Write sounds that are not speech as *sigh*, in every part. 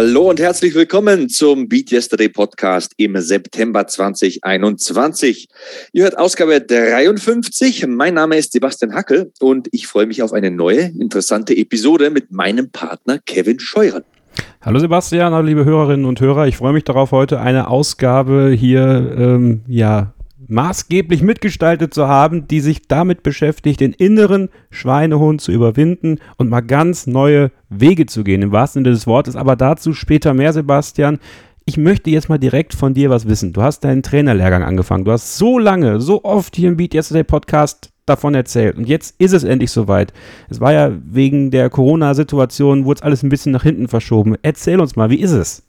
Hallo und herzlich willkommen zum Beat Yesterday Podcast im September 2021. Ihr hört Ausgabe 53. Mein Name ist Sebastian Hackel und ich freue mich auf eine neue, interessante Episode mit meinem Partner Kevin Scheuren. Hallo Sebastian, hallo liebe Hörerinnen und Hörer. Ich freue mich darauf, heute eine Ausgabe hier ähm, ja, maßgeblich mitgestaltet zu haben, die sich damit beschäftigt, den inneren Schweinehund zu überwinden und mal ganz neue Wege zu gehen, im wahrsten Sinne des Wortes. Aber dazu später mehr, Sebastian. Ich möchte jetzt mal direkt von dir was wissen. Du hast deinen Trainerlehrgang angefangen. Du hast so lange, so oft hier im Beat Yesterday Podcast davon erzählt. Und jetzt ist es endlich soweit. Es war ja wegen der Corona-Situation, wurde es alles ein bisschen nach hinten verschoben. Erzähl uns mal, wie ist es?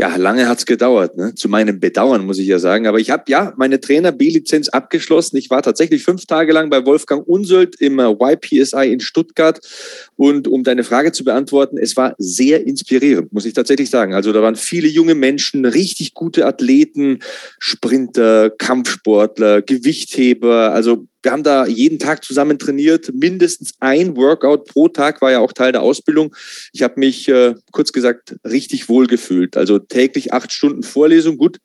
Ja, lange hat's gedauert, ne? zu meinem Bedauern muss ich ja sagen. Aber ich habe ja meine Trainer B-Lizenz abgeschlossen. Ich war tatsächlich fünf Tage lang bei Wolfgang Unsöld im äh, YPSI in Stuttgart. Und um deine Frage zu beantworten, es war sehr inspirierend, muss ich tatsächlich sagen. Also da waren viele junge Menschen, richtig gute Athleten, Sprinter, Kampfsportler, Gewichtheber, also wir haben da jeden Tag zusammen trainiert. Mindestens ein Workout pro Tag war ja auch Teil der Ausbildung. Ich habe mich, äh, kurz gesagt, richtig wohl gefühlt. Also täglich acht Stunden Vorlesung. Gut,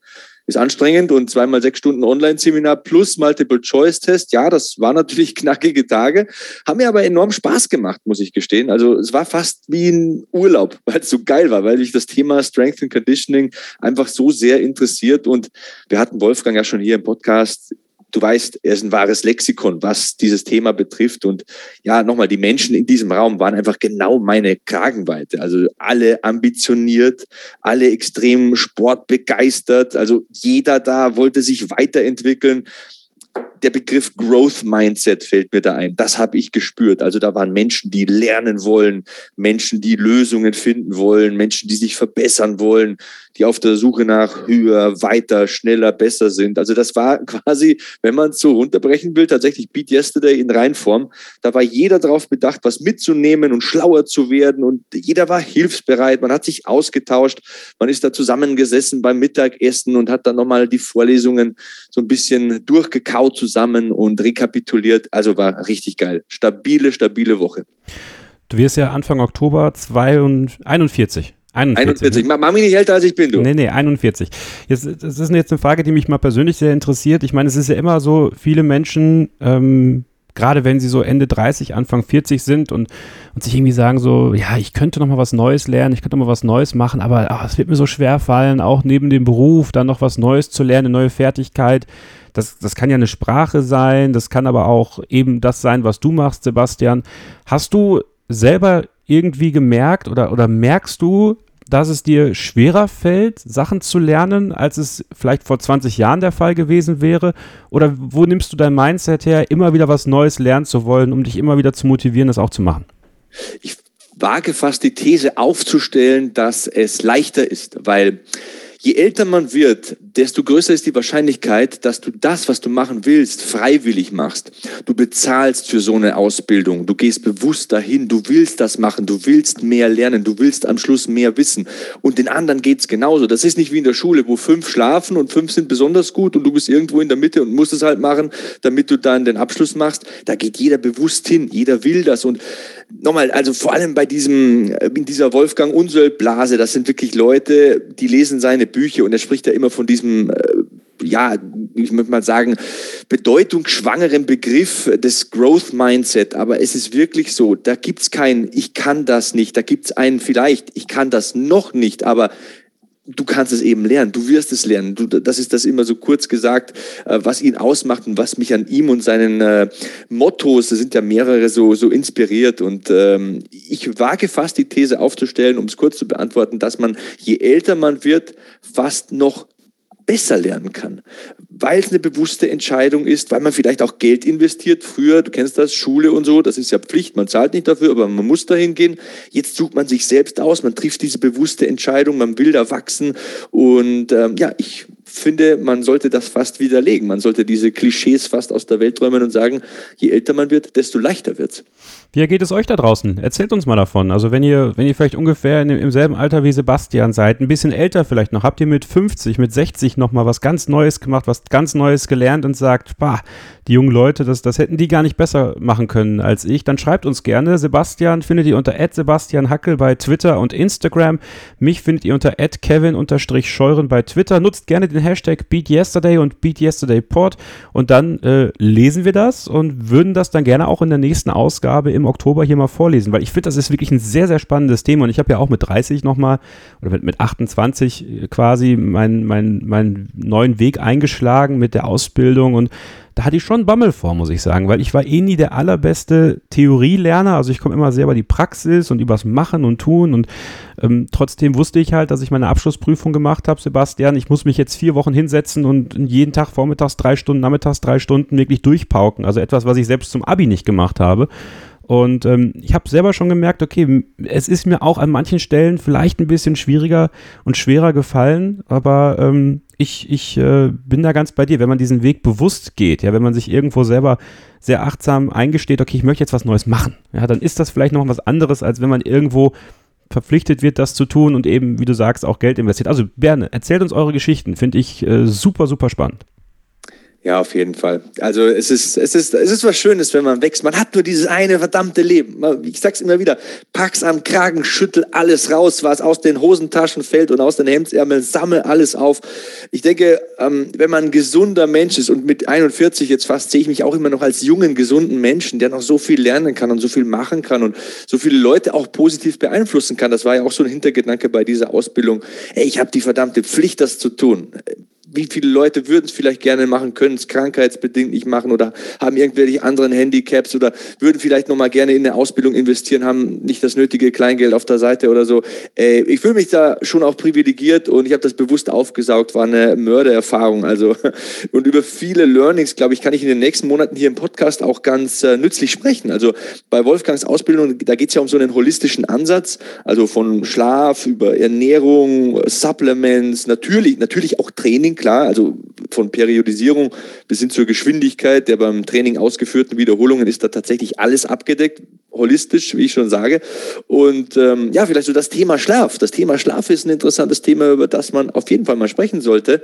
ist anstrengend und zweimal sechs Stunden Online-Seminar plus Multiple-Choice-Test. Ja, das waren *laughs* natürlich knackige Tage, haben mir aber enorm Spaß gemacht, muss ich gestehen. Also es war fast wie ein Urlaub, *laughs* weil es so geil war, weil mich das Thema Strength and Conditioning einfach so sehr interessiert und wir hatten Wolfgang ja schon hier im Podcast du weißt, er ist ein wahres Lexikon, was dieses Thema betrifft. Und ja, nochmal, die Menschen in diesem Raum waren einfach genau meine Kragenweite. Also alle ambitioniert, alle extrem sportbegeistert. Also jeder da wollte sich weiterentwickeln der Begriff Growth Mindset fällt mir da ein. Das habe ich gespürt. Also da waren Menschen, die lernen wollen, Menschen, die Lösungen finden wollen, Menschen, die sich verbessern wollen, die auf der Suche nach höher, weiter, schneller, besser sind. Also das war *laughs* quasi, wenn man es so runterbrechen will, tatsächlich Beat Yesterday in Reinform. Da war jeder darauf bedacht, was mitzunehmen und schlauer zu werden und jeder war hilfsbereit. Man hat sich ausgetauscht. Man ist da zusammengesessen beim Mittagessen und hat dann nochmal die Vorlesungen so ein bisschen durchgekaut zusammen und rekapituliert. Also war richtig geil. Stabile, stabile Woche. Du wirst ja Anfang Oktober 42, 41. 41. Ne? Mach mich nicht älter, als ich bin, du. Nee, nee, 41. Jetzt, das ist jetzt eine Frage, die mich mal persönlich sehr interessiert. Ich meine, es ist ja immer so, viele Menschen, ähm, gerade wenn sie so Ende 30, Anfang 40 sind und, und sich irgendwie sagen so, ja, ich könnte noch mal was Neues lernen, ich könnte noch mal was Neues machen, aber ach, es wird mir so schwer fallen, auch neben dem Beruf dann noch was Neues zu lernen, eine neue Fertigkeit. Das, das kann ja eine Sprache sein, das kann aber auch eben das sein, was du machst, Sebastian. Hast du selber irgendwie gemerkt oder, oder merkst du, dass es dir schwerer fällt, Sachen zu lernen, als es vielleicht vor 20 Jahren der Fall gewesen wäre? Oder wo nimmst du dein Mindset her, immer wieder was Neues lernen zu wollen, um dich immer wieder zu motivieren, das auch zu machen? Ich wage fast die These aufzustellen, dass es leichter ist, weil Je älter man wird, desto größer ist die Wahrscheinlichkeit, dass du das, was du machen willst, freiwillig machst. Du bezahlst für so eine Ausbildung. Du gehst bewusst dahin. Du willst das machen. Du willst mehr lernen. Du willst am Schluss mehr wissen. Und den anderen geht's genauso. Das ist nicht wie in der Schule, wo fünf schlafen und fünf sind besonders gut und du bist irgendwo in der Mitte und musst es halt machen, damit du dann den Abschluss machst. Da geht jeder bewusst hin. Jeder will das. Und nochmal, also vor allem bei diesem, äh, in dieser Wolfgang Unsöld Blase, das sind wirklich Leute, die lesen seine Bücher und er spricht ja immer von diesem, äh, ja, ich möchte mal sagen, bedeutungsschwangeren Begriff des Growth Mindset. Aber es ist wirklich so, da gibt's kein, ich kann das nicht, da gibt's einen vielleicht, ich kann das noch nicht, aber du kannst es eben lernen, du wirst es lernen. Du, das ist das immer so kurz gesagt, äh, was ihn ausmacht und was mich an ihm und seinen äh, Mottos, da sind ja mehrere so, so inspiriert. Und ähm, ich wage fast die These aufzustellen, um es kurz zu beantworten, dass man, je älter man wird, fast noch besser lernen kann, weil es eine bewusste Entscheidung ist, weil man vielleicht auch Geld investiert. Früher, du kennst das, Schule und so, das ist ja Pflicht, man zahlt nicht dafür, aber man muss dahin gehen. Jetzt sucht man sich selbst aus, man trifft diese bewusste Entscheidung, man will da wachsen und ähm, ja, ich finde, man sollte das fast widerlegen. Man sollte diese Klischees fast aus der Welt räumen und sagen, je älter man wird, desto leichter wird's. Wie geht es euch da draußen? Erzählt uns mal davon. Also wenn ihr, wenn ihr vielleicht ungefähr in, im selben Alter wie Sebastian seid, ein bisschen älter vielleicht noch, habt ihr mit 50, mit 60 nochmal was ganz Neues gemacht, was ganz Neues gelernt und sagt, bah, die jungen Leute, das, das hätten die gar nicht besser machen können als ich, dann schreibt uns gerne. Sebastian findet ihr unter Sebastian Hackel bei Twitter und Instagram. Mich findet ihr unter Kevin-Scheuren bei Twitter. Nutzt gerne den Hashtag BeatYesterday und BeatYesterdayPod und dann äh, lesen wir das und würden das dann gerne auch in der nächsten Ausgabe im Oktober hier mal vorlesen, weil ich finde, das ist wirklich ein sehr, sehr spannendes Thema und ich habe ja auch mit 30 nochmal oder mit, mit 28 quasi meinen mein, mein neuen Weg eingeschlagen mit der Ausbildung und da hatte ich schon Bammel vor, muss ich sagen, weil ich war eh nie der allerbeste Theorielerner. Also ich komme immer sehr über die Praxis und übers Machen und Tun und ähm, trotzdem wusste ich halt, dass ich meine Abschlussprüfung gemacht habe, Sebastian. Ich muss mich jetzt vier Wochen hinsetzen und jeden Tag vormittags drei Stunden, nachmittags drei Stunden wirklich durchpauken. Also etwas, was ich selbst zum Abi nicht gemacht habe. Und ähm, ich habe selber schon gemerkt, okay, es ist mir auch an manchen Stellen vielleicht ein bisschen schwieriger und schwerer gefallen, aber ähm, ich, ich äh, bin da ganz bei dir, wenn man diesen Weg bewusst geht, ja, wenn man sich irgendwo selber sehr achtsam eingesteht, okay, ich möchte jetzt was Neues machen, ja, dann ist das vielleicht noch was anderes, als wenn man irgendwo verpflichtet wird, das zu tun und eben, wie du sagst, auch Geld investiert. Also Berne, erzählt uns eure Geschichten, finde ich äh, super, super spannend. Ja, auf jeden Fall. Also es ist, es ist, es ist was Schönes, wenn man wächst. Man hat nur dieses eine verdammte Leben. Ich sag's immer wieder, pack's am Kragen, schüttel alles raus, was aus den Hosentaschen fällt und aus den Hemdsärmeln, sammel alles auf. Ich denke, ähm, wenn man ein gesunder Mensch ist und mit 41 jetzt fast sehe ich mich auch immer noch als jungen, gesunden Menschen, der noch so viel lernen kann und so viel machen kann und so viele Leute auch positiv beeinflussen kann. Das war ja auch so ein Hintergedanke bei dieser Ausbildung. Ey, ich habe die verdammte Pflicht, das zu tun wie viele Leute würden es vielleicht gerne machen, können es krankheitsbedingt nicht machen oder haben irgendwelche anderen Handicaps oder würden vielleicht nochmal gerne in eine Ausbildung investieren, haben nicht das nötige Kleingeld auf der Seite oder so. Äh, ich fühle mich da schon auch privilegiert und ich habe das bewusst aufgesaugt, war eine Mördererfahrung. Also *laughs* und über viele Learnings, glaube ich, kann ich in den nächsten Monaten hier im Podcast auch ganz äh, nützlich sprechen. Also bei Wolfgangs Ausbildung, da geht es ja um so einen holistischen Ansatz, also von Schlaf über Ernährung, Supplements, natürlich, natürlich auch Training klar, also von Periodisierung bis hin zur Geschwindigkeit der beim Training ausgeführten Wiederholungen ist da tatsächlich alles abgedeckt, holistisch, wie ich schon sage. Und ähm, ja, vielleicht so das Thema Schlaf. Das Thema Schlaf ist ein interessantes Thema, über das man auf jeden Fall mal sprechen sollte.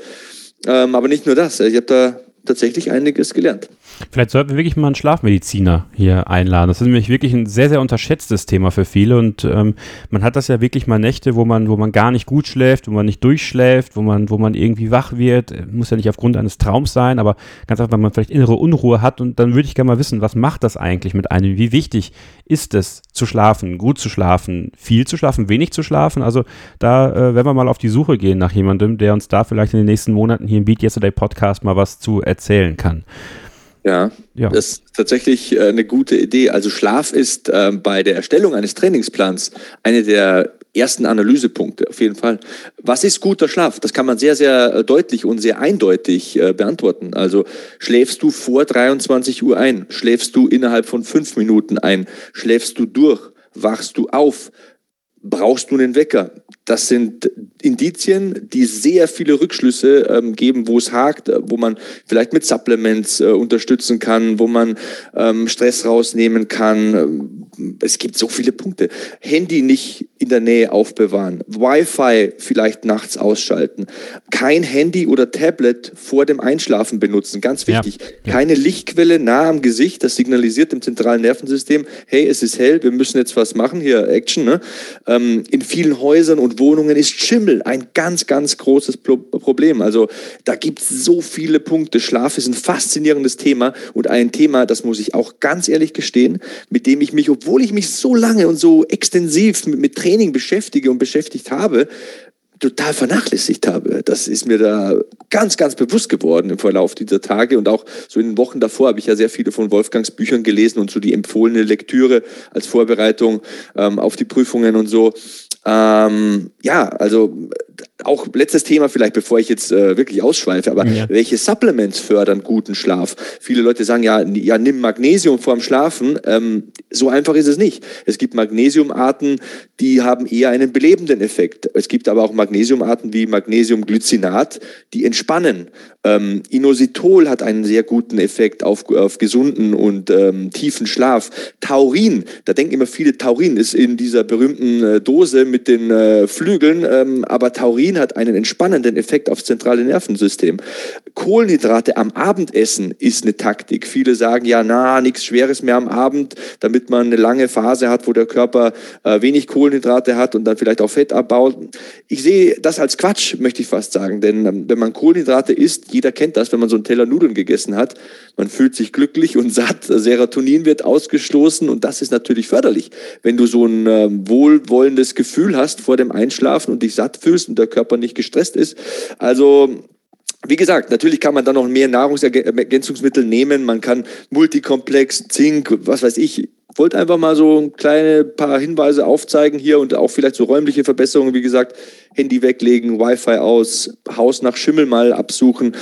Ähm, aber nicht nur das. Ich habe da tatsächlich einiges gelernt. Vielleicht sollten wir wirklich mal einen Schlafmediziner hier einladen. Das ist nämlich wirklich ein sehr, sehr unterschätztes Thema für viele und ähm, man hat das ja wirklich mal Nächte, wo man, wo man gar nicht gut schläft, wo man nicht durchschläft, wo man, wo man irgendwie wach wird. Muss ja nicht aufgrund eines Traums sein, aber ganz einfach, weil man vielleicht innere Unruhe hat und dann würde ich gerne mal wissen, was macht das eigentlich mit einem? Wie wichtig ist es zu schlafen, gut zu schlafen, viel zu schlafen, wenig zu schlafen? Also da äh, werden wir mal auf die Suche gehen nach jemandem, der uns da vielleicht in den nächsten Monaten hier im Beat Yesterday Podcast mal was zu erzählen kann. Ja, ja, das ist tatsächlich äh, eine gute Idee. Also Schlaf ist äh, bei der Erstellung eines Trainingsplans eine der ersten Analysepunkte, auf jeden Fall. Was ist guter Schlaf? Das kann man sehr, sehr äh, deutlich und sehr eindeutig beantworten. Also schläfst du vor 23 Uhr ein? Schläfst du innerhalb von fünf Minuten ein? Schläfst du durch? Wachst du auf? Brauchst du einen Wecker? Das sind Indizien, die sehr viele Rückschlüsse ähm, geben, wo es hakt, äh, wo man vielleicht mit Supplements äh, unterstützen kann, wo man ähm, Stress rausnehmen kann. Ähm, es gibt so viele Punkte. Handy nicht in der Nähe aufbewahren, Wi-Fi vielleicht nachts ausschalten, kein Handy oder Tablet vor dem Einschlafen benutzen, ganz wichtig. Ja. Keine Lichtquelle nah am Gesicht, das signalisiert dem zentralen Nervensystem, hey, es ist hell, wir müssen jetzt was machen, hier Action. Ne? Ähm, in vielen Häusern und Wohnungen ist Schimmel ein ganz, ganz großes Problem. Also da gibt es so viele Punkte. Schlaf ist ein faszinierendes Thema und ein Thema, das muss ich auch ganz ehrlich gestehen, mit dem ich mich, obwohl ich mich so lange und so extensiv mit, mit Training beschäftige und beschäftigt habe, total vernachlässigt habe. Das ist mir da ganz, ganz bewusst geworden im Verlauf dieser Tage und auch so in den Wochen davor habe ich ja sehr viele von Wolfgangs Büchern gelesen und so die empfohlene Lektüre als Vorbereitung ähm, auf die Prüfungen und so. Ähm, ja, also auch letztes Thema vielleicht, bevor ich jetzt äh, wirklich ausschweife, aber ja. welche Supplements fördern guten Schlaf? Viele Leute sagen ja, ja nimm Magnesium vorm Schlafen. Ähm, so einfach ist es nicht. Es gibt Magnesiumarten, die haben eher einen belebenden Effekt. Es gibt aber auch Magnesiumarten wie Magnesiumglycinat, die entspannen. Ähm, Inositol hat einen sehr guten Effekt auf, auf gesunden und ähm, tiefen Schlaf. Taurin, da denken immer viele, Taurin ist in dieser berühmten äh, Dose mit den äh, Flügeln, ähm, aber Taurin hat einen entspannenden Effekt aufs zentrale Nervensystem. Kohlenhydrate am Abendessen ist eine Taktik. Viele sagen ja, na, nichts Schweres mehr am Abend, damit man eine lange Phase hat, wo der Körper äh, wenig Kohlenhydrate hat und dann vielleicht auch Fett abbaut. Ich sehe das als Quatsch, möchte ich fast sagen, denn ähm, wenn man Kohlenhydrate isst, jeder kennt das, wenn man so einen Teller Nudeln gegessen hat. Man fühlt sich glücklich und *laughs* satt. Serotonin wird ausgestoßen und das ist natürlich förderlich. Wenn du so ein äh, wohlwollendes Gefühl hast vor dem Einschlafen und dich satt fühlst und der Körper nicht gestresst ist. Also wie gesagt, natürlich kann man dann noch mehr Nahrungsergänzungsmittel nehmen. Man kann Multikomplex, Zink, was weiß ich. Wollte einfach mal so ein kleine paar Hinweise aufzeigen hier und auch vielleicht so räumliche Verbesserungen. Wie gesagt, Handy weglegen, Wi-Fi aus, Haus nach Schimmel mal absuchen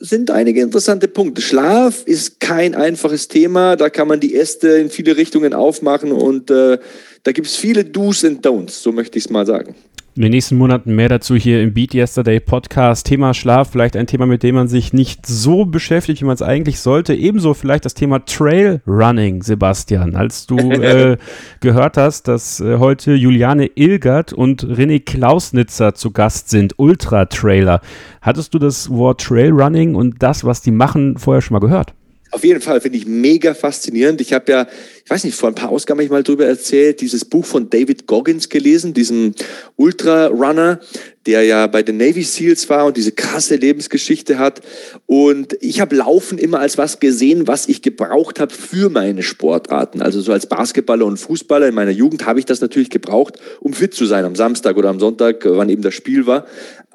sind einige interessante Punkte. Schlaf ist kein einfaches Thema. Da kann man die Äste in viele Richtungen aufmachen und äh, da gibt es viele Do's und Don'ts, so möchte ich es mal sagen in den nächsten Monaten mehr dazu hier im Beat Yesterday Podcast. Thema Schlaf, vielleicht ein Thema, mit dem man sich nicht so beschäftigt, wie man es eigentlich sollte. Ebenso vielleicht das Thema Trail Running, Sebastian. Als du *laughs* äh, gehört hast, dass äh, heute Juliane Ilgert und René Klausnitzer zu Gast sind, Ultra-Trailer. Hattest du das Wort Trail Running und das, was die machen, vorher schon mal gehört? Auf jeden Fall finde ich mega faszinierend. Ich habe ja, ich weiß nicht, vor ein paar Ausgaben habe ich mal drüber erzählt, dieses Buch von David Goggins gelesen, diesem Ultra-Runner, der ja bei den Navy SEALs war und diese krasse Lebensgeschichte hat. Und ich habe Laufen immer als was gesehen, was ich gebraucht habe für meine Sportarten. Also so als Basketballer und Fußballer in meiner Jugend habe ich das natürlich gebraucht, um fit zu sein am Samstag oder am Sonntag, wann eben das Spiel war.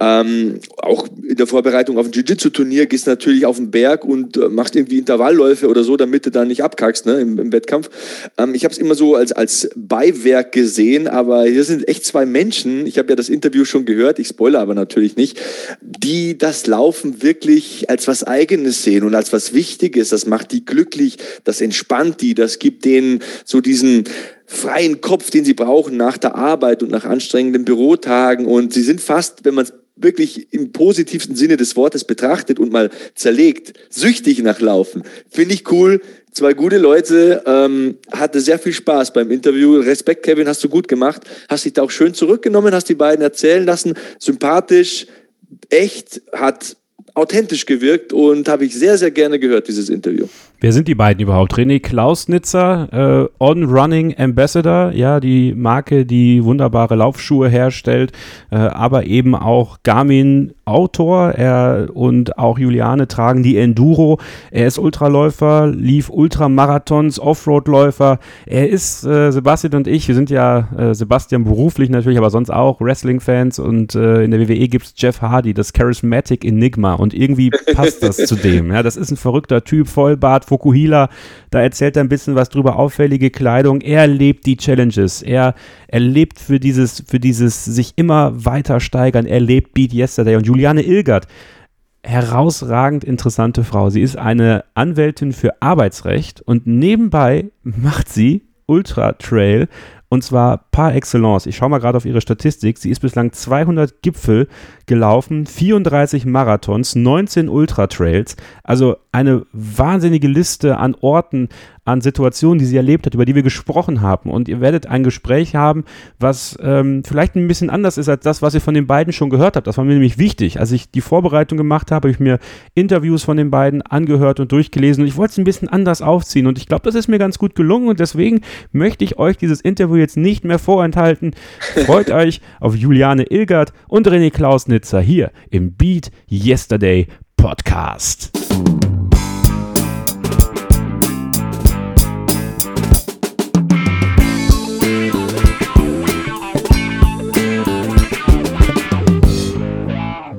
Ähm, auch in der Vorbereitung auf ein Jiu-Jitsu-Turnier gehst du natürlich auf den Berg und äh, machst irgendwie Intervallläufe oder so, damit du da nicht abkackst ne, im, im Wettkampf. Ähm, ich habe es immer so als, als Beiwerk gesehen, aber hier sind echt zwei Menschen, ich habe ja das Interview schon gehört, ich spoilere aber natürlich nicht, die das Laufen wirklich als was Eigenes sehen und als was Wichtiges. Das macht die glücklich, das entspannt die, das gibt denen so diesen freien Kopf, den sie brauchen nach der Arbeit und nach anstrengenden Bürotagen. Und sie sind fast, wenn man es wirklich im positivsten Sinne des Wortes betrachtet und mal zerlegt, süchtig nach Laufen. Finde ich cool. Zwei gute Leute, ähm, hatte sehr viel Spaß beim Interview. Respekt, Kevin, hast du gut gemacht. Hast dich da auch schön zurückgenommen, hast die beiden erzählen lassen. Sympathisch, echt, hat authentisch gewirkt und habe ich sehr, sehr gerne gehört, dieses Interview. Wer sind die beiden überhaupt? René Klausnitzer, äh, On Running Ambassador, ja, die Marke, die wunderbare Laufschuhe herstellt, äh, aber eben auch Garmin Autor. Er und auch Juliane tragen die Enduro. Er ist Ultraläufer, lief Ultramarathons, Offroadläufer. Er ist äh, Sebastian und ich, wir sind ja äh, Sebastian beruflich natürlich, aber sonst auch Wrestling-Fans und äh, in der WWE gibt es Jeff Hardy, das Charismatic Enigma und irgendwie passt das zu dem. Ja, das ist ein verrückter Typ, Vollbart, Fukuhila, da erzählt er ein bisschen was drüber, auffällige Kleidung. Er lebt die Challenges. Er, er lebt für dieses, für dieses sich immer weiter steigern. Er lebt Beat Yesterday. Und Juliane Ilgert, herausragend interessante Frau. Sie ist eine Anwältin für Arbeitsrecht und nebenbei macht sie Ultra Trail und zwar par excellence. Ich schaue mal gerade auf ihre Statistik. Sie ist bislang 200 Gipfel gelaufen, 34 Marathons, 19 Ultra-Trails. Also eine wahnsinnige Liste an Orten, an Situationen, die sie erlebt hat, über die wir gesprochen haben. Und ihr werdet ein Gespräch haben, was ähm, vielleicht ein bisschen anders ist als das, was ihr von den beiden schon gehört habt. Das war mir nämlich wichtig. Als ich die Vorbereitung gemacht habe, habe ich mir Interviews von den beiden angehört und durchgelesen. Und ich wollte es ein bisschen anders aufziehen. Und ich glaube, das ist mir ganz gut gelungen. Und deswegen möchte ich euch dieses Interview jetzt nicht mehr vorenthalten. Freut *laughs* euch auf Juliane Ilgert und René Klausnitzer hier im Beat Yesterday Podcast.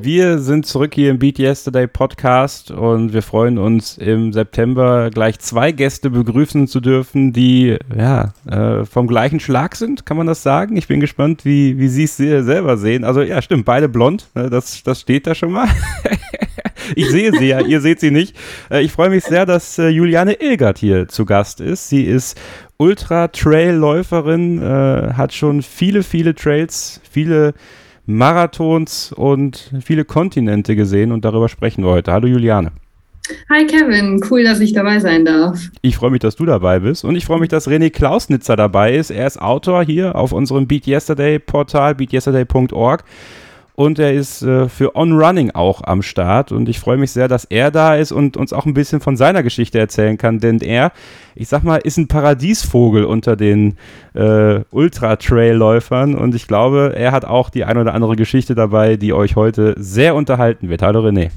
Wir sind zurück hier im Beat Yesterday Podcast und wir freuen uns im September gleich zwei Gäste begrüßen zu dürfen, die ja äh, vom gleichen Schlag sind, kann man das sagen? Ich bin gespannt, wie, wie Sie es selber sehen. Also ja, stimmt, beide blond, ne, das, das steht da schon mal. *laughs* ich sehe sie ja, ihr seht sie nicht. Äh, ich freue mich sehr, dass äh, Juliane Ilgert hier zu Gast ist. Sie ist Ultra-Trail-Läuferin, äh, hat schon viele, viele Trails, viele Marathons und viele Kontinente gesehen und darüber sprechen wir heute. Hallo Juliane. Hi Kevin, cool, dass ich dabei sein darf. Ich freue mich, dass du dabei bist und ich freue mich, dass René Klausnitzer dabei ist. Er ist Autor hier auf unserem Beat Yesterday Portal, beatyesterday.org und er ist äh, für On Running auch am Start. Und ich freue mich sehr, dass er da ist und uns auch ein bisschen von seiner Geschichte erzählen kann, denn er, ich sag mal, ist ein Paradiesvogel unter den äh, Ultra-Trail-Läufern und ich glaube, er hat auch die ein oder andere Geschichte dabei, die euch heute sehr unterhalten wird. Hallo René.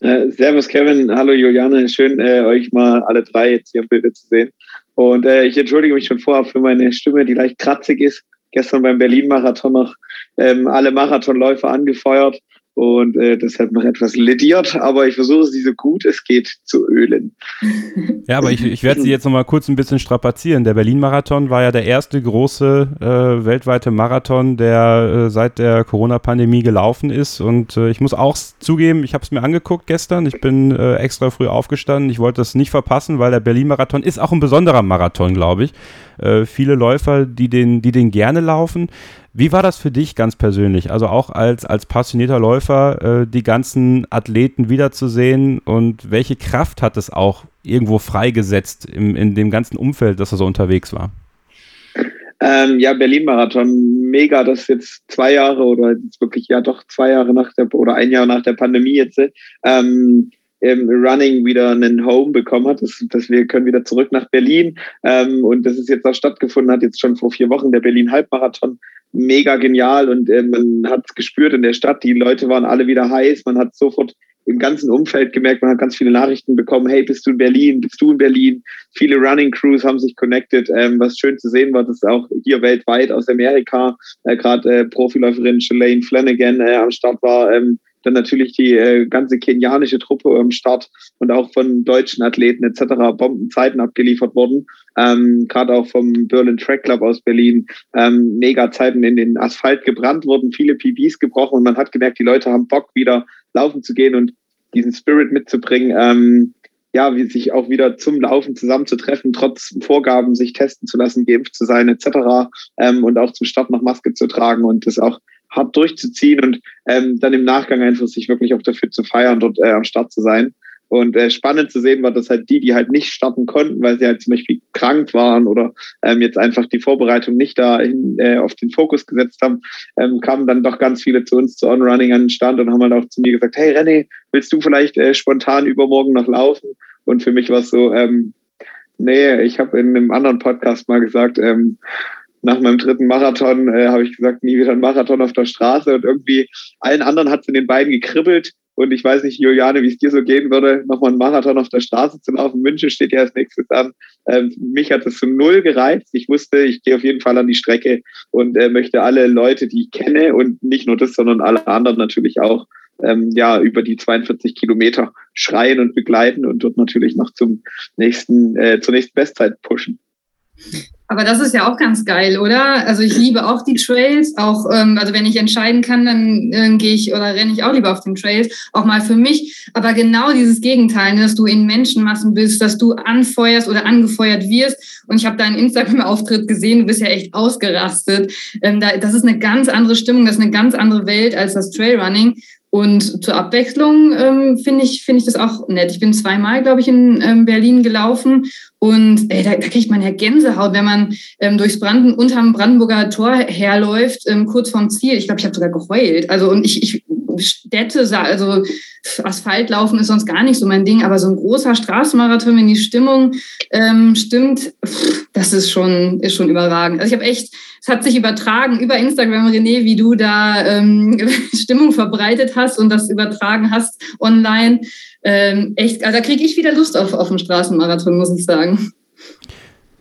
Äh, servus Kevin, hallo Juliane, schön äh, euch mal alle drei jetzt hier im Bild zu sehen. Und äh, ich entschuldige mich schon vorab für meine Stimme, die leicht kratzig ist gestern beim Berlin-Marathon noch ähm, alle Marathonläufer angefeuert und äh, deshalb noch etwas lediert, aber ich versuche sie so gut es geht zu ölen. *laughs* Ja, aber ich, ich werde sie jetzt noch mal kurz ein bisschen strapazieren. Der Berlin-Marathon war ja der erste große äh, weltweite Marathon, der äh, seit der Corona-Pandemie gelaufen ist und äh, ich muss auch zugeben, ich habe es mir angeguckt gestern, ich bin äh, extra früh aufgestanden, ich wollte das nicht verpassen, weil der Berlin-Marathon ist auch ein besonderer Marathon, glaube ich. Äh, viele Läufer, die den, die den gerne laufen. Wie war das für dich ganz persönlich? Also auch als, als passionierter Läufer, äh, die ganzen Athleten wiederzusehen und welche Kraft hat es auch irgendwo freigesetzt im, in dem ganzen Umfeld, dass er so unterwegs war? Ähm, ja, Berlin-Marathon, mega, dass jetzt zwei Jahre oder jetzt wirklich ja doch zwei Jahre nach der oder ein Jahr nach der Pandemie jetzt ähm, im Running wieder einen Home bekommen hat, dass, dass wir können wieder zurück nach Berlin. Ähm, und das ist jetzt auch stattgefunden hat, jetzt schon vor vier Wochen der Berlin Halbmarathon, mega genial. Und äh, man hat es gespürt in der Stadt, die Leute waren alle wieder heiß, man hat sofort im ganzen Umfeld gemerkt, man hat ganz viele Nachrichten bekommen, hey, bist du in Berlin, bist du in Berlin? Viele Running Crews haben sich connected, ähm, was schön zu sehen war, dass auch hier weltweit aus Amerika äh, gerade äh, Profiläuferin Shalane Flanagan äh, am Start war, ähm, dann natürlich die äh, ganze kenianische Truppe am Start und auch von deutschen Athleten etc. Bombenzeiten abgeliefert worden. Ähm, Gerade auch vom Berlin Track Club aus Berlin. Ähm, Mega-Zeiten in den Asphalt gebrannt wurden, viele PBs gebrochen und man hat gemerkt, die Leute haben Bock, wieder laufen zu gehen und diesen Spirit mitzubringen. Ähm, ja, wie sich auch wieder zum Laufen zusammenzutreffen, trotz Vorgaben, sich testen zu lassen, geimpft zu sein, etc. Ähm, und auch zum Start noch Maske zu tragen und das auch hart durchzuziehen und ähm, dann im Nachgang einfach sich wirklich auch dafür zu feiern, dort äh, am Start zu sein. Und äh, spannend zu sehen war, dass halt die, die halt nicht starten konnten, weil sie halt zum Beispiel krank waren oder ähm, jetzt einfach die Vorbereitung nicht dahin äh, auf den Fokus gesetzt haben, ähm, kamen dann doch ganz viele zu uns zu On-Running an den Stand und haben halt auch zu mir gesagt, hey René, willst du vielleicht äh, spontan übermorgen noch laufen? Und für mich war es so, ähm, nee, ich habe in einem anderen Podcast mal gesagt, ähm, nach meinem dritten Marathon äh, habe ich gesagt, nie wieder ein Marathon auf der Straße. Und irgendwie allen anderen hat es in den beiden gekribbelt. Und ich weiß nicht, Juliane, wie es dir so gehen würde, nochmal einen Marathon auf der Straße zu laufen. München steht ja als nächstes an. Ähm, mich hat es zu null gereizt. Ich wusste, ich gehe auf jeden Fall an die Strecke und äh, möchte alle Leute, die ich kenne und nicht nur das, sondern alle anderen natürlich auch, ähm, ja, über die 42 Kilometer schreien und begleiten und dort natürlich noch zum nächsten, äh, zur nächsten Bestzeit pushen. Aber das ist ja auch ganz geil, oder? Also ich liebe auch die Trails. Auch ähm, also wenn ich entscheiden kann, dann äh, gehe ich oder renne ich auch lieber auf den Trails, auch mal für mich. Aber genau dieses Gegenteil, ne, dass du in Menschenmassen bist, dass du anfeuerst oder angefeuert wirst. Und ich habe deinen Instagram-Auftritt gesehen. Du bist ja echt ausgerastet. Ähm, da, das ist eine ganz andere Stimmung, das ist eine ganz andere Welt als das Trailrunning. Und zur Abwechslung ähm, finde ich, finde ich das auch nett. Ich bin zweimal, glaube ich, in ähm, Berlin gelaufen und ey, da, da kriegt man ja Gänsehaut, wenn man ähm, durchs Branden, unterm Brandenburger Tor herläuft, ähm, kurz vorm Ziel. Ich glaube, ich habe sogar geheult. Also und ich, ich Städte, also Asphaltlaufen ist sonst gar nicht so mein Ding, aber so ein großer Straßenmarathon, wenn die Stimmung ähm, stimmt, pff, das ist schon, ist schon überragend. Also ich habe echt es hat sich übertragen über Instagram, René, wie du da ähm, *laughs* Stimmung verbreitet hast und das übertragen hast online. Ähm, echt, also da kriege ich wieder Lust auf, auf einen Straßenmarathon, muss ich sagen.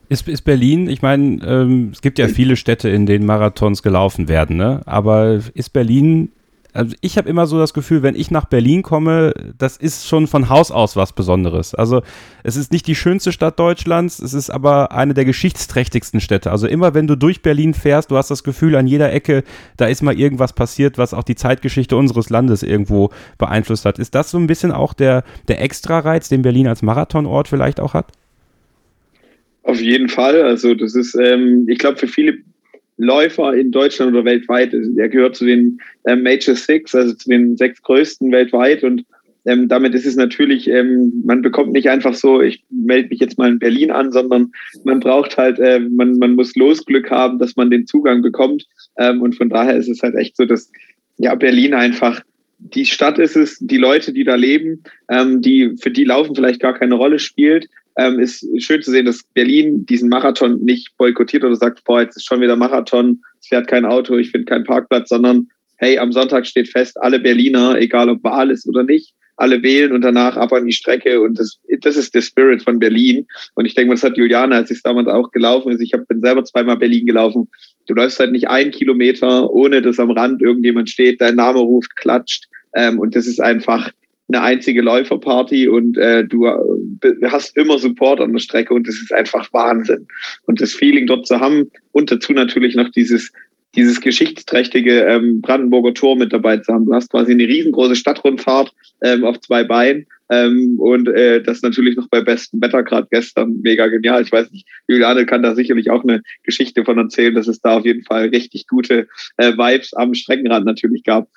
Ist, ist Berlin, ich meine, ähm, es gibt ja viele Städte, in denen Marathons gelaufen werden, ne? aber ist Berlin also ich habe immer so das Gefühl, wenn ich nach Berlin komme, das ist schon von Haus aus was Besonderes. Also es ist nicht die schönste Stadt Deutschlands, es ist aber eine der geschichtsträchtigsten Städte. Also immer wenn du durch Berlin fährst, du hast das Gefühl, an jeder Ecke, da ist mal irgendwas passiert, was auch die Zeitgeschichte unseres Landes irgendwo beeinflusst hat. Ist das so ein bisschen auch der, der Extra-Reiz, den Berlin als Marathonort vielleicht auch hat? Auf jeden Fall. Also das ist, ähm, ich glaube, für viele Läufer in Deutschland oder weltweit. Er gehört zu den ähm, Major Six, also zu den sechs größten weltweit. Und ähm, damit ist es natürlich, ähm, man bekommt nicht einfach so, ich melde mich jetzt mal in Berlin an, sondern man braucht halt, äh, man, man muss Losglück haben, dass man den Zugang bekommt. Ähm, und von daher ist es halt echt so, dass ja Berlin einfach die Stadt ist es, die Leute, die da leben, ähm, die für die Laufen vielleicht gar keine Rolle spielt, ähm, ist schön zu sehen, dass Berlin diesen Marathon nicht boykottiert oder sagt, boah, jetzt ist schon wieder Marathon, es fährt kein Auto, ich finde keinen Parkplatz, sondern hey, am Sonntag steht fest, alle Berliner, egal ob Wahl ist oder nicht, alle wählen und danach ab an die Strecke und das, das ist der Spirit von Berlin. Und ich denke, das hat Juliane, als es damals auch gelaufen ist, ich hab, bin selber zweimal Berlin gelaufen, du läufst halt nicht einen Kilometer, ohne dass am Rand irgendjemand steht, dein Name ruft, klatscht. Ähm, und das ist einfach, eine einzige Läuferparty und äh, du äh, hast immer Support an der Strecke und das ist einfach Wahnsinn. Und das Feeling dort zu haben und dazu natürlich noch dieses dieses geschichtsträchtige ähm, Brandenburger Tor mit dabei zu haben. Du hast quasi eine riesengroße Stadtrundfahrt ähm, auf zwei Beinen ähm, und äh, das natürlich noch bei bestem Wetter gerade gestern mega genial. Ich weiß nicht, Juliane kann da sicherlich auch eine Geschichte von erzählen, dass es da auf jeden Fall richtig gute äh, Vibes am Streckenrand natürlich gab.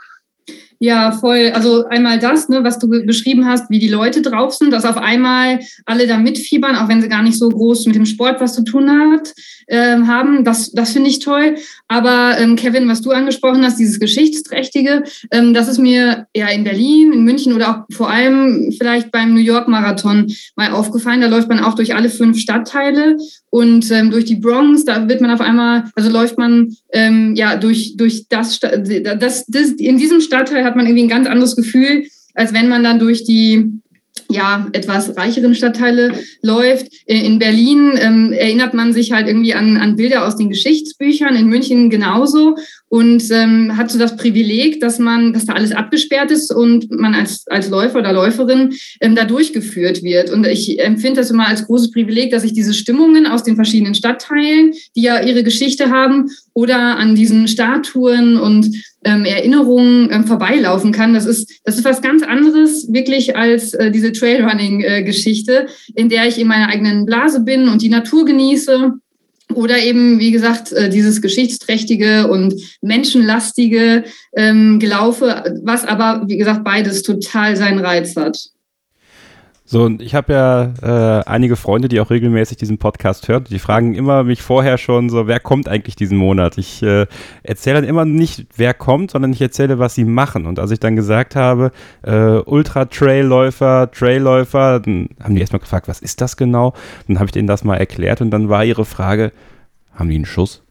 Ja, voll. Also einmal das, ne, was du beschrieben hast, wie die Leute drauf sind, dass auf einmal alle da mitfiebern, auch wenn sie gar nicht so groß mit dem Sport was zu tun hat, äh, haben. Das, das finde ich toll. Aber ähm, Kevin, was du angesprochen hast, dieses Geschichtsträchtige, ähm, das ist mir ja in Berlin, in München oder auch vor allem vielleicht beim New York Marathon mal aufgefallen. Da läuft man auch durch alle fünf Stadtteile und ähm, durch die Bronx, da wird man auf einmal, also läuft man ähm, ja durch, durch das, das, das, in diesem Stadtteil hat man irgendwie ein ganz anderes Gefühl, als wenn man dann durch die ja, etwas reicheren Stadtteile läuft. In Berlin ähm, erinnert man sich halt irgendwie an, an Bilder aus den Geschichtsbüchern, in München genauso und ähm, hat so das Privileg, dass man, dass da alles abgesperrt ist und man als, als Läufer oder Läuferin ähm, da durchgeführt wird. Und ich empfinde das immer als großes Privileg, dass ich diese Stimmungen aus den verschiedenen Stadtteilen, die ja ihre Geschichte haben, oder an diesen Statuen und ähm, Erinnerungen ähm, vorbeilaufen kann. Das ist, das ist was ganz anderes wirklich als äh, diese Trailrunning-Geschichte, äh, in der ich in meiner eigenen Blase bin und die Natur genieße. Oder eben, wie gesagt, äh, dieses geschichtsträchtige und menschenlastige ähm, Gelaufe, was aber, wie gesagt, beides total seinen Reiz hat. So, und ich habe ja äh, einige Freunde, die auch regelmäßig diesen Podcast hören. Die fragen immer mich vorher schon so, wer kommt eigentlich diesen Monat? Ich äh, erzähle dann immer nicht, wer kommt, sondern ich erzähle, was sie machen. Und als ich dann gesagt habe, äh, Ultra-Trailläufer, Trailläufer, dann haben die erstmal gefragt, was ist das genau? Dann habe ich denen das mal erklärt und dann war ihre Frage, haben die einen Schuss?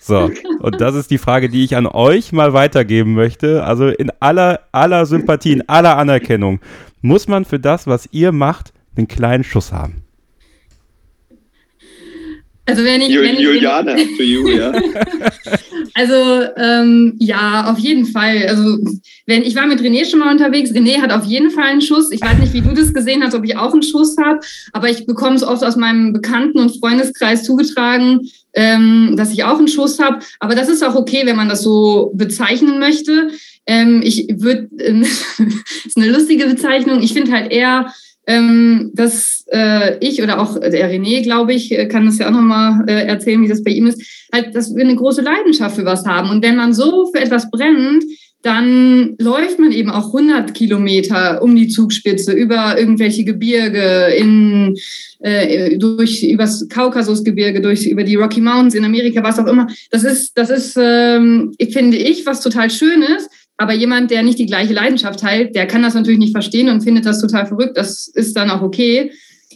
So, und das ist die Frage, die ich an euch mal weitergeben möchte. Also in aller, aller Sympathie, in aller Anerkennung muss man für das, was ihr macht, einen kleinen Schuss haben. Also wenn ich, wenn Juliane, ich for you, ja. also ähm, ja, auf jeden Fall. Also wenn ich war mit René schon mal unterwegs, René hat auf jeden Fall einen Schuss. Ich weiß nicht, wie du das gesehen hast, ob ich auch einen Schuss habe, aber ich bekomme es oft aus meinem Bekannten- und Freundeskreis zugetragen, ähm, dass ich auch einen Schuss habe. Aber das ist auch okay, wenn man das so bezeichnen möchte. Ähm, ich würde, äh, *laughs* ist eine lustige Bezeichnung. Ich finde halt eher, ähm, dass äh, ich oder auch der René, glaube ich, äh, kann das ja auch nochmal äh, erzählen, wie das bei ihm ist, halt, dass wir eine große Leidenschaft für was haben. Und wenn man so für etwas brennt, dann läuft man eben auch 100 Kilometer um die Zugspitze über irgendwelche Gebirge in äh, durch übers Kaukasusgebirge, durch über die Rocky Mountains in Amerika, was auch immer. Das ist das ist ähm, finde ich was total Schönes. Aber jemand, der nicht die gleiche Leidenschaft teilt, der kann das natürlich nicht verstehen und findet das total verrückt. Das ist dann auch okay.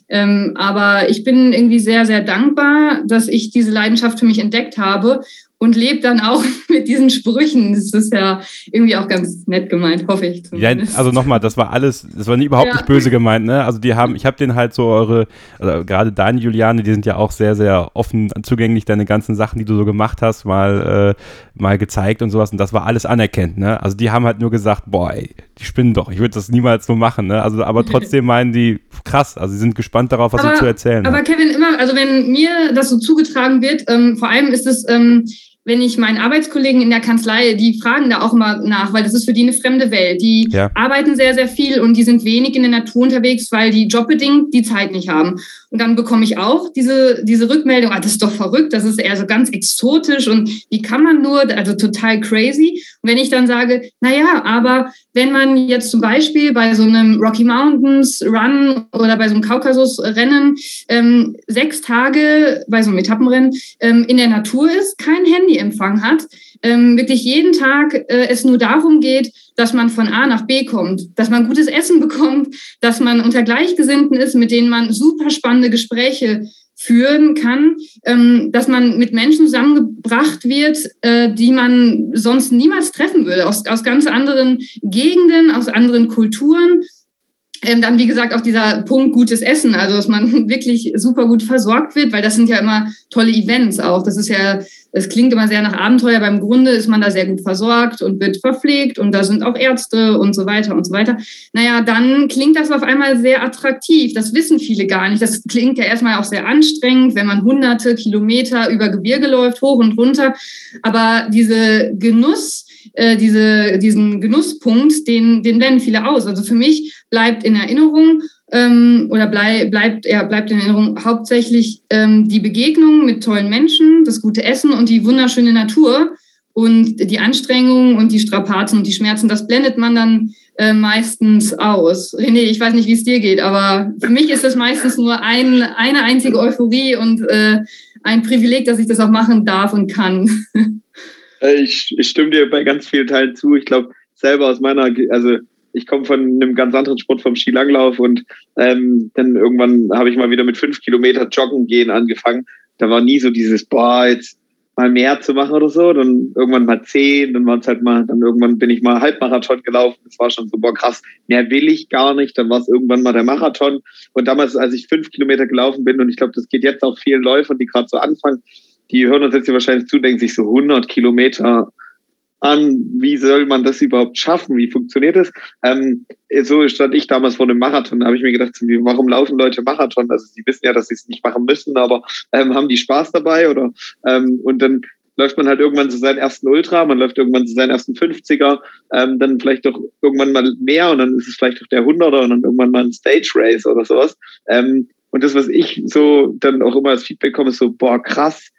Ähm, aber ich bin irgendwie sehr, sehr dankbar, dass ich diese Leidenschaft für mich entdeckt habe und lebt dann auch *laughs* mit diesen Sprüchen. Das ist ja irgendwie auch ganz nett gemeint, hoffe ich. Zumindest. Ja, also nochmal, das war alles, das war überhaupt ja. nicht böse gemeint, ne? Also die haben, ich habe denen halt so eure, also gerade deine Juliane, die sind ja auch sehr, sehr offen zugänglich, deine ganzen Sachen, die du so gemacht hast, mal, äh, mal gezeigt und sowas und das war alles anerkennt, ne? Also die haben halt nur gesagt, boah, ey, die spinnen doch, ich würde das niemals so machen, ne? Also aber trotzdem *laughs* meinen die, krass, also sie sind gespannt darauf, was aber, sie zu erzählen Aber Kevin, immer, also wenn mir das so zugetragen wird, ähm, vor allem ist es, ähm, wenn ich meinen Arbeitskollegen in der Kanzlei, die fragen da auch mal nach, weil das ist für die eine fremde Welt. Die ja. arbeiten sehr, sehr viel und die sind wenig in der Natur unterwegs, weil die jobbedingt die Zeit nicht haben. Und dann bekomme ich auch diese, diese Rückmeldung, ah, das ist doch verrückt, das ist eher so ganz exotisch und wie kann man nur, also total crazy. Und wenn ich dann sage, na ja, aber wenn man jetzt zum Beispiel bei so einem Rocky Mountains Run oder bei so einem Kaukasus-Rennen ähm, sechs Tage bei so einem Etappenrennen ähm, in der Natur ist, kein Handyempfang hat, ähm, wirklich jeden Tag äh, es nur darum geht, dass man von A nach B kommt, dass man gutes Essen bekommt, dass man unter Gleichgesinnten ist, mit denen man super spannende Gespräche führen kann, ähm, dass man mit Menschen zusammengebracht wird, äh, die man sonst niemals treffen würde, aus, aus ganz anderen Gegenden, aus anderen Kulturen. Ähm, dann, wie gesagt, auch dieser Punkt gutes Essen, also dass man *laughs* wirklich super gut versorgt wird, weil das sind ja immer tolle Events auch. Das ist ja es klingt immer sehr nach Abenteuer. Beim Grunde ist man da sehr gut versorgt und wird verpflegt und da sind auch Ärzte und so weiter und so weiter. Naja, dann klingt das auf einmal sehr attraktiv. Das wissen viele gar nicht. Das klingt ja erstmal auch sehr anstrengend, wenn man hunderte Kilometer über Gebirge läuft, hoch und runter. Aber diese Genuss, äh, diese, diesen Genusspunkt, den, den blenden viele aus. Also für mich bleibt in Erinnerung, ähm, oder blei bleibt, ja, bleibt in Erinnerung hauptsächlich ähm, die Begegnung mit tollen Menschen, das gute Essen und die wunderschöne Natur. Und die Anstrengungen und die Strapazen und die Schmerzen, das blendet man dann äh, meistens aus. René, ich weiß nicht, wie es dir geht, aber für mich ist das meistens nur ein, eine einzige Euphorie und äh, ein Privileg, dass ich das auch machen darf und kann. *laughs* Äh, ich, ich stimme dir bei ganz vielen Teilen zu. Ich glaube, selber aus meiner, also ich komme von einem ganz anderen Sport vom Skilanglauf und ähm, dann irgendwann habe ich mal wieder mit fünf Kilometer Joggen gehen angefangen. Da war nie so dieses, boah, jetzt mal mehr zu machen oder so. Dann irgendwann mal zehn, dann waren es halt mal, dann irgendwann bin ich mal Halbmarathon gelaufen. Das war schon so, boah, krass, mehr will ich gar nicht. Dann war es irgendwann mal der Marathon. Und damals, als ich fünf Kilometer gelaufen bin, und ich glaube, das geht jetzt auch vielen Läufern, die gerade so anfangen, die hören uns jetzt hier wahrscheinlich zu, denken sich so 100 Kilometer an, wie soll man das überhaupt schaffen, wie funktioniert das? Ähm, so stand ich damals vor dem Marathon, da habe ich mir gedacht, warum laufen Leute Marathon? Also sie wissen ja, dass sie es nicht machen müssen, aber ähm, haben die Spaß dabei oder ähm, und dann läuft man halt irgendwann zu seinen ersten Ultra, man läuft irgendwann zu seinen ersten 50er, ähm, dann vielleicht doch irgendwann mal mehr und dann ist es vielleicht doch der 100er und dann irgendwann mal ein Stage Race oder sowas. Ähm, und das, was ich so dann auch immer als Feedback komme, ist so, boah, krass.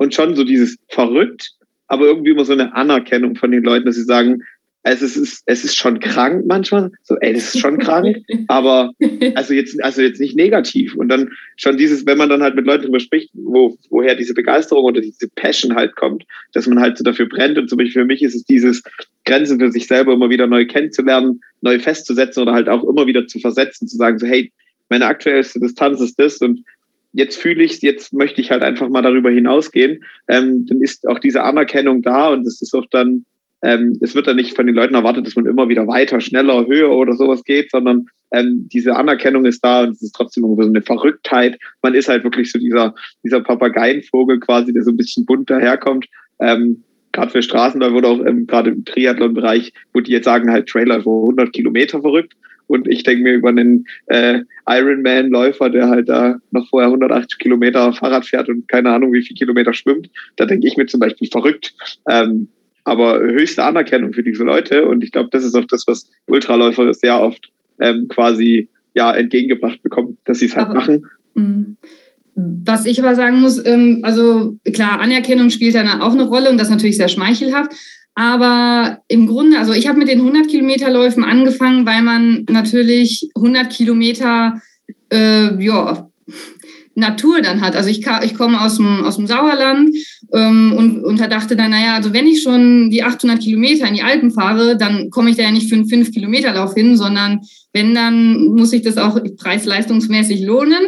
Und schon so dieses verrückt, aber irgendwie immer so eine Anerkennung von den Leuten, dass sie sagen, es ist, es ist schon krank manchmal. So, ey, das ist schon krank, *laughs* aber also jetzt, also jetzt nicht negativ. Und dann schon dieses, wenn man dann halt mit Leuten drüber spricht, wo, woher diese Begeisterung oder diese Passion halt kommt, dass man halt so dafür brennt. Und zum Beispiel für mich ist es dieses Grenzen für sich selber immer wieder neu kennenzulernen, neu festzusetzen oder halt auch immer wieder zu versetzen, zu sagen so, hey, meine aktuellste Distanz ist das und jetzt fühle ich es, jetzt möchte ich halt einfach mal darüber hinausgehen, ähm, dann ist auch diese Anerkennung da und es ist auch dann, ähm, es wird dann nicht von den Leuten erwartet, dass man immer wieder weiter, schneller, höher oder sowas geht, sondern ähm, diese Anerkennung ist da und es ist trotzdem so eine Verrücktheit. Man ist halt wirklich so dieser, dieser Papageienvogel quasi, der so ein bisschen bunt daherkommt. Ähm, gerade für Straßenläufer oder auch ähm, gerade im Triathlon-Bereich, wo die jetzt sagen halt Trailer vor 100 Kilometer verrückt. Und ich denke mir über einen äh, Ironman-Läufer, der halt da noch vorher 180 Kilometer Fahrrad fährt und keine Ahnung, wie viel Kilometer schwimmt, da denke ich mir zum Beispiel verrückt. Ähm, aber höchste Anerkennung für diese Leute. Und ich glaube, das ist auch das, was Ultraläufer sehr oft ähm, quasi ja entgegengebracht bekommen, dass sie es halt aber, machen. Mh. Was ich aber sagen muss, ähm, also klar, Anerkennung spielt dann auch eine Rolle und das ist natürlich sehr schmeichelhaft. Aber im Grunde, also ich habe mit den 100 Kilometerläufen angefangen, weil man natürlich 100 Kilometer, äh, ja, Natur dann hat. Also ich, ich komme aus dem, aus dem Sauerland ähm, und, und da dachte dann, naja, also wenn ich schon die 800 Kilometer in die Alpen fahre, dann komme ich da ja nicht für einen 5-Kilometer-Lauf hin, sondern wenn, dann muss ich das auch preis-leistungsmäßig lohnen.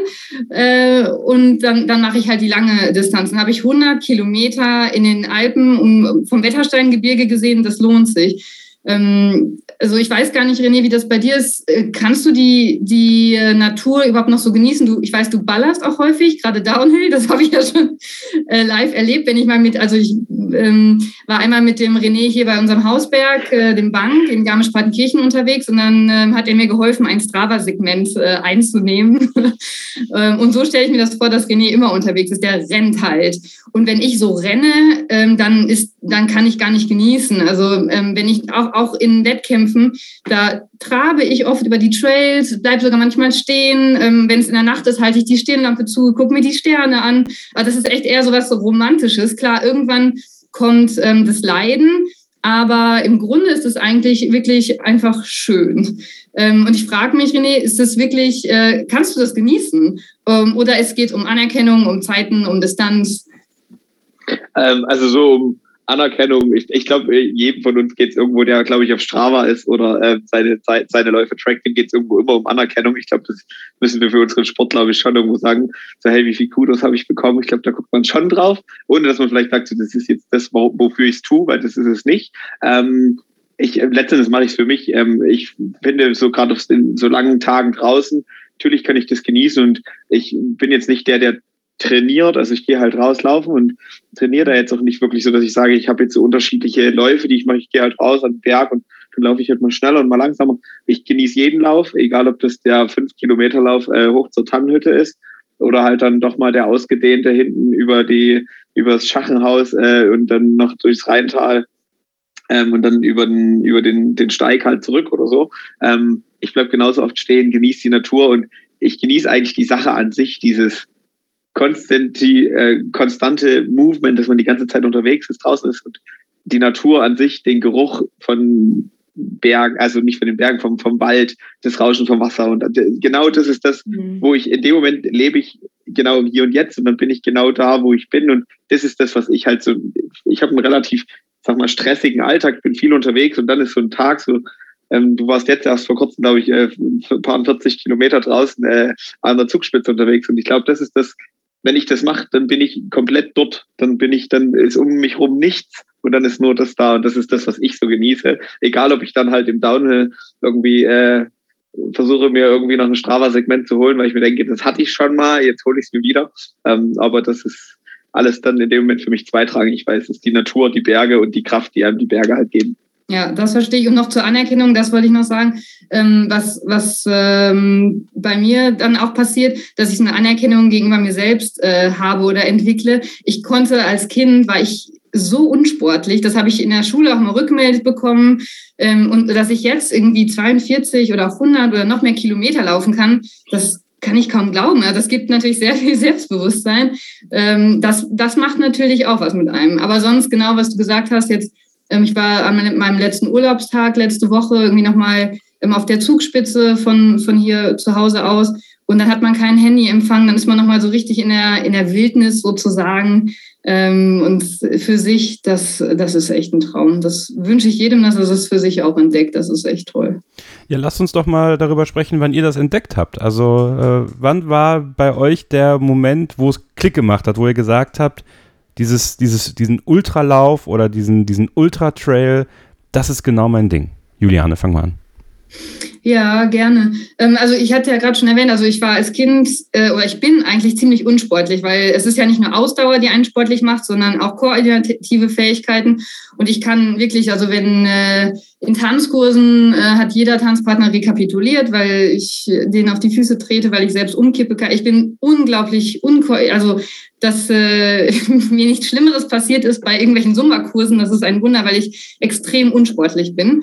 Äh, und dann, dann mache ich halt die lange Distanz. Dann habe ich 100 Kilometer in den Alpen um, vom Wettersteingebirge gesehen, das lohnt sich. Ähm, also ich weiß gar nicht, René, wie das bei dir ist. Äh, kannst du die, die äh, Natur überhaupt noch so genießen? Du, ich weiß, du ballerst auch häufig, gerade Downhill, das *laughs* habe ich ja schon äh, live erlebt, wenn ich mal mit, also ich ähm, war einmal mit dem René hier bei unserem Hausberg, äh, dem Bank in Garmisch-Partenkirchen unterwegs und dann ähm, hat er mir geholfen, ein Strava-Segment äh, einzunehmen. *laughs* ähm, und so stelle ich mir das vor, dass René immer unterwegs ist, der rennt halt. Und wenn ich so renne, ähm, dann ist, dann kann ich gar nicht genießen. Also ähm, wenn ich auch, auch in Wettkämpfen, da trabe ich oft über die Trails, bleibe sogar manchmal stehen. Ähm, wenn es in der Nacht ist, halte ich die Stirnlampe zu, gucke mir die Sterne an. Also das ist echt eher so was so Romantisches. Klar, irgendwann kommt ähm, das Leiden, aber im Grunde ist es eigentlich wirklich einfach schön. Ähm, und ich frage mich, René, ist das wirklich, äh, kannst du das genießen? Ähm, oder es geht um Anerkennung, um Zeiten, um Distanz? Ähm, also so Anerkennung. Ich, ich glaube, jedem von uns geht es irgendwo, der, glaube ich, auf Strava ist oder äh, seine, seine Läufe trackt, dem geht es irgendwo immer um Anerkennung. Ich glaube, das müssen wir für unseren Sport, glaube ich, schon irgendwo sagen. So, hey, wie viel Kudos habe ich bekommen? Ich glaube, da guckt man schon drauf, ohne dass man vielleicht sagt, so, das ist jetzt das, wofür ich es tue, weil das ist es nicht. Ähm, ich, letztendlich mache ich es für mich. Ähm, ich finde, so gerade auf so langen Tagen draußen, natürlich kann ich das genießen und ich bin jetzt nicht der, der trainiert. Also ich gehe halt rauslaufen und trainiere da jetzt auch nicht wirklich so, dass ich sage, ich habe jetzt so unterschiedliche Läufe, die ich mache. Ich gehe halt raus an den Berg und dann laufe ich halt mal schneller und mal langsamer. Ich genieße jeden Lauf, egal ob das der 5-Kilometer-Lauf äh, hoch zur Tannenhütte ist oder halt dann doch mal der ausgedehnte hinten über die über das Schachenhaus äh, und dann noch durchs Rheintal ähm, und dann über den über den den Steig halt zurück oder so. Ähm, ich bleib genauso oft stehen, genieße die Natur und ich genieße eigentlich die Sache an sich, dieses konstanti, äh, konstante Movement, dass man die ganze Zeit unterwegs ist, draußen ist und die Natur an sich, den Geruch von Bergen, also nicht von den Bergen, vom, vom Wald, das Rauschen vom Wasser. Und genau das ist das, mhm. wo ich in dem Moment lebe ich genau Hier und Jetzt und dann bin ich genau da, wo ich bin. Und das ist das, was ich halt so, ich habe einen relativ, sag mal, stressigen Alltag, bin viel unterwegs und dann ist so ein Tag so, ähm, du warst jetzt erst vor kurzem, glaube ich, äh, ein paar 40 Kilometer draußen äh, an der Zugspitze unterwegs. Und ich glaube, das ist das, wenn ich das mache, dann bin ich komplett dort. Dann bin ich, dann ist um mich rum nichts und dann ist nur das da und das ist das, was ich so genieße. Egal, ob ich dann halt im Downhill irgendwie äh, versuche mir irgendwie noch ein Strava-Segment zu holen, weil ich mir denke, das hatte ich schon mal, jetzt hole ich es mir wieder. Ähm, aber das ist alles dann in dem Moment für mich zweitrangig. Ich weiß, es ist die Natur, die Berge und die Kraft, die einem die Berge halt geben. Ja, das verstehe ich. Und noch zur Anerkennung, das wollte ich noch sagen, ähm, was, was ähm, bei mir dann auch passiert, dass ich eine Anerkennung gegenüber mir selbst äh, habe oder entwickle. Ich konnte als Kind, war ich so unsportlich, das habe ich in der Schule auch mal rückgemeldet bekommen. Ähm, und dass ich jetzt irgendwie 42 oder 100 oder noch mehr Kilometer laufen kann, das kann ich kaum glauben. Also das gibt natürlich sehr viel Selbstbewusstsein. Ähm, das, das macht natürlich auch was mit einem. Aber sonst genau, was du gesagt hast, jetzt ich war an meinem letzten Urlaubstag letzte Woche irgendwie nochmal ähm, auf der Zugspitze von, von hier zu Hause aus. Und dann hat man keinen Handyempfang, dann ist man nochmal so richtig in der, in der Wildnis sozusagen. Ähm, und für sich, das, das ist echt ein Traum. Das wünsche ich jedem, dass er das für sich auch entdeckt. Das ist echt toll. Ja, lasst uns doch mal darüber sprechen, wann ihr das entdeckt habt. Also, äh, wann war bei euch der Moment, wo es Klick gemacht hat, wo ihr gesagt habt, dieses, dieses, diesen Ultralauf oder diesen, diesen Ultratrail, das ist genau mein Ding. Juliane, fang mal an. Ja, gerne. Ähm, also ich hatte ja gerade schon erwähnt, also ich war als Kind äh, oder ich bin eigentlich ziemlich unsportlich, weil es ist ja nicht nur Ausdauer, die einen sportlich macht, sondern auch koordinative Fähigkeiten. Und ich kann wirklich, also wenn äh, in Tanzkursen äh, hat jeder Tanzpartner rekapituliert, weil ich den auf die Füße trete, weil ich selbst umkippe kann. Ich bin unglaublich unko also dass äh, *laughs* mir nichts Schlimmeres passiert ist bei irgendwelchen Sumba-Kursen. Das ist ein Wunder, weil ich extrem unsportlich bin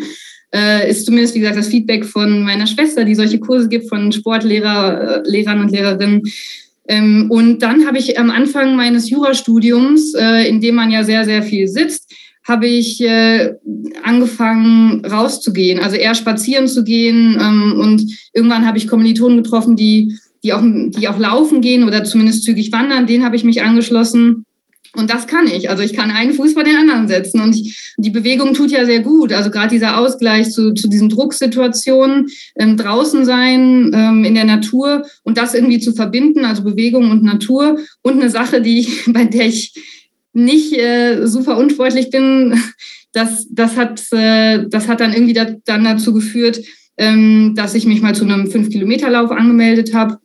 äh, ist zumindest, wie gesagt, das Feedback von meiner Schwester, die solche Kurse gibt, von Sportlehrer, äh, Lehrern und Lehrerinnen. Ähm, und dann habe ich am Anfang meines Jurastudiums, äh, in dem man ja sehr, sehr viel sitzt, habe ich äh, angefangen rauszugehen, also eher spazieren zu gehen. Ähm, und irgendwann habe ich Kommilitonen getroffen, die die auch, die auch laufen gehen oder zumindest zügig wandern, den habe ich mich angeschlossen. Und das kann ich. Also ich kann einen Fuß vor den anderen setzen. Und ich, die Bewegung tut ja sehr gut. Also gerade dieser Ausgleich zu, zu diesen Drucksituationen, ähm, draußen sein, ähm, in der Natur und das irgendwie zu verbinden, also Bewegung und Natur. Und eine Sache, die ich, *laughs* bei der ich nicht äh, super unfreundlich bin, das, das, hat, äh, das hat dann irgendwie da, dann dazu geführt, ähm, dass ich mich mal zu einem 5-Kilometer-Lauf angemeldet habe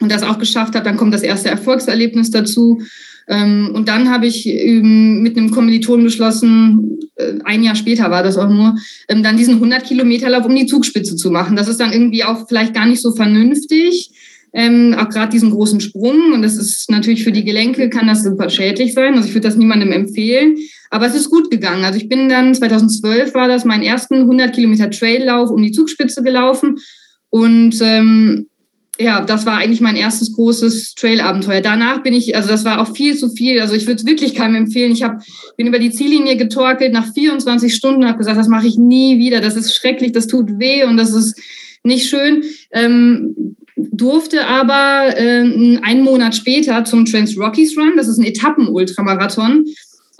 und das auch geschafft habe. Dann kommt das erste Erfolgserlebnis dazu. Ähm, und dann habe ich mit einem Kommiliton beschlossen, äh, ein Jahr später war das auch nur, ähm, dann diesen 100-Kilometer-Lauf um die Zugspitze zu machen. Das ist dann irgendwie auch vielleicht gar nicht so vernünftig. Ähm, auch gerade diesen großen Sprung. Und das ist natürlich für die Gelenke, kann das super schädlich sein. Also ich würde das niemandem empfehlen. Aber es ist gut gegangen. Also ich bin dann, 2012 war das, meinen ersten 100 Kilometer Traillauf um die Zugspitze gelaufen. Und ähm, ja, das war eigentlich mein erstes großes Trail-Abenteuer. Danach bin ich, also das war auch viel zu viel. Also ich würde es wirklich keinem empfehlen. Ich hab, bin über die Ziellinie getorkelt nach 24 Stunden, habe gesagt, das mache ich nie wieder. Das ist schrecklich, das tut weh und das ist nicht schön. Ähm, durfte aber äh, einen Monat später zum Trans Rockies Run. Das ist ein Etappen-Ultramarathon.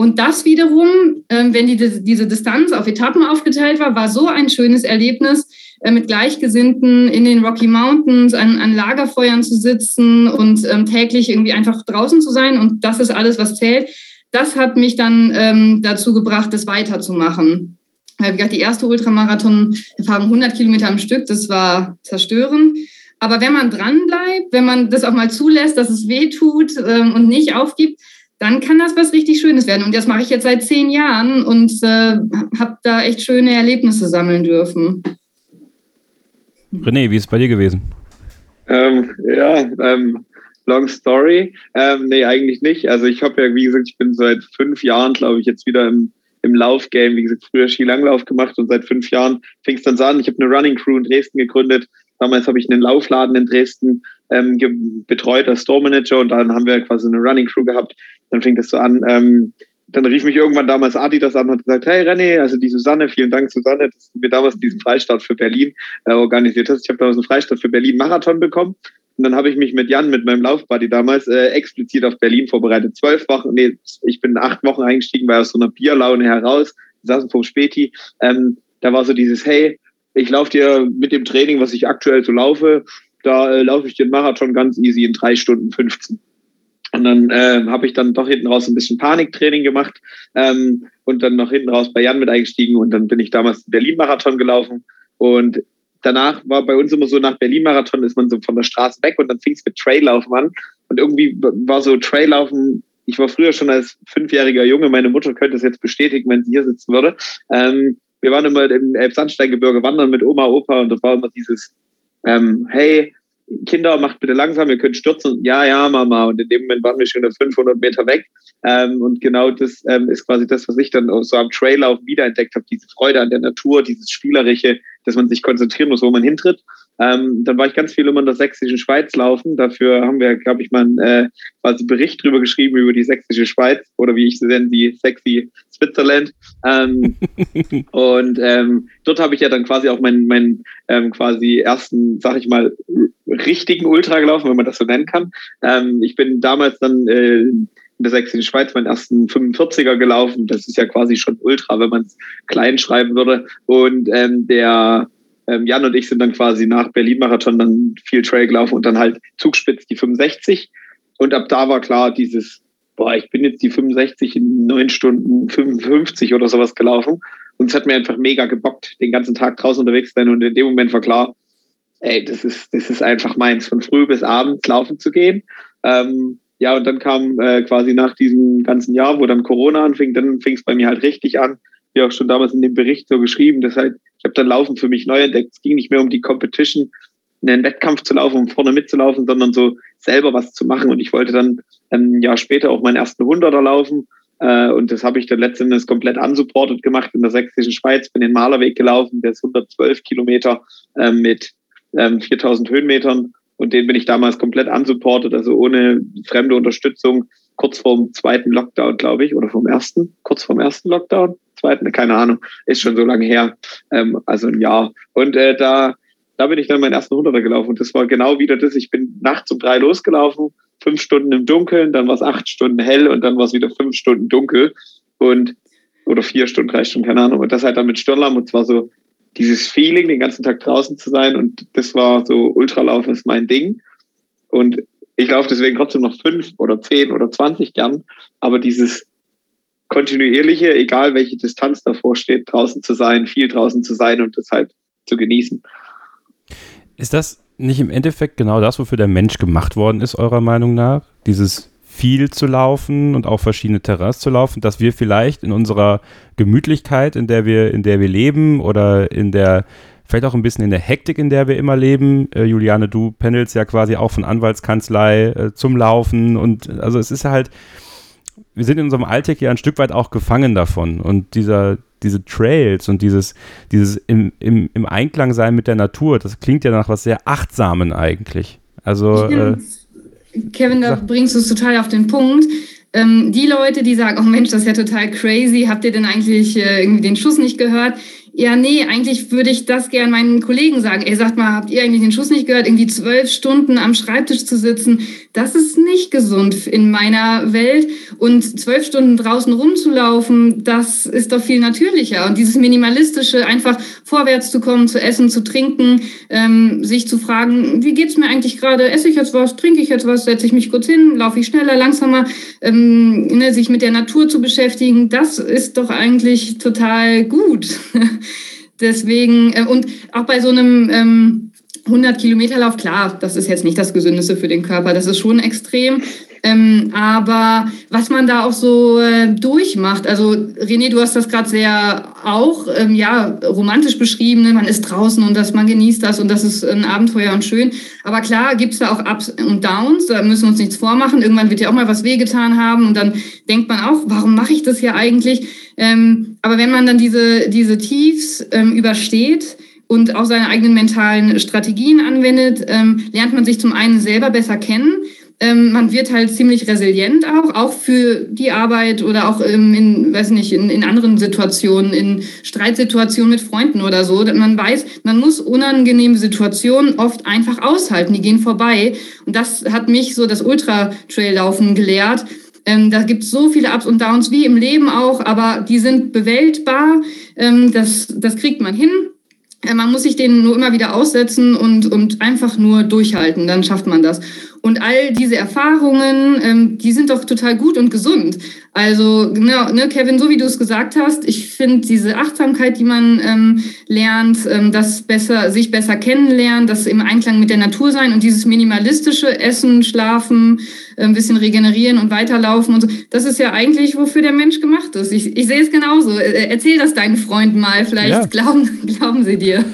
Und das wiederum, äh, wenn die, diese Distanz auf Etappen aufgeteilt war, war so ein schönes Erlebnis äh, mit Gleichgesinnten in den Rocky Mountains an, an Lagerfeuern zu sitzen und ähm, täglich irgendwie einfach draußen zu sein. Und das ist alles, was zählt. Das hat mich dann ähm, dazu gebracht, das weiterzumachen. Wie gesagt, die erste Ultramarathon-Erfahrung 100 Kilometer am Stück, das war zerstörend. Aber wenn man dranbleibt, wenn man das auch mal zulässt, dass es weh tut ähm, und nicht aufgibt, dann kann das was richtig Schönes werden. Und das mache ich jetzt seit zehn Jahren und äh, habe da echt schöne Erlebnisse sammeln dürfen. René, wie ist es bei dir gewesen? Ähm, ja, ähm, long story. Ähm, nee, eigentlich nicht. Also ich habe ja, wie gesagt, ich bin seit fünf Jahren, glaube ich, jetzt wieder im, im Laufgame. Wie gesagt, früher Skilanglauf gemacht und seit fünf Jahren fing es dann so an. Ich habe eine Running Crew in Dresden gegründet. Damals habe ich einen Laufladen in Dresden ähm, betreut als Store Manager und dann haben wir quasi eine Running Crew gehabt. Dann fing das so an. Ähm, dann rief mich irgendwann damals Adidas an und hat gesagt, hey René, also die Susanne, vielen Dank Susanne, dass du mir damals diesen Freistaat für Berlin äh, organisiert hast. Ich habe damals einen Freistaat für Berlin Marathon bekommen. Und dann habe ich mich mit Jan, mit meinem Laufbuddy damals, äh, explizit auf Berlin vorbereitet. Zwölf Wochen, nee, ich bin acht Wochen eingestiegen, war aus so einer Bierlaune heraus, saßen vom Späti. Ähm, da war so dieses, hey, ich laufe dir mit dem Training, was ich aktuell so laufe, da äh, laufe ich den Marathon ganz easy in drei Stunden 15. Und dann äh, habe ich dann doch hinten raus ein bisschen Paniktraining gemacht ähm, und dann noch hinten raus bei Jan mit eingestiegen und dann bin ich damals Berlin-Marathon gelaufen. Und danach war bei uns immer so, nach Berlin-Marathon ist man so von der Straße weg und dann fing es mit Traillaufen an. Und irgendwie war so Traillaufen, ich war früher schon als fünfjähriger Junge, meine Mutter könnte es jetzt bestätigen, wenn sie hier sitzen würde, ähm, wir waren immer im Elbsandsteingebirge wandern mit Oma, Opa und das war immer dieses, ähm, hey, Kinder, macht bitte langsam, ihr könnt stürzen. Ja, ja, Mama. Und in dem Moment waren wir schon 500 Meter weg. Ähm, und genau das ähm, ist quasi das, was ich dann so am Traillauf wiederentdeckt habe. Diese Freude an der Natur, dieses Spielerische, dass man sich konzentrieren muss, wo man hintritt. Ähm, dann war ich ganz viel immer in der sächsischen Schweiz laufen. Dafür haben wir, glaube ich, mal einen äh, quasi Bericht drüber geschrieben über die sächsische Schweiz oder wie ich sie nenne, die sexy Switzerland. Ähm, *laughs* und ähm, dort habe ich ja dann quasi auch meinen mein, ähm, quasi ersten, sag ich mal, richtigen Ultra gelaufen, wenn man das so nennen kann. Ähm, ich bin damals dann äh, in der sächsischen Schweiz meinen ersten 45er gelaufen. Das ist ja quasi schon Ultra, wenn man es klein schreiben würde. Und ähm, der ähm, Jan und ich sind dann quasi nach Berlin-Marathon dann viel Trail gelaufen und dann halt Zugspitz die 65. Und ab da war klar, dieses, boah, ich bin jetzt die 65 in neun Stunden 55 oder sowas gelaufen. Und es hat mir einfach mega gebockt, den ganzen Tag draußen unterwegs sein. Und in dem Moment war klar, ey, das ist, das ist einfach meins, von früh bis abends laufen zu gehen. Ähm, ja, und dann kam äh, quasi nach diesem ganzen Jahr, wo dann Corona anfing, dann fing es bei mir halt richtig an, wie auch schon damals in dem Bericht so geschrieben, dass halt ich habe dann Laufen für mich neu entdeckt. Es ging nicht mehr um die Competition, einen Wettkampf zu laufen, um vorne mitzulaufen, sondern so selber was zu machen. Und ich wollte dann ein Jahr später auch meinen ersten Hunderter laufen. Äh, und das habe ich dann letztendlich komplett unsupported gemacht in der sächsischen Schweiz. Bin den Malerweg gelaufen, der ist 112 Kilometer äh, mit 4000 ähm, Höhenmetern. Und den bin ich damals komplett unsupported, also ohne fremde Unterstützung, kurz vorm zweiten Lockdown, glaube ich, oder vom ersten, kurz vorm ersten Lockdown zweiten, keine Ahnung, ist schon so lange her, ähm, also ein Jahr. Und äh, da, da bin ich dann meinen ersten Hunderter gelaufen. Und das war genau wieder das. Ich bin nachts um drei losgelaufen, fünf Stunden im Dunkeln, dann war es acht Stunden hell und dann war es wieder fünf Stunden dunkel. Und oder vier Stunden, drei Stunden, keine Ahnung. Und das halt dann mit Stirnlamm und zwar so dieses Feeling, den ganzen Tag draußen zu sein. Und das war so, Ultralaufen ist mein Ding. Und ich laufe deswegen trotzdem noch fünf oder zehn oder zwanzig gern. Aber dieses kontinuierliche, egal welche Distanz davor steht, draußen zu sein, viel draußen zu sein und das halt zu genießen. Ist das nicht im Endeffekt genau das, wofür der Mensch gemacht worden ist, eurer Meinung nach? Dieses viel zu laufen und auch verschiedene Terrains zu laufen, dass wir vielleicht in unserer Gemütlichkeit, in der wir, in der wir leben oder in der, vielleicht auch ein bisschen in der Hektik, in der wir immer leben. Äh, Juliane, du pendelst ja quasi auch von Anwaltskanzlei äh, zum Laufen und also es ist halt, wir sind in unserem Alltag ja ein Stück weit auch gefangen davon. Und dieser, diese Trails und dieses, dieses im, im, im Einklang sein mit der Natur, das klingt ja nach was sehr Achtsamen eigentlich. Also. Äh, Kevin, da bringst du es total auf den Punkt. Ähm, die Leute, die sagen, oh Mensch, das ist ja total crazy, habt ihr denn eigentlich äh, irgendwie den Schuss nicht gehört? Ja, nee, eigentlich würde ich das gern meinen Kollegen sagen. Ey, sagt mal, habt ihr eigentlich den Schuss nicht gehört? Irgendwie zwölf Stunden am Schreibtisch zu sitzen, das ist nicht gesund in meiner Welt. Und zwölf Stunden draußen rumzulaufen, das ist doch viel natürlicher. Und dieses minimalistische, einfach vorwärts zu kommen, zu essen, zu trinken, ähm, sich zu fragen, wie geht's mir eigentlich gerade? Esse ich jetzt was? Trinke ich jetzt was? Setze ich mich kurz hin? Laufe ich schneller, langsamer? Ähm, ne, sich mit der Natur zu beschäftigen, das ist doch eigentlich total gut. *laughs* Deswegen, äh, und auch bei so einem ähm, 100 Kilometer Lauf, klar, das ist jetzt nicht das Gesündeste für den Körper, das ist schon extrem. Ähm, aber was man da auch so äh, durchmacht, also René, du hast das gerade sehr auch ähm, ja romantisch beschrieben, ne? man ist draußen und das, man genießt das und das ist ein Abenteuer und schön. Aber klar gibt es da auch Ups und Downs, da müssen wir uns nichts vormachen. Irgendwann wird ja auch mal was wehgetan haben und dann denkt man auch, warum mache ich das hier eigentlich? Ähm, aber wenn man dann diese, diese Tiefs ähm, übersteht, und auch seine eigenen mentalen Strategien anwendet, ähm, lernt man sich zum einen selber besser kennen ähm, man wird halt ziemlich resilient auch, auch für die Arbeit oder auch ähm, in, weiß nicht, in, in anderen Situationen, in Streitsituationen mit Freunden oder so. Man weiß, man muss unangenehme Situationen oft einfach aushalten, die gehen vorbei. Und das hat mich so das Ultra-Trail-Laufen gelehrt. Ähm, da gibt es so viele Ups und Downs wie im Leben auch, aber die sind bewältbar. Ähm, das, das kriegt man hin. Äh, man muss sich denen nur immer wieder aussetzen und, und einfach nur durchhalten, dann schafft man das. Und all diese Erfahrungen, ähm, die sind doch total gut und gesund. Also, genau, ne, Kevin, so wie du es gesagt hast, ich finde diese Achtsamkeit, die man ähm, lernt, ähm, das besser, sich besser kennenlernen, das im Einklang mit der Natur sein und dieses minimalistische Essen, Schlafen, ein bisschen regenerieren und weiterlaufen und so, das ist ja eigentlich, wofür der Mensch gemacht ist. Ich, ich sehe es genauso. Äh, erzähl das deinen Freunden mal, vielleicht ja. glauben, glauben sie dir.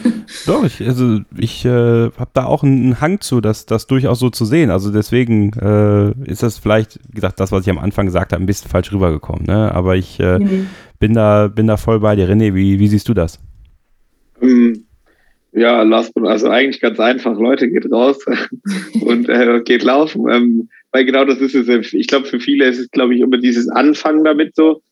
Doch, ich, also ich äh, habe da auch einen Hang zu, das, das durchaus so zu sehen. Also deswegen äh, ist das vielleicht, wie gesagt, das, was ich am Anfang gesagt habe, ein bisschen falsch rübergekommen. Ne? Aber ich äh, mhm. bin, da, bin da voll bei dir. René, wie, wie siehst du das? Um, ja, last, also eigentlich ganz einfach. Leute, geht raus *laughs* und äh, geht laufen. Ähm, weil genau das ist es. Ich glaube, für viele ist es, glaube ich, immer dieses Anfangen damit so.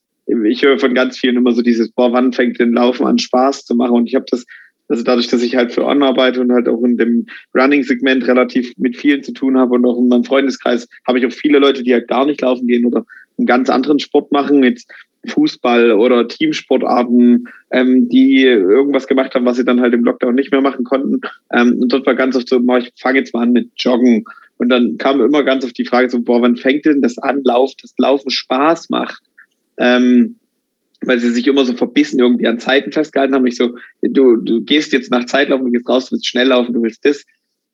Ich höre von ganz vielen immer so dieses, boah, wann fängt denn Laufen an Spaß zu machen? Und ich habe das also dadurch, dass ich halt für On arbeite und halt auch in dem Running-Segment relativ mit vielen zu tun habe und auch in meinem Freundeskreis habe ich auch viele Leute, die halt gar nicht laufen gehen oder einen ganz anderen Sport machen, jetzt Fußball oder Teamsportarten, ähm, die irgendwas gemacht haben, was sie dann halt im Lockdown nicht mehr machen konnten. Ähm, und dort war ganz oft so, ich fange jetzt mal an mit Joggen. Und dann kam immer ganz oft die Frage so, boah, wann fängt denn das an, Lauf, das Laufen Spaß macht? Ähm, weil sie sich immer so verbissen irgendwie an Zeiten festgehalten haben. Ich so, du, du gehst jetzt nach Zeitlaufen, du gehst raus, du willst schnell laufen, du willst das.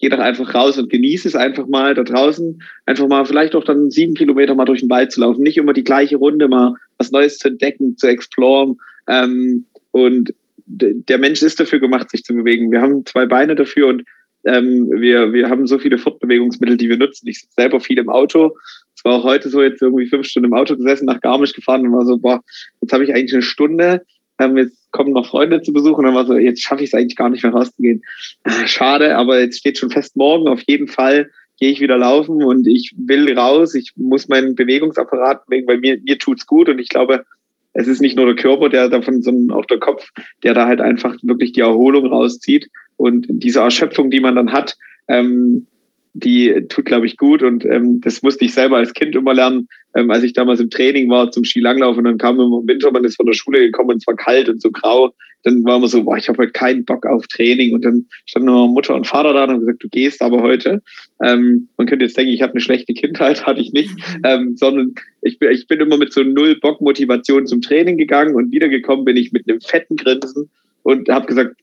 Geh doch einfach raus und genieße es einfach mal da draußen. Einfach mal vielleicht auch dann sieben Kilometer mal durch den Wald zu laufen. Nicht immer die gleiche Runde, mal was Neues zu entdecken, zu exploren. Ähm, und der Mensch ist dafür gemacht, sich zu bewegen. Wir haben zwei Beine dafür und ähm, wir, wir haben so viele Fortbewegungsmittel, die wir nutzen. Ich sitze selber viel im Auto es war auch heute so, jetzt irgendwie fünf Stunden im Auto gesessen, nach Garmisch gefahren und war so, boah, jetzt habe ich eigentlich eine Stunde, ähm, jetzt kommen noch Freunde zu besuchen und dann war so, jetzt schaffe ich es eigentlich gar nicht mehr rauszugehen. Ah, schade, aber jetzt steht schon fest, morgen auf jeden Fall gehe ich wieder laufen und ich will raus, ich muss meinen Bewegungsapparat bewegen, weil mir, mir tut's gut und ich glaube, es ist nicht nur der Körper, der davon, sondern auch der Kopf, der da halt einfach wirklich die Erholung rauszieht. Und diese Erschöpfung, die man dann hat, ähm, die tut, glaube ich, gut. Und ähm, das musste ich selber als Kind immer lernen, ähm, als ich damals im Training war zum Skilanglauf und dann kam immer im Winter, man ist von der Schule gekommen und es war kalt und so grau. Dann war immer so, boah, ich habe heute keinen Bock auf Training. Und dann standen immer Mutter und Vater da und haben gesagt, du gehst aber heute. Ähm, man könnte jetzt denken, ich habe eine schlechte Kindheit, *laughs* hatte ich nicht, ähm, sondern ich bin, ich bin immer mit so null Bock Motivation zum Training gegangen und wiedergekommen bin ich mit einem fetten Grinsen und habe gesagt,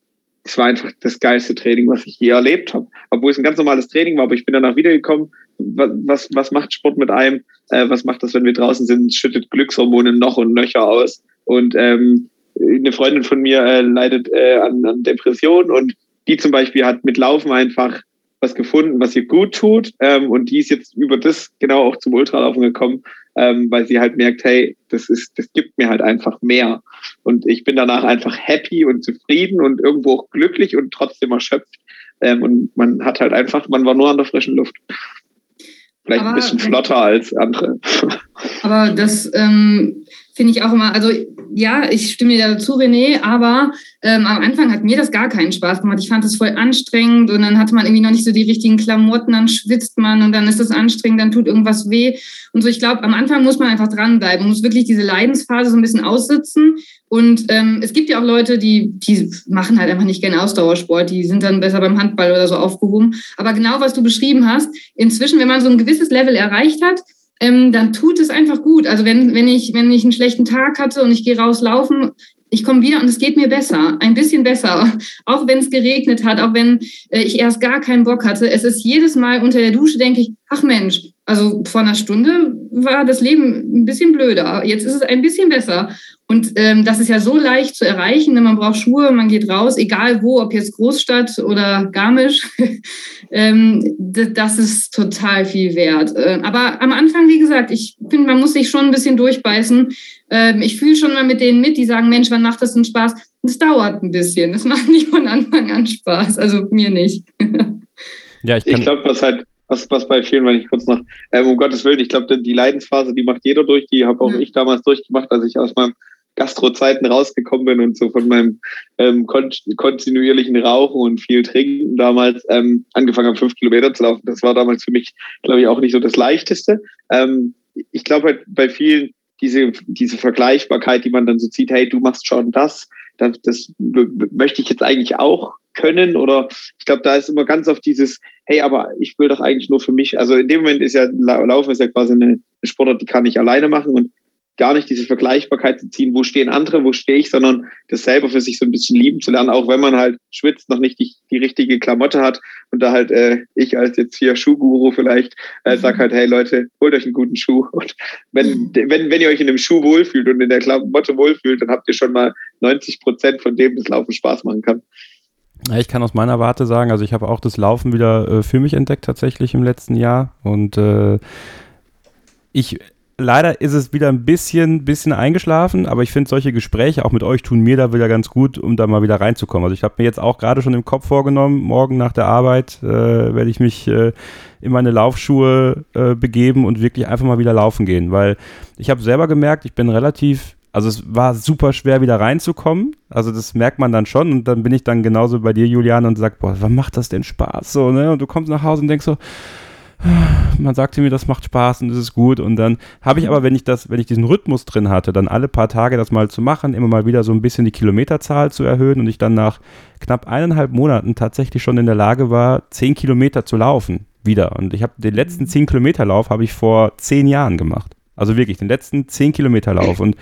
es war einfach das geilste Training, was ich je erlebt habe. Obwohl es ein ganz normales Training war, aber ich bin danach wiedergekommen. Was, was macht Sport mit einem? Äh, was macht das, wenn wir draußen sind? Schüttet Glückshormone noch und nöcher aus. Und ähm, eine Freundin von mir äh, leidet äh, an, an Depressionen und die zum Beispiel hat mit Laufen einfach was gefunden, was ihr gut tut. Ähm, und die ist jetzt über das genau auch zum Ultralaufen gekommen, ähm, weil sie halt merkt, hey, das ist, das gibt mir halt einfach mehr. Und ich bin danach einfach happy und zufrieden und irgendwo auch glücklich und trotzdem erschöpft. Ähm, und man hat halt einfach, man war nur an der frischen Luft. Vielleicht aber, ein bisschen flotter als andere. Aber das ähm, finde ich auch immer, also ja, ich stimme dir dazu, René, aber ähm, am Anfang hat mir das gar keinen Spaß gemacht. Ich fand das voll anstrengend und dann hatte man irgendwie noch nicht so die richtigen Klamotten, dann schwitzt man und dann ist das anstrengend, dann tut irgendwas weh. Und so, ich glaube, am Anfang muss man einfach dranbleiben, muss wirklich diese Leidensphase so ein bisschen aussitzen. Und ähm, es gibt ja auch Leute, die, die machen halt einfach nicht gerne Ausdauersport, die sind dann besser beim Handball oder so aufgehoben. Aber genau, was du beschrieben hast, inzwischen, wenn man so ein gewisses Level erreicht hat, ähm, dann tut es einfach gut. Also wenn, wenn, ich, wenn ich einen schlechten Tag hatte und ich gehe rauslaufen, ich komme wieder und es geht mir besser, ein bisschen besser, *laughs* auch wenn es geregnet hat, auch wenn äh, ich erst gar keinen Bock hatte. Es ist jedes Mal unter der Dusche, denke ich, ach Mensch, also vor einer Stunde war das Leben ein bisschen blöder, jetzt ist es ein bisschen besser. Und ähm, das ist ja so leicht zu erreichen, denn man braucht Schuhe, man geht raus, egal wo, ob jetzt Großstadt oder Garmisch. *laughs* ähm, das ist total viel wert. Äh, aber am Anfang, wie gesagt, ich finde, man muss sich schon ein bisschen durchbeißen. Ähm, ich fühle schon mal mit denen mit, die sagen, Mensch, wann macht das denn Spaß? Das dauert ein bisschen. Das *laughs* macht nicht von Anfang an Spaß. Also mir nicht. *laughs* ja, ich, ich glaube, was halt was, was bei vielen, wenn ich kurz noch, ähm, um Gottes Willen, ich glaube, die Leidensphase, die macht jeder durch, die habe auch ja. ich damals durchgemacht, als ich aus meinem Gastrozeiten rausgekommen bin und so von meinem ähm, kon kontinuierlichen Rauchen und viel Trinken damals ähm, angefangen habe, fünf Kilometer zu laufen. Das war damals für mich, glaube ich, auch nicht so das Leichteste. Ähm, ich glaube halt bei vielen diese, diese Vergleichbarkeit, die man dann so zieht, hey, du machst schon das, das, das möchte ich jetzt eigentlich auch können oder ich glaube, da ist immer ganz oft dieses, hey, aber ich will doch eigentlich nur für mich, also in dem Moment ist ja Laufen ist ja quasi eine Sportart, die kann ich alleine machen und gar nicht diese Vergleichbarkeit zu ziehen, wo stehen andere, wo stehe ich, sondern das selber für sich so ein bisschen lieben zu lernen, auch wenn man halt schwitzt, noch nicht die, die richtige Klamotte hat und da halt äh, ich als jetzt hier Schuhguru vielleicht äh, mhm. sag halt, hey Leute, holt euch einen guten Schuh und *laughs* wenn, mhm. wenn, wenn ihr euch in dem Schuh wohlfühlt und in der Klamotte wohlfühlt, dann habt ihr schon mal 90 Prozent von dem, das Laufen Spaß machen kann. Ja, ich kann aus meiner Warte sagen, also ich habe auch das Laufen wieder äh, für mich entdeckt tatsächlich im letzten Jahr und äh, ich leider ist es wieder ein bisschen, bisschen eingeschlafen, aber ich finde solche Gespräche auch mit euch tun mir da wieder ganz gut, um da mal wieder reinzukommen. Also ich habe mir jetzt auch gerade schon im Kopf vorgenommen, morgen nach der Arbeit äh, werde ich mich äh, in meine Laufschuhe äh, begeben und wirklich einfach mal wieder laufen gehen, weil ich habe selber gemerkt, ich bin relativ also es war super schwer wieder reinzukommen. Also das merkt man dann schon und dann bin ich dann genauso bei dir, Julian, und sag, boah, wann macht das denn Spaß so, ne? Und du kommst nach Hause und denkst so, man sagte mir, das macht Spaß und das ist gut. Und dann habe ich aber, wenn ich das, wenn ich diesen Rhythmus drin hatte, dann alle paar Tage das mal zu machen, immer mal wieder so ein bisschen die Kilometerzahl zu erhöhen und ich dann nach knapp eineinhalb Monaten tatsächlich schon in der Lage war, zehn Kilometer zu laufen wieder. Und ich habe den letzten zehn Kilometer Lauf habe ich vor zehn Jahren gemacht. Also wirklich den letzten zehn Kilometer Lauf und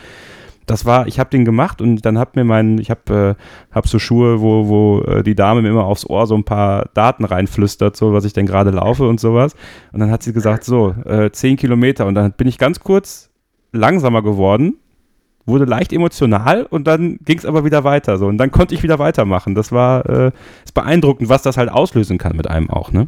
das war, ich habe den gemacht und dann hat mir mein, ich habe äh, hab so Schuhe, wo, wo äh, die Dame mir immer aufs Ohr so ein paar Daten reinflüstert, so was ich denn gerade laufe und sowas. Und dann hat sie gesagt, so, äh, zehn Kilometer. Und dann bin ich ganz kurz langsamer geworden, wurde leicht emotional und dann ging es aber wieder weiter. So. Und dann konnte ich wieder weitermachen. Das war äh, ist beeindruckend, was das halt auslösen kann mit einem auch, ne?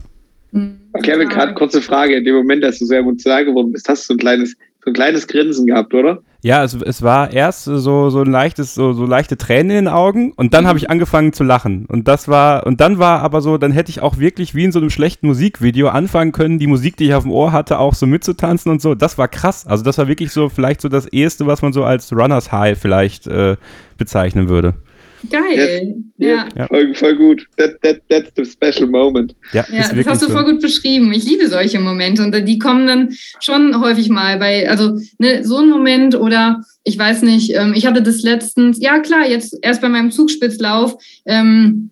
Kevin, gerade kurze Frage. In dem Moment, dass du so emotional geworden bist, hast du so ein kleines, so ein kleines Grinsen gehabt, oder? Ja, es, es war erst so, so ein leichtes, so, so leichte Tränen in den Augen und dann habe ich angefangen zu lachen. Und das war, und dann war aber so, dann hätte ich auch wirklich wie in so einem schlechten Musikvideo anfangen können, die Musik, die ich auf dem Ohr hatte, auch so mitzutanzen und so. Das war krass. Also das war wirklich so vielleicht so das Eheste, was man so als Runners High vielleicht äh, bezeichnen würde. Geil. Ja. ja. Voll, voll, gut. That, that, that's the special moment. Ja, ja das hast du so. voll gut beschrieben. Ich liebe solche Momente und die kommen dann schon häufig mal bei, also ne, so ein Moment oder ich weiß nicht, ähm, ich hatte das letztens, ja klar, jetzt erst bei meinem Zugspitzlauf, ähm,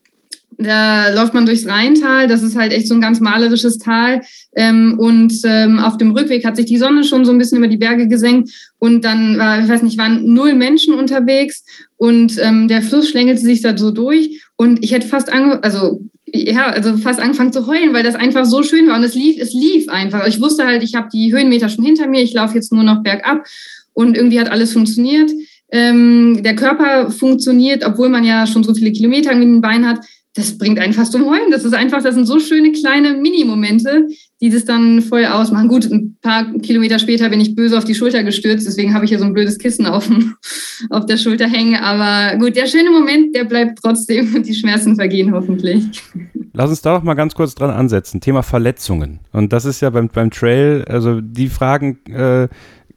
da läuft man durchs Rheintal, das ist halt echt so ein ganz malerisches Tal. Ähm, und ähm, auf dem Rückweg hat sich die Sonne schon so ein bisschen über die Berge gesenkt. Und dann war, ich weiß nicht, waren null Menschen unterwegs. Und ähm, der Fluss schlängelte sich da so durch. Und ich hätte fast ange also ja, also fast angefangen zu heulen, weil das einfach so schön war. Und es lief, es lief einfach. Ich wusste halt, ich habe die Höhenmeter schon hinter mir, ich laufe jetzt nur noch bergab. Und irgendwie hat alles funktioniert. Ähm, der Körper funktioniert, obwohl man ja schon so viele Kilometer in den Beinen hat das bringt einen fast zum Heulen. Das ist einfach, das sind so schöne kleine Minimomente, die das dann voll ausmachen. Gut, ein paar Kilometer später bin ich böse auf die Schulter gestürzt, deswegen habe ich hier so ein blödes Kissen auf, *laughs* auf der Schulter hängen. Aber gut, der schöne Moment, der bleibt trotzdem und die Schmerzen vergehen hoffentlich. Lass uns da doch mal ganz kurz dran ansetzen. Thema Verletzungen. Und das ist ja beim, beim Trail, also die Fragen, äh,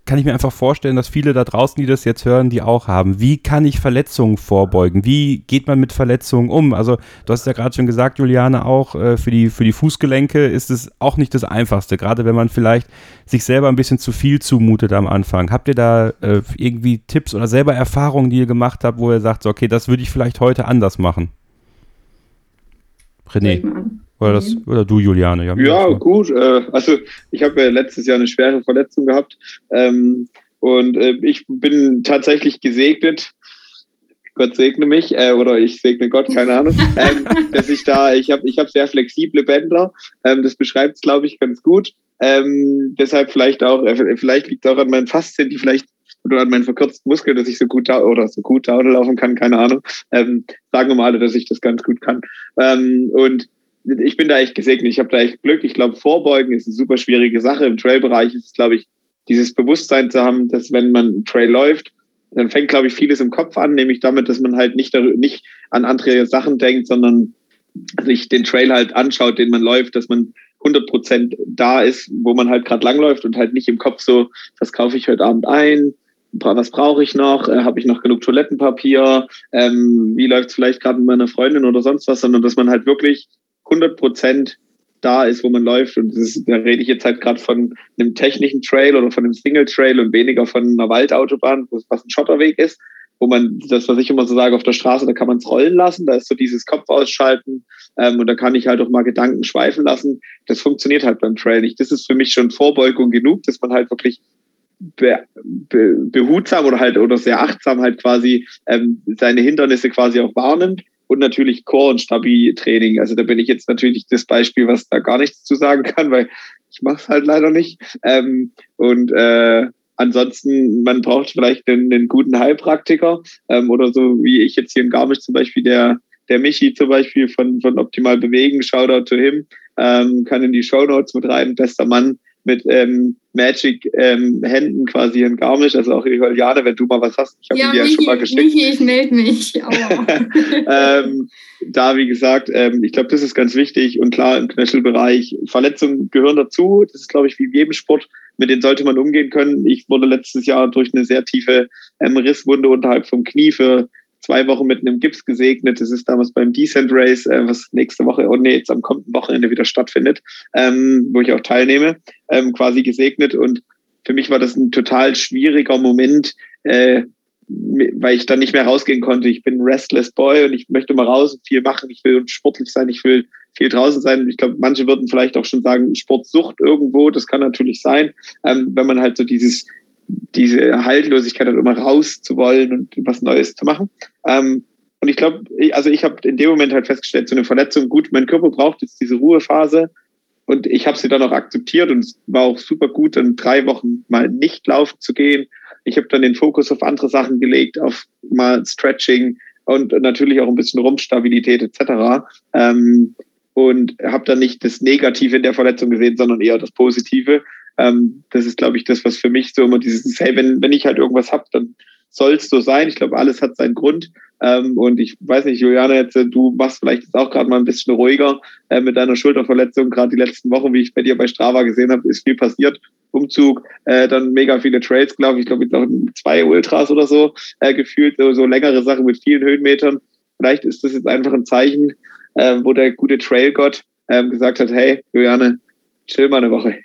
kann ich mir einfach vorstellen, dass viele da draußen, die das jetzt hören, die auch haben. Wie kann ich Verletzungen vorbeugen? Wie geht man mit Verletzungen um? Also, du hast ja gerade schon gesagt, Juliane, auch äh, für, die, für die Fußgelenke ist es auch nicht das Einfachste, gerade wenn man vielleicht sich selber ein bisschen zu viel zumutet am Anfang. Habt ihr da äh, irgendwie Tipps oder selber Erfahrungen, die ihr gemacht habt, wo ihr sagt, so, okay, das würde ich vielleicht heute anders machen? René. Oder, das, mhm. oder du, Juliane? Ja, ja gut. Äh, also ich habe ja letztes Jahr eine schwere Verletzung gehabt ähm, und äh, ich bin tatsächlich gesegnet. Gott segne mich äh, oder ich segne Gott, keine Ahnung, *laughs* ähm, dass ich da, ich habe ich hab sehr flexible Bänder. Ähm, das beschreibt es, glaube ich, ganz gut. Ähm, deshalb vielleicht auch, äh, vielleicht liegt es auch an meinen Faszien, die vielleicht oder an meinen verkürzten Muskeln, dass ich so gut da oder so gut da laufen kann, keine Ahnung. Ähm, sagen wir mal alle, dass ich das ganz gut kann. Ähm, und ich bin da echt gesegnet. Ich habe da echt Glück. Ich glaube, Vorbeugen ist eine super schwierige Sache. Im Trailbereich ist es, glaube ich, dieses Bewusstsein zu haben, dass wenn man Trail läuft, dann fängt, glaube ich, vieles im Kopf an, nämlich damit, dass man halt nicht, nicht an andere Sachen denkt, sondern sich den Trail halt anschaut, den man läuft, dass man 100 Prozent da ist, wo man halt gerade langläuft und halt nicht im Kopf so, was kaufe ich heute Abend ein, was brauche ich noch, äh, habe ich noch genug Toilettenpapier, ähm, wie läuft es vielleicht gerade mit meiner Freundin oder sonst was, sondern dass man halt wirklich 100 Prozent da ist, wo man läuft. Und ist, da rede ich jetzt halt gerade von einem technischen Trail oder von einem Single Trail und weniger von einer Waldautobahn, was ein Schotterweg ist, wo man das, was ich immer so sage, auf der Straße, da kann man es rollen lassen, da ist so dieses Kopf ausschalten ähm, und da kann ich halt auch mal Gedanken schweifen lassen. Das funktioniert halt beim Trail nicht. Das ist für mich schon Vorbeugung genug, dass man halt wirklich be, be, behutsam oder halt oder sehr achtsam halt quasi ähm, seine Hindernisse quasi auch wahrnimmt und natürlich Core- und Stabi-Training. Also da bin ich jetzt natürlich das Beispiel, was da gar nichts zu sagen kann, weil ich mache es halt leider nicht. Ähm, und äh, ansonsten, man braucht vielleicht einen, einen guten Heilpraktiker ähm, oder so wie ich jetzt hier in Garmisch zum Beispiel, der der Michi zum Beispiel von, von Optimal Bewegen, Shoutout to him, ähm, kann in die Show Notes mit rein, bester Mann, mit ähm, Magic ähm, Händen quasi in Garmisch, also auch Juliane, wenn du mal was hast. Ich habe ja, dir ja schon mal geschickt. Michi, ich melde mich. *laughs* ähm, da, wie gesagt, ähm, ich glaube, das ist ganz wichtig und klar im Knöchelbereich. Verletzungen gehören dazu. Das ist, glaube ich, wie in jedem Sport. Mit denen sollte man umgehen können. Ich wurde letztes Jahr durch eine sehr tiefe ähm, Risswunde unterhalb vom Knie für zwei Wochen mit einem Gips gesegnet. Das ist damals beim Descent Race, äh, was nächste Woche, oh nee, jetzt am kommenden Wochenende wieder stattfindet, ähm, wo ich auch teilnehme, ähm, quasi gesegnet. Und für mich war das ein total schwieriger Moment, äh, weil ich dann nicht mehr rausgehen konnte. Ich bin ein restless Boy und ich möchte mal raus und viel machen. Ich will sportlich sein, ich will viel draußen sein. Ich glaube, manche würden vielleicht auch schon sagen, Sportsucht irgendwo, das kann natürlich sein, ähm, wenn man halt so dieses diese Haltlosigkeit halt immer raus zu wollen und was Neues zu machen. Ähm, und ich glaube, also ich habe in dem Moment halt festgestellt, so eine Verletzung, gut, mein Körper braucht jetzt diese Ruhephase und ich habe sie dann auch akzeptiert und es war auch super gut, dann drei Wochen mal nicht laufen zu gehen. Ich habe dann den Fokus auf andere Sachen gelegt, auf mal Stretching und natürlich auch ein bisschen Rumpfstabilität etc. Ähm, und habe dann nicht das Negative in der Verletzung gesehen, sondern eher das Positive Ähm, das ist, glaube ich, das, was für mich so immer dieses, hey, wenn, wenn ich halt irgendwas hab, dann soll es so sein. Ich glaube, alles hat seinen Grund. Ähm, und ich weiß nicht, Juliane, jetzt, äh, du machst vielleicht jetzt auch gerade mal ein bisschen ruhiger äh, mit deiner Schulterverletzung. Gerade die letzten Wochen, wie ich bei dir bei Strava gesehen habe, ist viel passiert. Umzug, äh, dann mega viele Trails, glaube ich, glaube ich, noch zwei Ultras oder so äh, gefühlt, so, so längere Sachen mit vielen Höhenmetern. Vielleicht ist das jetzt einfach ein Zeichen, äh, wo der gute Trailgott äh, gesagt hat, hey, Juliane, chill mal eine Woche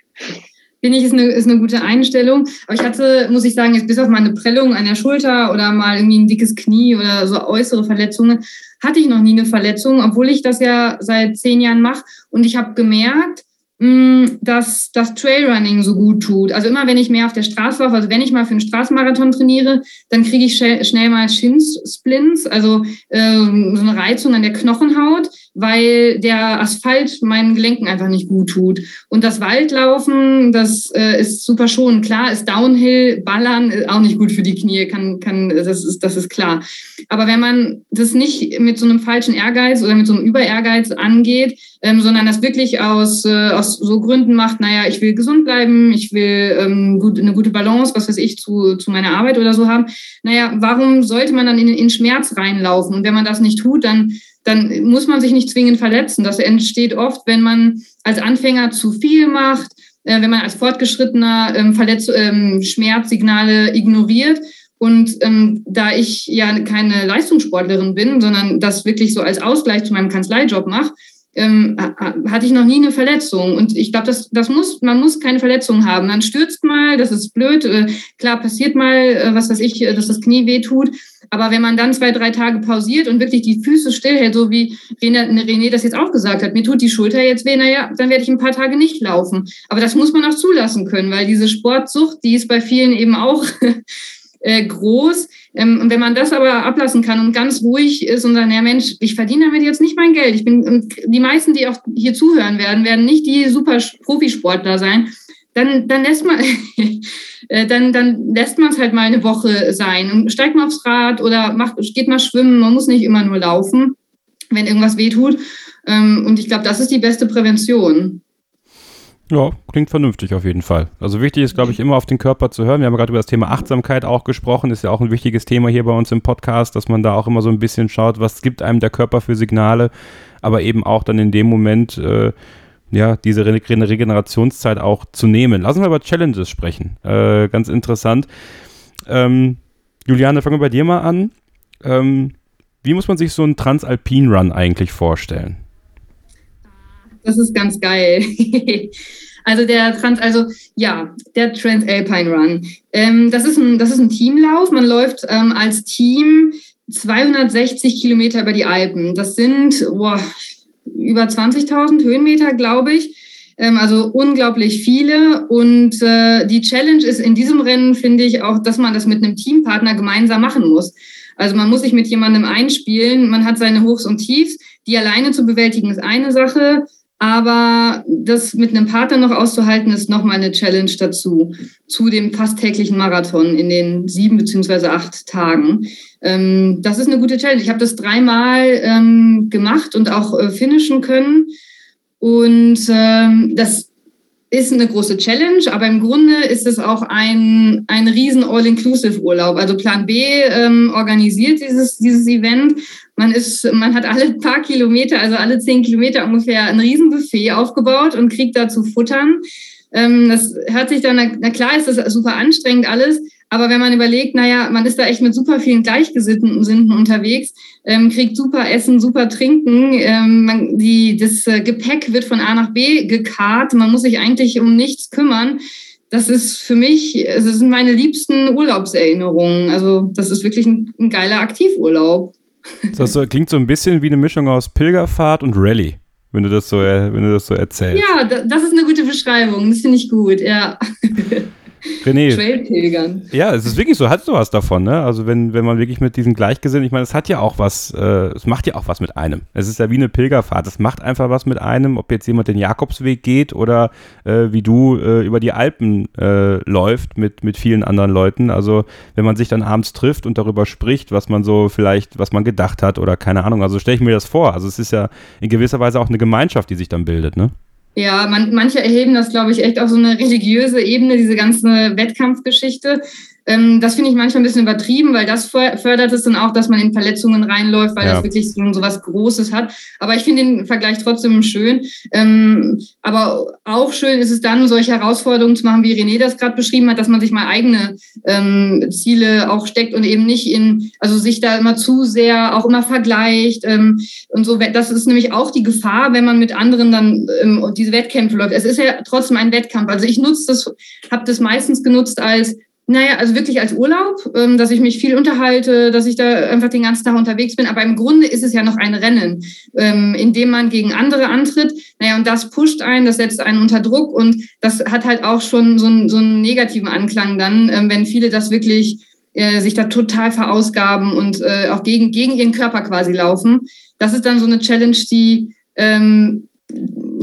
finde ich, ist eine, ist eine gute Einstellung. Aber ich hatte, muss ich sagen, jetzt bis auf meine Prellung an der Schulter oder mal irgendwie ein dickes Knie oder so äußere Verletzungen, hatte ich noch nie eine Verletzung, obwohl ich das ja seit zehn Jahren mache. Und ich habe gemerkt, dass das Trailrunning so gut tut. Also immer, wenn ich mehr auf der Straße laufe, also wenn ich mal für einen Straßenmarathon trainiere, dann kriege ich schnell mal Shin-Splints, also ähm, so eine Reizung an der Knochenhaut, weil der Asphalt meinen Gelenken einfach nicht gut tut. Und das Waldlaufen, das äh, ist super schon. Klar ist Downhill, Ballern äh, auch nicht gut für die Knie, kann, kann, das ist, das ist klar. Aber wenn man das nicht mit so einem falschen Ehrgeiz oder mit so einem Über-Ehrgeiz angeht, ähm, sondern das wirklich aus, äh, aus so Gründen macht, naja, ich will gesund bleiben, ich will ähm, gut, eine gute Balance, was weiß ich, zu, zu meiner Arbeit oder so haben. Naja, warum sollte man dann in, in Schmerz reinlaufen? Und wenn man das nicht tut, dann, dann muss man sich nicht zwingend verletzen. Das entsteht oft, wenn man als Anfänger zu viel macht, äh, wenn man als Fortgeschrittener ähm, Verletz ähm, Schmerzsignale ignoriert. Und ähm, da ich ja keine Leistungssportlerin bin, sondern das wirklich so als Ausgleich zu meinem Kanzleijob mache, ähm, hatte ich noch nie eine Verletzung. Und ich glaube, das, das muss, man muss keine Verletzung haben. Man stürzt mal, das ist blöd. Äh, klar, passiert mal, äh, was weiß ich, äh, dass das Knie weh tut. Aber wenn man dann zwei, drei Tage pausiert und wirklich die Füße stillhält, so wie René, René das jetzt auch gesagt hat, mir tut die Schulter jetzt weh, naja, dann werde ich ein paar Tage nicht laufen. Aber das muss man auch zulassen können, weil diese Sportsucht, die ist bei vielen eben auch *laughs* äh, groß. Ähm, und wenn man das aber ablassen kann und ganz ruhig ist und sagt, ja Mensch, ich verdiene damit jetzt nicht mein Geld. Ich bin, die meisten, die auch hier zuhören werden, werden nicht die super Profisportler sein. Dann, dann lässt man, *laughs* äh, dann, dann lässt man es halt mal eine Woche sein und steigt mal aufs Rad oder macht, geht mal schwimmen. Man muss nicht immer nur laufen, wenn irgendwas wehtut. Ähm, und ich glaube, das ist die beste Prävention. Ja, klingt vernünftig auf jeden Fall. Also wichtig ist, glaube ich, immer auf den Körper zu hören. Wir haben gerade über das Thema Achtsamkeit auch gesprochen. Ist ja auch ein wichtiges Thema hier bei uns im Podcast, dass man da auch immer so ein bisschen schaut, was gibt einem der Körper für Signale, aber eben auch dann in dem Moment, äh, ja, diese Re Regenerationszeit auch zu nehmen. Lassen wir über Challenges sprechen. Äh, ganz interessant. Ähm, Juliane, fangen wir bei dir mal an. Ähm, wie muss man sich so einen Transalpin-Run eigentlich vorstellen? Das ist ganz geil. *laughs* also der Trans, also ja, der Transalpine Run. Ähm, das, ist ein, das ist ein Teamlauf. Man läuft ähm, als Team 260 Kilometer über die Alpen. Das sind boah, über 20.000 Höhenmeter, glaube ich. Ähm, also unglaublich viele. Und äh, die Challenge ist in diesem Rennen, finde ich, auch, dass man das mit einem Teampartner gemeinsam machen muss. Also man muss sich mit jemandem einspielen. Man hat seine Hochs und Tiefs. Die alleine zu bewältigen ist eine Sache. Aber das mit einem Partner noch auszuhalten, ist nochmal eine Challenge dazu, zu dem fast täglichen Marathon in den sieben beziehungsweise acht Tagen. Ähm, das ist eine gute Challenge. Ich habe das dreimal ähm, gemacht und auch äh, finishen können. Und ähm, das ist eine große Challenge, aber im Grunde ist es auch ein, ein riesen All-Inclusive-Urlaub. Also Plan B ähm, organisiert dieses, dieses Event. Man, ist, man hat alle paar Kilometer, also alle zehn Kilometer ungefähr ein Riesenbuffet aufgebaut und kriegt da zu futtern. Ähm, das hört sich dann, na klar ist das super anstrengend alles, aber wenn man überlegt, naja, man ist da echt mit super vielen Gleichgesinnten unterwegs, ähm, kriegt super Essen, super Trinken, ähm, man, die, das äh, Gepäck wird von A nach B gekarrt, man muss sich eigentlich um nichts kümmern. Das ist für mich, das sind meine liebsten Urlaubserinnerungen. Also das ist wirklich ein, ein geiler Aktivurlaub. Das klingt so ein bisschen wie eine Mischung aus Pilgerfahrt und Rallye wenn du das so, wenn du das so erzählst. Ja, das ist eine gute Beschreibung. Das finde ich gut, ja. *laughs* René. Trailpilgern. Ja, es ist wirklich so, hat sowas davon, ne? Also wenn, wenn man wirklich mit diesen Gleichgesinnten, ich meine, es hat ja auch was, äh, es macht ja auch was mit einem. Es ist ja wie eine Pilgerfahrt. Es macht einfach was mit einem, ob jetzt jemand den Jakobsweg geht oder äh, wie du äh, über die Alpen äh, läuft mit, mit vielen anderen Leuten. Also wenn man sich dann abends trifft und darüber spricht, was man so vielleicht, was man gedacht hat oder keine Ahnung. Also stelle ich mir das vor. Also es ist ja in gewisser Weise auch eine Gemeinschaft, die sich dann bildet, ne? Ja, man, manche erheben das, glaube ich, echt auf so eine religiöse Ebene, diese ganze Wettkampfgeschichte. Ähm, das finde ich manchmal ein bisschen übertrieben, weil das fördert es dann auch, dass man in Verletzungen reinläuft, weil ja. das wirklich so, so was Großes hat. Aber ich finde den Vergleich trotzdem schön. Ähm, aber auch schön ist es dann, solche Herausforderungen zu machen, wie René das gerade beschrieben hat, dass man sich mal eigene ähm, Ziele auch steckt und eben nicht in, also sich da immer zu sehr auch immer vergleicht. Ähm, und so, das ist nämlich auch die Gefahr, wenn man mit anderen dann ähm, diese Wettkämpfe läuft. Es ist ja trotzdem ein Wettkampf. Also ich nutze das, habe das meistens genutzt als naja, also wirklich als Urlaub, ähm, dass ich mich viel unterhalte, dass ich da einfach den ganzen Tag unterwegs bin. Aber im Grunde ist es ja noch ein Rennen, ähm, in dem man gegen andere antritt. Naja, und das pusht einen, das setzt einen unter Druck und das hat halt auch schon so einen, so einen negativen Anklang dann, ähm, wenn viele das wirklich äh, sich da total verausgaben und äh, auch gegen, gegen ihren Körper quasi laufen. Das ist dann so eine Challenge, die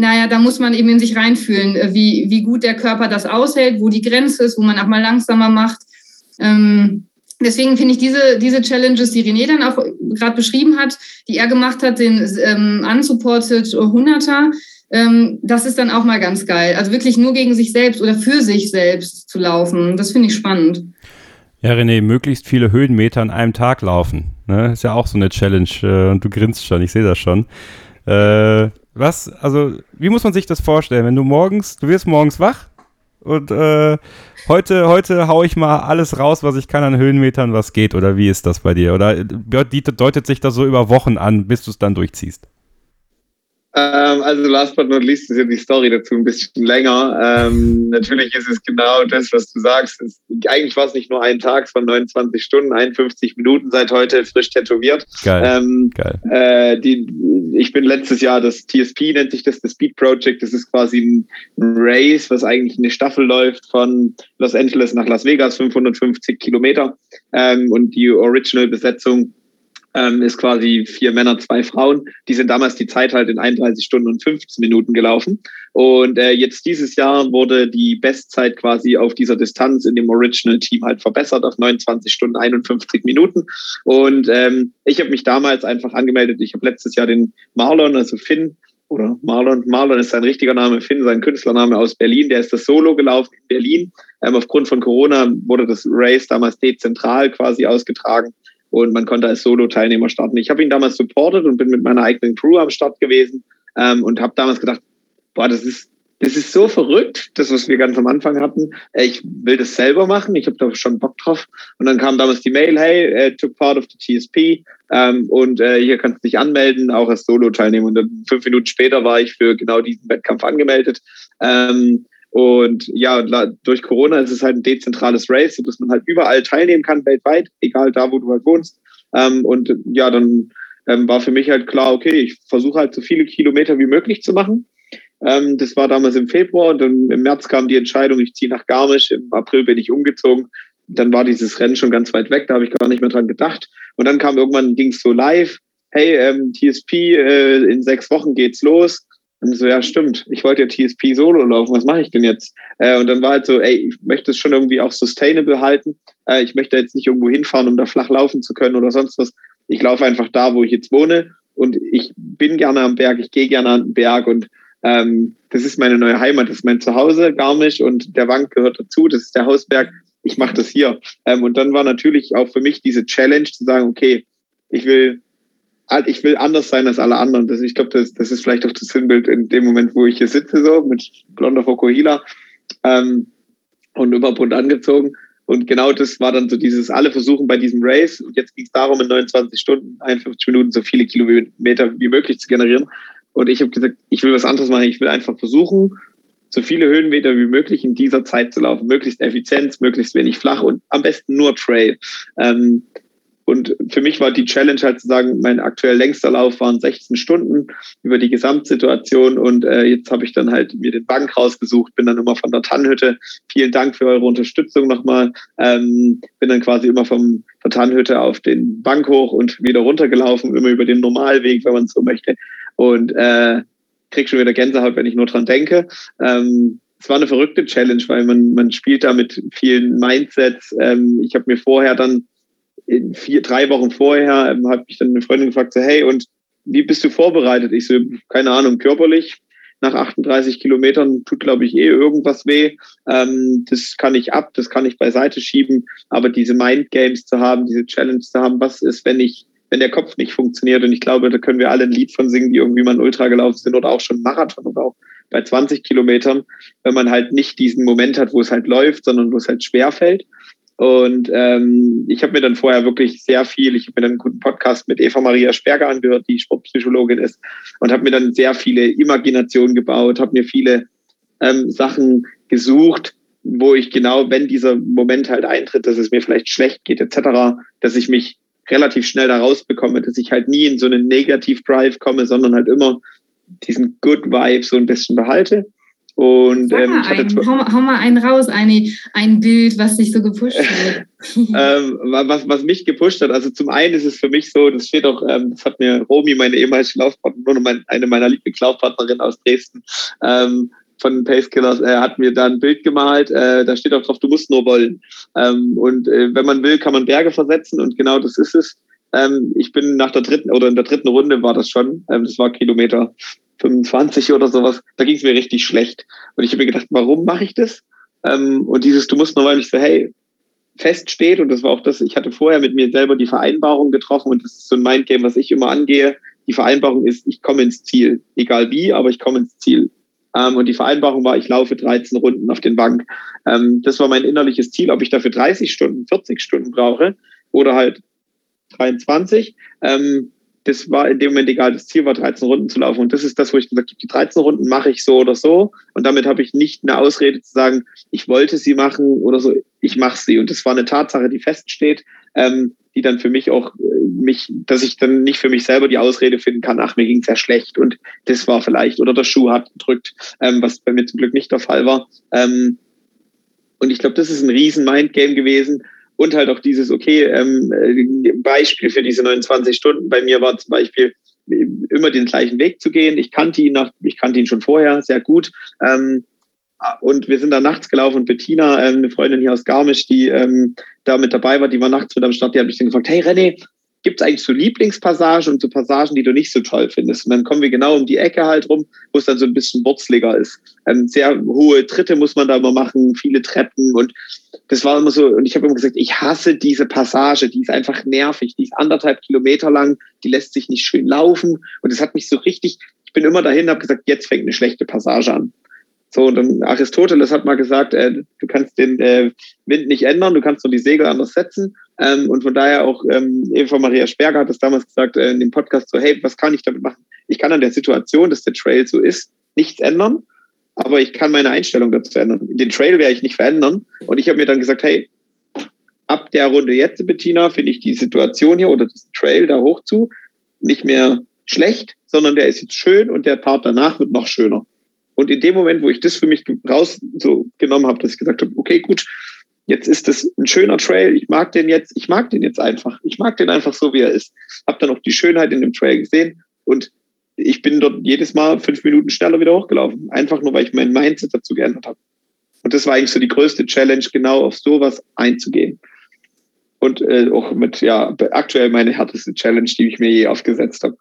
naja, da muss man eben in sich reinfühlen, äh, wie, wie gut der Körper das aushält, wo die Grenze ist, wo man auch mal langsamer macht. Ähm, deswegen finde ich diese, diese Challenges, die René dann auch gerade beschrieben hat, die er gemacht hat, den ähm, unsupported 100er, ähm, das ist dann auch mal ganz geil. Also wirklich nur gegen sich selbst oder für sich selbst zu laufen. Das finde ich spannend. Ja, René, möglichst viele Höhenmeter an einem Tag laufen. Ne? Ist ja auch so eine Challenge. Äh, und du grinst schon, ich sehe das schon. Äh, was, also, wie muss man sich das vorstellen? Wenn du morgens, du wirst morgens wach und äh, heute, heute hau ich mal alles raus, was ich kann an Höhenmetern, was geht, oder wie ist das bei dir? Oder deutet sich das so über Wochen an, bis du es dann durchziehst? Ähm, also last but not least ist ja die Story dazu ein bisschen länger. Ähm, natürlich ist es genau das, was du sagst. Es, eigentlich war es nicht nur ein Tag, es waren 29 Stunden, 51 Minuten seit heute frisch tätowiert. Geil. Ähm, Geil. Äh, die, ich bin letztes Jahr das TSP, nennt sich das, das Speed Project. Das ist quasi ein Race, was eigentlich eine Staffel läuft von Los Angeles nach Las Vegas, 550 Kilometer. Ähm, und die Original-Besetzung ähm, ist quasi vier Männer, zwei Frauen. Die sind damals die Zeit halt in 31 Stunden und 15 Minuten gelaufen. Und äh, jetzt dieses Jahr wurde die Bestzeit quasi auf dieser Distanz in dem Original-Team halt verbessert auf 29 Stunden 51 Minuten. Und ähm, ich habe mich damals einfach angemeldet. Ich habe letztes Jahr den Marlon, also Finn, oder Marlon, Marlon ist sein richtiger Name, Finn, sein Künstlername aus Berlin, der ist das Solo gelaufen in Berlin. Ähm, aufgrund von Corona wurde das Race damals dezentral quasi ausgetragen und man konnte als Solo-Teilnehmer starten. Ich habe ihn damals supportet und bin mit meiner eigenen Crew am Start gewesen ähm, und habe damals gedacht, boah, das ist das ist so verrückt, das, was wir ganz am Anfang hatten. Äh, ich will das selber machen, ich habe da schon Bock drauf. Und dann kam damals die Mail, hey, uh, took part of the TSP ähm, und äh, hier kannst du dich anmelden, auch als Solo-Teilnehmer. Und dann fünf Minuten später war ich für genau diesen Wettkampf angemeldet. Ähm, und ja, durch Corona ist es halt ein dezentrales Race, sodass man halt überall teilnehmen kann, weltweit, egal da, wo du halt wohnst. Ähm, und ja, dann ähm, war für mich halt klar, okay, ich versuche halt so viele Kilometer wie möglich zu machen. Ähm, das war damals im Februar und dann im März kam die Entscheidung, ich ziehe nach Garmisch. Im April bin ich umgezogen. Dann war dieses Rennen schon ganz weit weg, da habe ich gar nicht mehr dran gedacht. Und dann kam irgendwann, ging es so live, hey, ähm, TSP, äh, in sechs Wochen geht's los. Und so, ja, stimmt, ich wollte ja TSP Solo laufen, was mache ich denn jetzt? Äh, und dann war halt so, ey, ich möchte es schon irgendwie auch sustainable halten. Äh, ich möchte jetzt nicht irgendwo hinfahren, um da flach laufen zu können oder sonst was. Ich laufe einfach da, wo ich jetzt wohne. Und ich bin gerne am Berg, ich gehe gerne an den Berg und ähm, das ist meine neue Heimat, das ist mein Zuhause, Garmisch und der Wank gehört dazu, das ist der Hausberg. Ich mache das hier. Ähm, und dann war natürlich auch für mich diese Challenge zu sagen, okay, ich will ich will anders sein als alle anderen. Das, ich glaube, das, das ist vielleicht auch das Sinnbild in dem Moment, wo ich hier sitze, so mit blonder Fokuhila ähm, und überbunt angezogen. Und genau das war dann so dieses, alle versuchen bei diesem Race, und jetzt ging es darum, in 29 Stunden, 51 Minuten so viele Kilometer wie möglich zu generieren. Und ich habe gesagt, ich will was anderes machen. Ich will einfach versuchen, so viele Höhenmeter wie möglich in dieser Zeit zu laufen. Möglichst effizient, möglichst wenig flach und am besten nur Trail. Ähm, und für mich war die Challenge halt zu sagen, mein aktuell längster Lauf waren 16 Stunden über die Gesamtsituation. Und äh, jetzt habe ich dann halt mir den Bank rausgesucht, bin dann immer von der Tannhütte. Vielen Dank für eure Unterstützung nochmal. Ähm, bin dann quasi immer vom der Tannhütte auf den Bank hoch und wieder runtergelaufen, immer über den Normalweg, wenn man so möchte. Und äh, krieg schon wieder Gänsehaut, wenn ich nur dran denke. Ähm, es war eine verrückte Challenge, weil man, man spielt da mit vielen Mindsets. Ähm, ich habe mir vorher dann vier, drei Wochen vorher ähm, habe ich dann eine Freundin gefragt, so, hey, und wie bist du vorbereitet? Ich so, keine Ahnung, körperlich. nach 38 Kilometern tut, glaube ich, eh irgendwas weh. Ähm, das kann ich ab, das kann ich beiseite schieben. Aber diese Mindgames zu haben, diese Challenge zu haben, was ist, wenn ich, wenn der Kopf nicht funktioniert? Und ich glaube, da können wir alle ein Lied von singen, die irgendwie mal ein Ultra gelaufen sind oder auch schon Marathon oder auch bei 20 Kilometern, wenn man halt nicht diesen Moment hat, wo es halt läuft, sondern wo es halt schwer fällt. Und ähm, ich habe mir dann vorher wirklich sehr viel, ich habe mir dann einen guten Podcast mit Eva Maria Sperger angehört, die Sportpsychologin ist, und habe mir dann sehr viele Imaginationen gebaut, habe mir viele ähm, Sachen gesucht, wo ich genau, wenn dieser Moment halt eintritt, dass es mir vielleicht schlecht geht, etc., dass ich mich relativ schnell da rausbekomme, dass ich halt nie in so einen Negativ-Drive komme, sondern halt immer diesen Good Vibe so ein bisschen behalte. Und ähm, ich hatte einen, hau, hau, mal einen raus, eine, ein Bild, was dich so gepusht hat. *laughs* *laughs* ähm, was, was mich gepusht hat, also zum einen ist es für mich so, das steht auch, ähm, das hat mir Romy, meine ehemalige Laufpartnerin, eine meiner Lieblingslaufpartnerinnen aus Dresden, ähm, von Pace Killers, er hat mir da ein Bild gemalt, äh, da steht auch drauf, du musst nur wollen. Ähm, und äh, wenn man will, kann man Berge versetzen und genau das ist es. Ähm, ich bin nach der dritten oder in der dritten Runde war das schon, ähm, das war Kilometer 25 oder sowas, da ging es mir richtig schlecht. Und ich habe mir gedacht, warum mache ich das? Ähm, und dieses, du musst weil ich so, hey, feststeht, und das war auch das, ich hatte vorher mit mir selber die Vereinbarung getroffen, und das ist so ein Mindgame, was ich immer angehe. Die Vereinbarung ist, ich komme ins Ziel. Egal wie, aber ich komme ins Ziel. Ähm, und die Vereinbarung war, ich laufe 13 Runden auf den Bank. Ähm, das war mein innerliches Ziel, ob ich dafür 30 Stunden, 40 Stunden brauche oder halt 23. Ähm, das war in dem Moment egal. Das Ziel war, 13 Runden zu laufen. Und das ist das, wo ich gesagt habe, die 13 Runden mache ich so oder so. Und damit habe ich nicht eine Ausrede zu sagen, ich wollte sie machen oder so. Ich mache sie. Und das war eine Tatsache, die feststeht, ähm, die dann für mich auch äh, mich, dass ich dann nicht für mich selber die Ausrede finden kann, ach, mir ging sehr schlecht und das war vielleicht, oder der Schuh hat gedrückt, ähm, was bei mir zum Glück nicht der Fall war. Ähm, und ich glaube, das ist ein riesen Mindgame gewesen, und halt auch dieses, okay, ähm, äh, Beispiel für diese 29 Stunden bei mir war zum Beispiel, immer den gleichen Weg zu gehen. Ich kannte ihn nach, ich kannte ihn schon vorher sehr gut. Ähm, und wir sind da nachts gelaufen und Bettina, ähm, eine Freundin hier aus Garmisch, die ähm, da mit dabei war, die war nachts mit am Start, die hat mich dann gefragt, hey René, gibt es eigentlich so Lieblingspassagen und so Passagen, die du nicht so toll findest. Und dann kommen wir genau um die Ecke halt rum, wo es dann so ein bisschen wurzliger ist. Ähm, sehr hohe Tritte muss man da immer machen, viele Treppen und das war immer so, und ich habe immer gesagt, ich hasse diese Passage, die ist einfach nervig, die ist anderthalb Kilometer lang, die lässt sich nicht schön laufen und es hat mich so richtig, ich bin immer dahin, habe gesagt, jetzt fängt eine schlechte Passage an. So, und dann Aristoteles hat mal gesagt, äh, du kannst den äh, Wind nicht ändern, du kannst nur die Segel anders setzen. Ähm, und von daher auch ähm, Eva Maria Sperger hat das damals gesagt äh, in dem Podcast so, hey, was kann ich damit machen? Ich kann an der Situation, dass der Trail so ist, nichts ändern, aber ich kann meine Einstellung dazu ändern. Den Trail werde ich nicht verändern. Und ich habe mir dann gesagt, hey, ab der Runde jetzt, Bettina, finde ich die Situation hier oder das Trail da hoch zu nicht mehr schlecht, sondern der ist jetzt schön und der Part danach wird noch schöner. Und in dem Moment, wo ich das für mich raus so habe, dass ich gesagt habe, okay, gut, jetzt ist das ein schöner Trail, ich mag den jetzt, ich mag den jetzt einfach. Ich mag den einfach so, wie er ist. Hab dann auch die Schönheit in dem Trail gesehen und ich bin dort jedes Mal fünf Minuten schneller wieder hochgelaufen. Einfach nur, weil ich mein Mindset dazu geändert habe. Und das war eigentlich so die größte Challenge, genau auf sowas einzugehen. Und äh, auch mit, ja, aktuell meine härteste Challenge, die ich mir je aufgesetzt habe.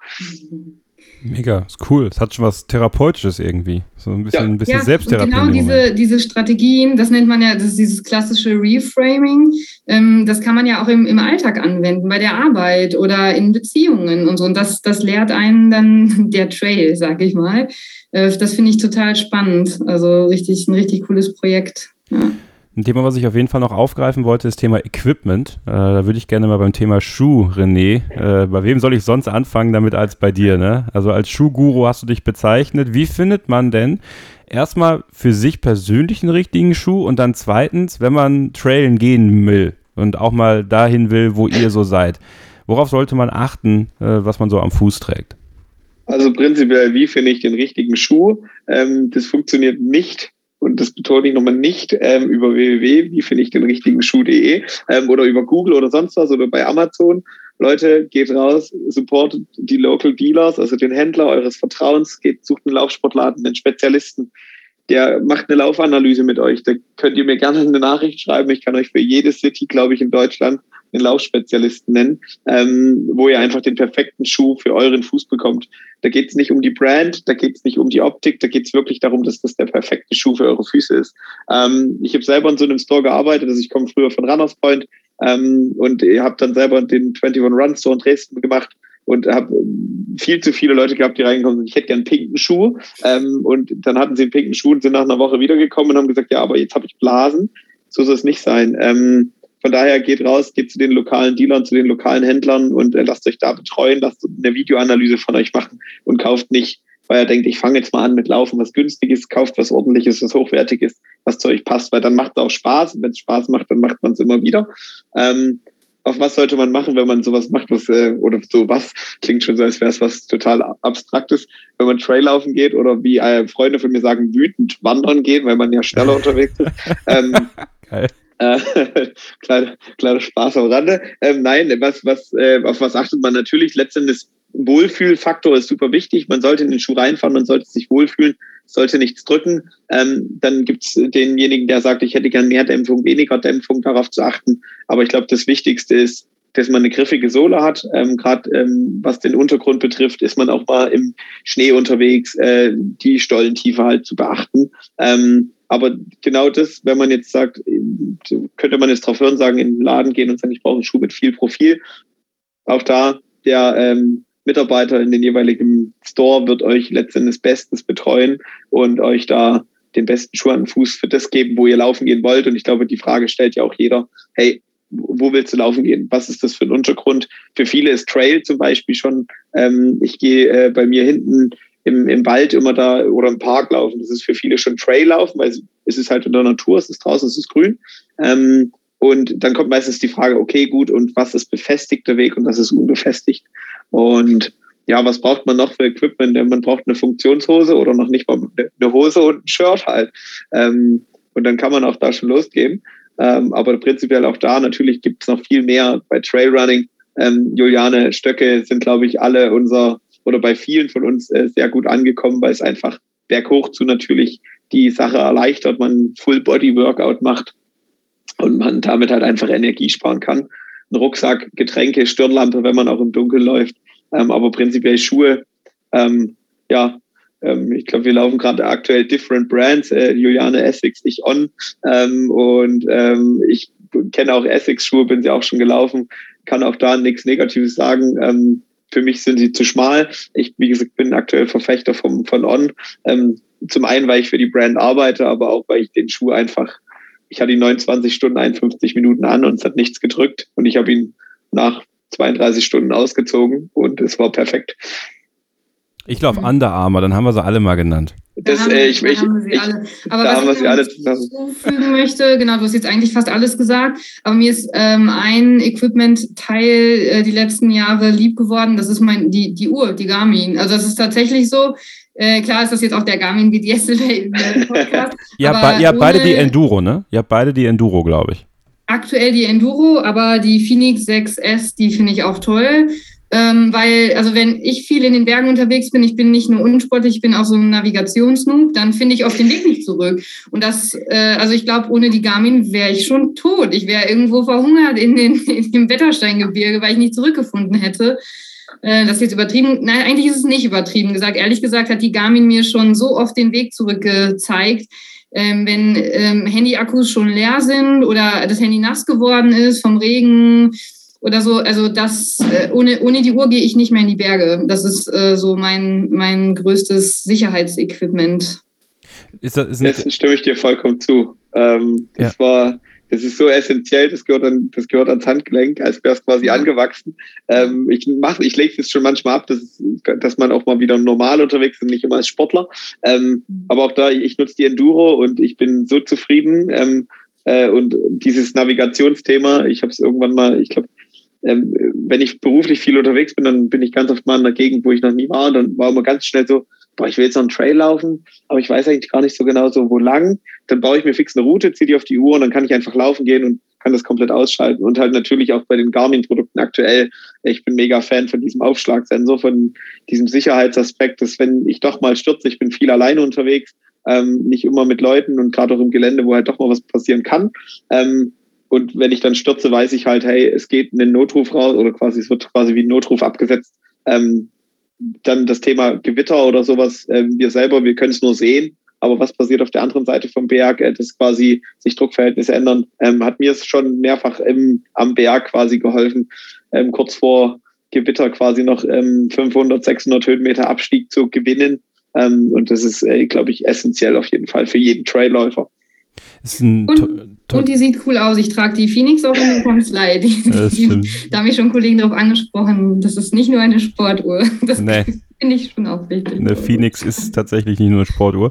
Mhm. Mega, ist cool. Es hat schon was Therapeutisches irgendwie. So ein bisschen, ja. ein bisschen ja, Selbsttherapie. Genau diese, diese Strategien, das nennt man ja, das ist dieses klassische Reframing. Ähm, das kann man ja auch im, im Alltag anwenden, bei der Arbeit oder in Beziehungen und so. Und das, das lehrt einen dann *laughs* der Trail, sag ich mal. Äh, das finde ich total spannend. Also richtig, ein richtig cooles Projekt. Ja. Ein Thema, was ich auf jeden Fall noch aufgreifen wollte, ist Thema Equipment. Äh, da würde ich gerne mal beim Thema Schuh, René. Äh, bei wem soll ich sonst anfangen damit als bei dir? Ne? Also als Schuhguru hast du dich bezeichnet. Wie findet man denn erstmal für sich persönlich einen richtigen Schuh und dann zweitens, wenn man trailen gehen will und auch mal dahin will, wo ihr so seid? Worauf sollte man achten, äh, was man so am Fuß trägt? Also prinzipiell, wie finde ich den richtigen Schuh? Ähm, das funktioniert nicht und das betone ich nochmal nicht, ähm, über www, wie finde ich den richtigen Schuh.de ähm, oder über Google oder sonst was oder bei Amazon. Leute, geht raus, supportet die Local Dealers, also den Händler eures Vertrauens, geht, sucht einen Laufsportladen, einen Spezialisten. Der macht eine Laufanalyse mit euch. Da könnt ihr mir gerne eine Nachricht schreiben. Ich kann euch für jede City, glaube ich, in Deutschland einen Laufspezialisten nennen, ähm, wo ihr einfach den perfekten Schuh für euren Fuß bekommt. Da geht es nicht um die Brand, da geht es nicht um die Optik, da geht es wirklich darum, dass das der perfekte Schuh für eure Füße ist. Ähm, ich habe selber in so einem Store gearbeitet, also ich komme früher von Runners Point ähm, und habe dann selber den 21 Run Store in Dresden gemacht und habe viel zu viele Leute gehabt, die reingekommen sind, ich hätte gern pinken Schuh. Ähm, und dann hatten sie einen pinken Schuh und sind nach einer Woche wiedergekommen und haben gesagt, ja, aber jetzt habe ich Blasen. So soll es nicht sein. Ähm, von daher geht raus, geht zu den lokalen Dealern, zu den lokalen Händlern und äh, lasst euch da betreuen, lasst eine Videoanalyse von euch machen und kauft nicht, weil er denkt, ich fange jetzt mal an mit Laufen, was günstiges, kauft was ordentliches, was hochwertiges, was zu euch passt, weil dann macht es auch Spaß. Und wenn es Spaß macht, dann macht man es immer wieder. Ähm, auf was sollte man machen, wenn man sowas macht, was, äh, oder sowas, klingt schon so, als wäre es was total Abstraktes, wenn man Trail laufen geht oder wie äh, Freunde von mir sagen, wütend wandern gehen, weil man ja schneller *laughs* unterwegs ist. Ähm, Geil. Äh, *laughs* kleiner, kleiner Spaß am Rande. Ähm, nein, was, was, äh, auf was achtet man natürlich? Letztendlich Wohlfühlfaktor ist super wichtig. Man sollte in den Schuh reinfahren, man sollte sich wohlfühlen, sollte nichts drücken. Ähm, dann gibt's denjenigen, der sagt, ich hätte gern mehr Dämpfung, weniger Dämpfung, darauf zu achten. Aber ich glaube, das Wichtigste ist, dass man eine griffige Sohle hat. Ähm, Gerade ähm, was den Untergrund betrifft, ist man auch mal im Schnee unterwegs, äh, die Stollentiefe halt zu beachten. Ähm, aber genau das, wenn man jetzt sagt, könnte man jetzt drauf hören, sagen, in den Laden gehen und sagen, ich brauche einen Schuh mit viel Profil. Auch da der ähm, Mitarbeiter in den jeweiligen Store wird euch letztendlich bestens betreuen und euch da den besten Schuh an den Fuß für das geben, wo ihr laufen gehen wollt. Und ich glaube, die Frage stellt ja auch jeder, hey, wo willst du laufen gehen? Was ist das für ein Untergrund? Für viele ist Trail zum Beispiel schon, ähm, ich gehe äh, bei mir hinten im, im Wald immer da oder im Park laufen. Das ist für viele schon Trail laufen, weil es ist halt in der Natur, es ist draußen, es ist grün. Ähm, und dann kommt meistens die Frage, okay, gut, und was ist befestigter Weg und was ist unbefestigt? Und ja, was braucht man noch für Equipment? Man braucht eine Funktionshose oder noch nicht mal eine Hose und ein Shirt halt. Ähm, und dann kann man auch da schon losgehen. Ähm, aber prinzipiell auch da, natürlich gibt es noch viel mehr bei Trailrunning. Ähm, Juliane Stöcke sind, glaube ich, alle unser oder bei vielen von uns äh, sehr gut angekommen, weil es einfach berghoch zu natürlich die Sache erleichtert, man Full-Body-Workout macht und man damit halt einfach Energie sparen kann. Ein Rucksack, Getränke, Stirnlampe, wenn man auch im Dunkeln läuft, ähm, aber prinzipiell Schuhe. Ähm, ja, ähm, ich glaube, wir laufen gerade aktuell different brands. Äh, Juliane Essex, ich on. Ähm, und ähm, ich kenne auch Essex-Schuhe, bin sie auch schon gelaufen, kann auch da nichts Negatives sagen. Ähm, für mich sind sie zu schmal. Ich, wie gesagt, bin aktuell Verfechter vom, von On. Ähm, zum einen, weil ich für die Brand arbeite, aber auch, weil ich den Schuh einfach, ich hatte ihn 29 Stunden, 51 Minuten an und es hat nichts gedrückt. Und ich habe ihn nach 32 Stunden ausgezogen und es war perfekt. Ich laufe mhm. Under Armour, dann haben wir sie alle mal genannt. Das, haben, äh, ich, ich, haben wir sie ich, alle. Aber was ich noch hinzufügen möchte, genau, du hast jetzt eigentlich fast alles gesagt, aber mir ist ähm, ein Equipment-Teil äh, die letzten Jahre lieb geworden, das ist mein, die, die Uhr, die Garmin. Also das ist tatsächlich so, äh, klar ist das jetzt auch der Garmin wie die Yesterday *laughs* Podcast. ihr habt, ihr habt beide die Enduro, ne? Ihr habt beide die Enduro, glaube ich. Aktuell die Enduro, aber die Phoenix 6S, die finde ich auch toll. Ähm, weil, also wenn ich viel in den Bergen unterwegs bin, ich bin nicht nur unsportlich, ich bin auch so ein Navigationsnoob, dann finde ich auf den Weg nicht zurück. Und das, äh, also ich glaube, ohne die Garmin wäre ich schon tot. Ich wäre irgendwo verhungert in, den, *laughs* in dem Wettersteingebirge, weil ich nicht zurückgefunden hätte. Äh, das ist jetzt übertrieben. Nein, eigentlich ist es nicht übertrieben gesagt. Ehrlich gesagt hat die Garmin mir schon so oft den Weg zurückgezeigt. Ähm, wenn ähm, Handy-Akkus schon leer sind oder das Handy nass geworden ist vom Regen, oder so. Also das äh, ohne, ohne die Uhr gehe ich nicht mehr in die Berge. Das ist äh, so mein, mein größtes Sicherheitsequipment. Ist das, ist das stimme ich dir vollkommen zu. Ähm, das ja. war das ist so essentiell, das gehört, an, das gehört ans Handgelenk, als wäre es quasi angewachsen. Ähm, ich mache, ich lege es schon manchmal ab, dass, dass man auch mal wieder normal unterwegs ist, nicht immer als Sportler. Ähm, aber auch da, ich nutze die Enduro und ich bin so zufrieden. Ähm, äh, und dieses Navigationsthema, ich habe es irgendwann mal, ich glaube, wenn ich beruflich viel unterwegs bin, dann bin ich ganz oft mal in der Gegend, wo ich noch nie war. Dann war immer ganz schnell so, boah, ich will jetzt noch einen Trail laufen, aber ich weiß eigentlich gar nicht so genau so, wo lang. Dann baue ich mir fix eine Route, ziehe die auf die Uhr und dann kann ich einfach laufen gehen und kann das komplett ausschalten. Und halt natürlich auch bei den Garmin-Produkten aktuell. Ich bin mega Fan von diesem Aufschlagsensor, von diesem Sicherheitsaspekt, dass wenn ich doch mal stürze, ich bin viel alleine unterwegs, ähm, nicht immer mit Leuten und gerade auch im Gelände, wo halt doch mal was passieren kann. Ähm, und wenn ich dann stürze, weiß ich halt, hey, es geht ein Notruf raus oder quasi, es wird quasi wie ein Notruf abgesetzt. Ähm, dann das Thema Gewitter oder sowas, äh, wir selber, wir können es nur sehen, aber was passiert auf der anderen Seite vom Berg, äh, dass quasi sich Druckverhältnisse ändern, ähm, hat mir es schon mehrfach im, am Berg quasi geholfen, ähm, kurz vor Gewitter quasi noch ähm, 500, 600 Höhenmeter Abstieg zu gewinnen. Ähm, und das ist, äh, glaube ich, essentiell auf jeden Fall für jeden Trailläufer. Und, und, die sieht cool aus. Ich trage die Phoenix auch in den Conslide. *laughs* da haben mich schon Kollegen darauf angesprochen. Das ist nicht nur eine Sportuhr. *laughs* Das nee. Finde ich schon auch wichtig. Eine Phoenix ist tatsächlich nicht nur eine Sportuhr.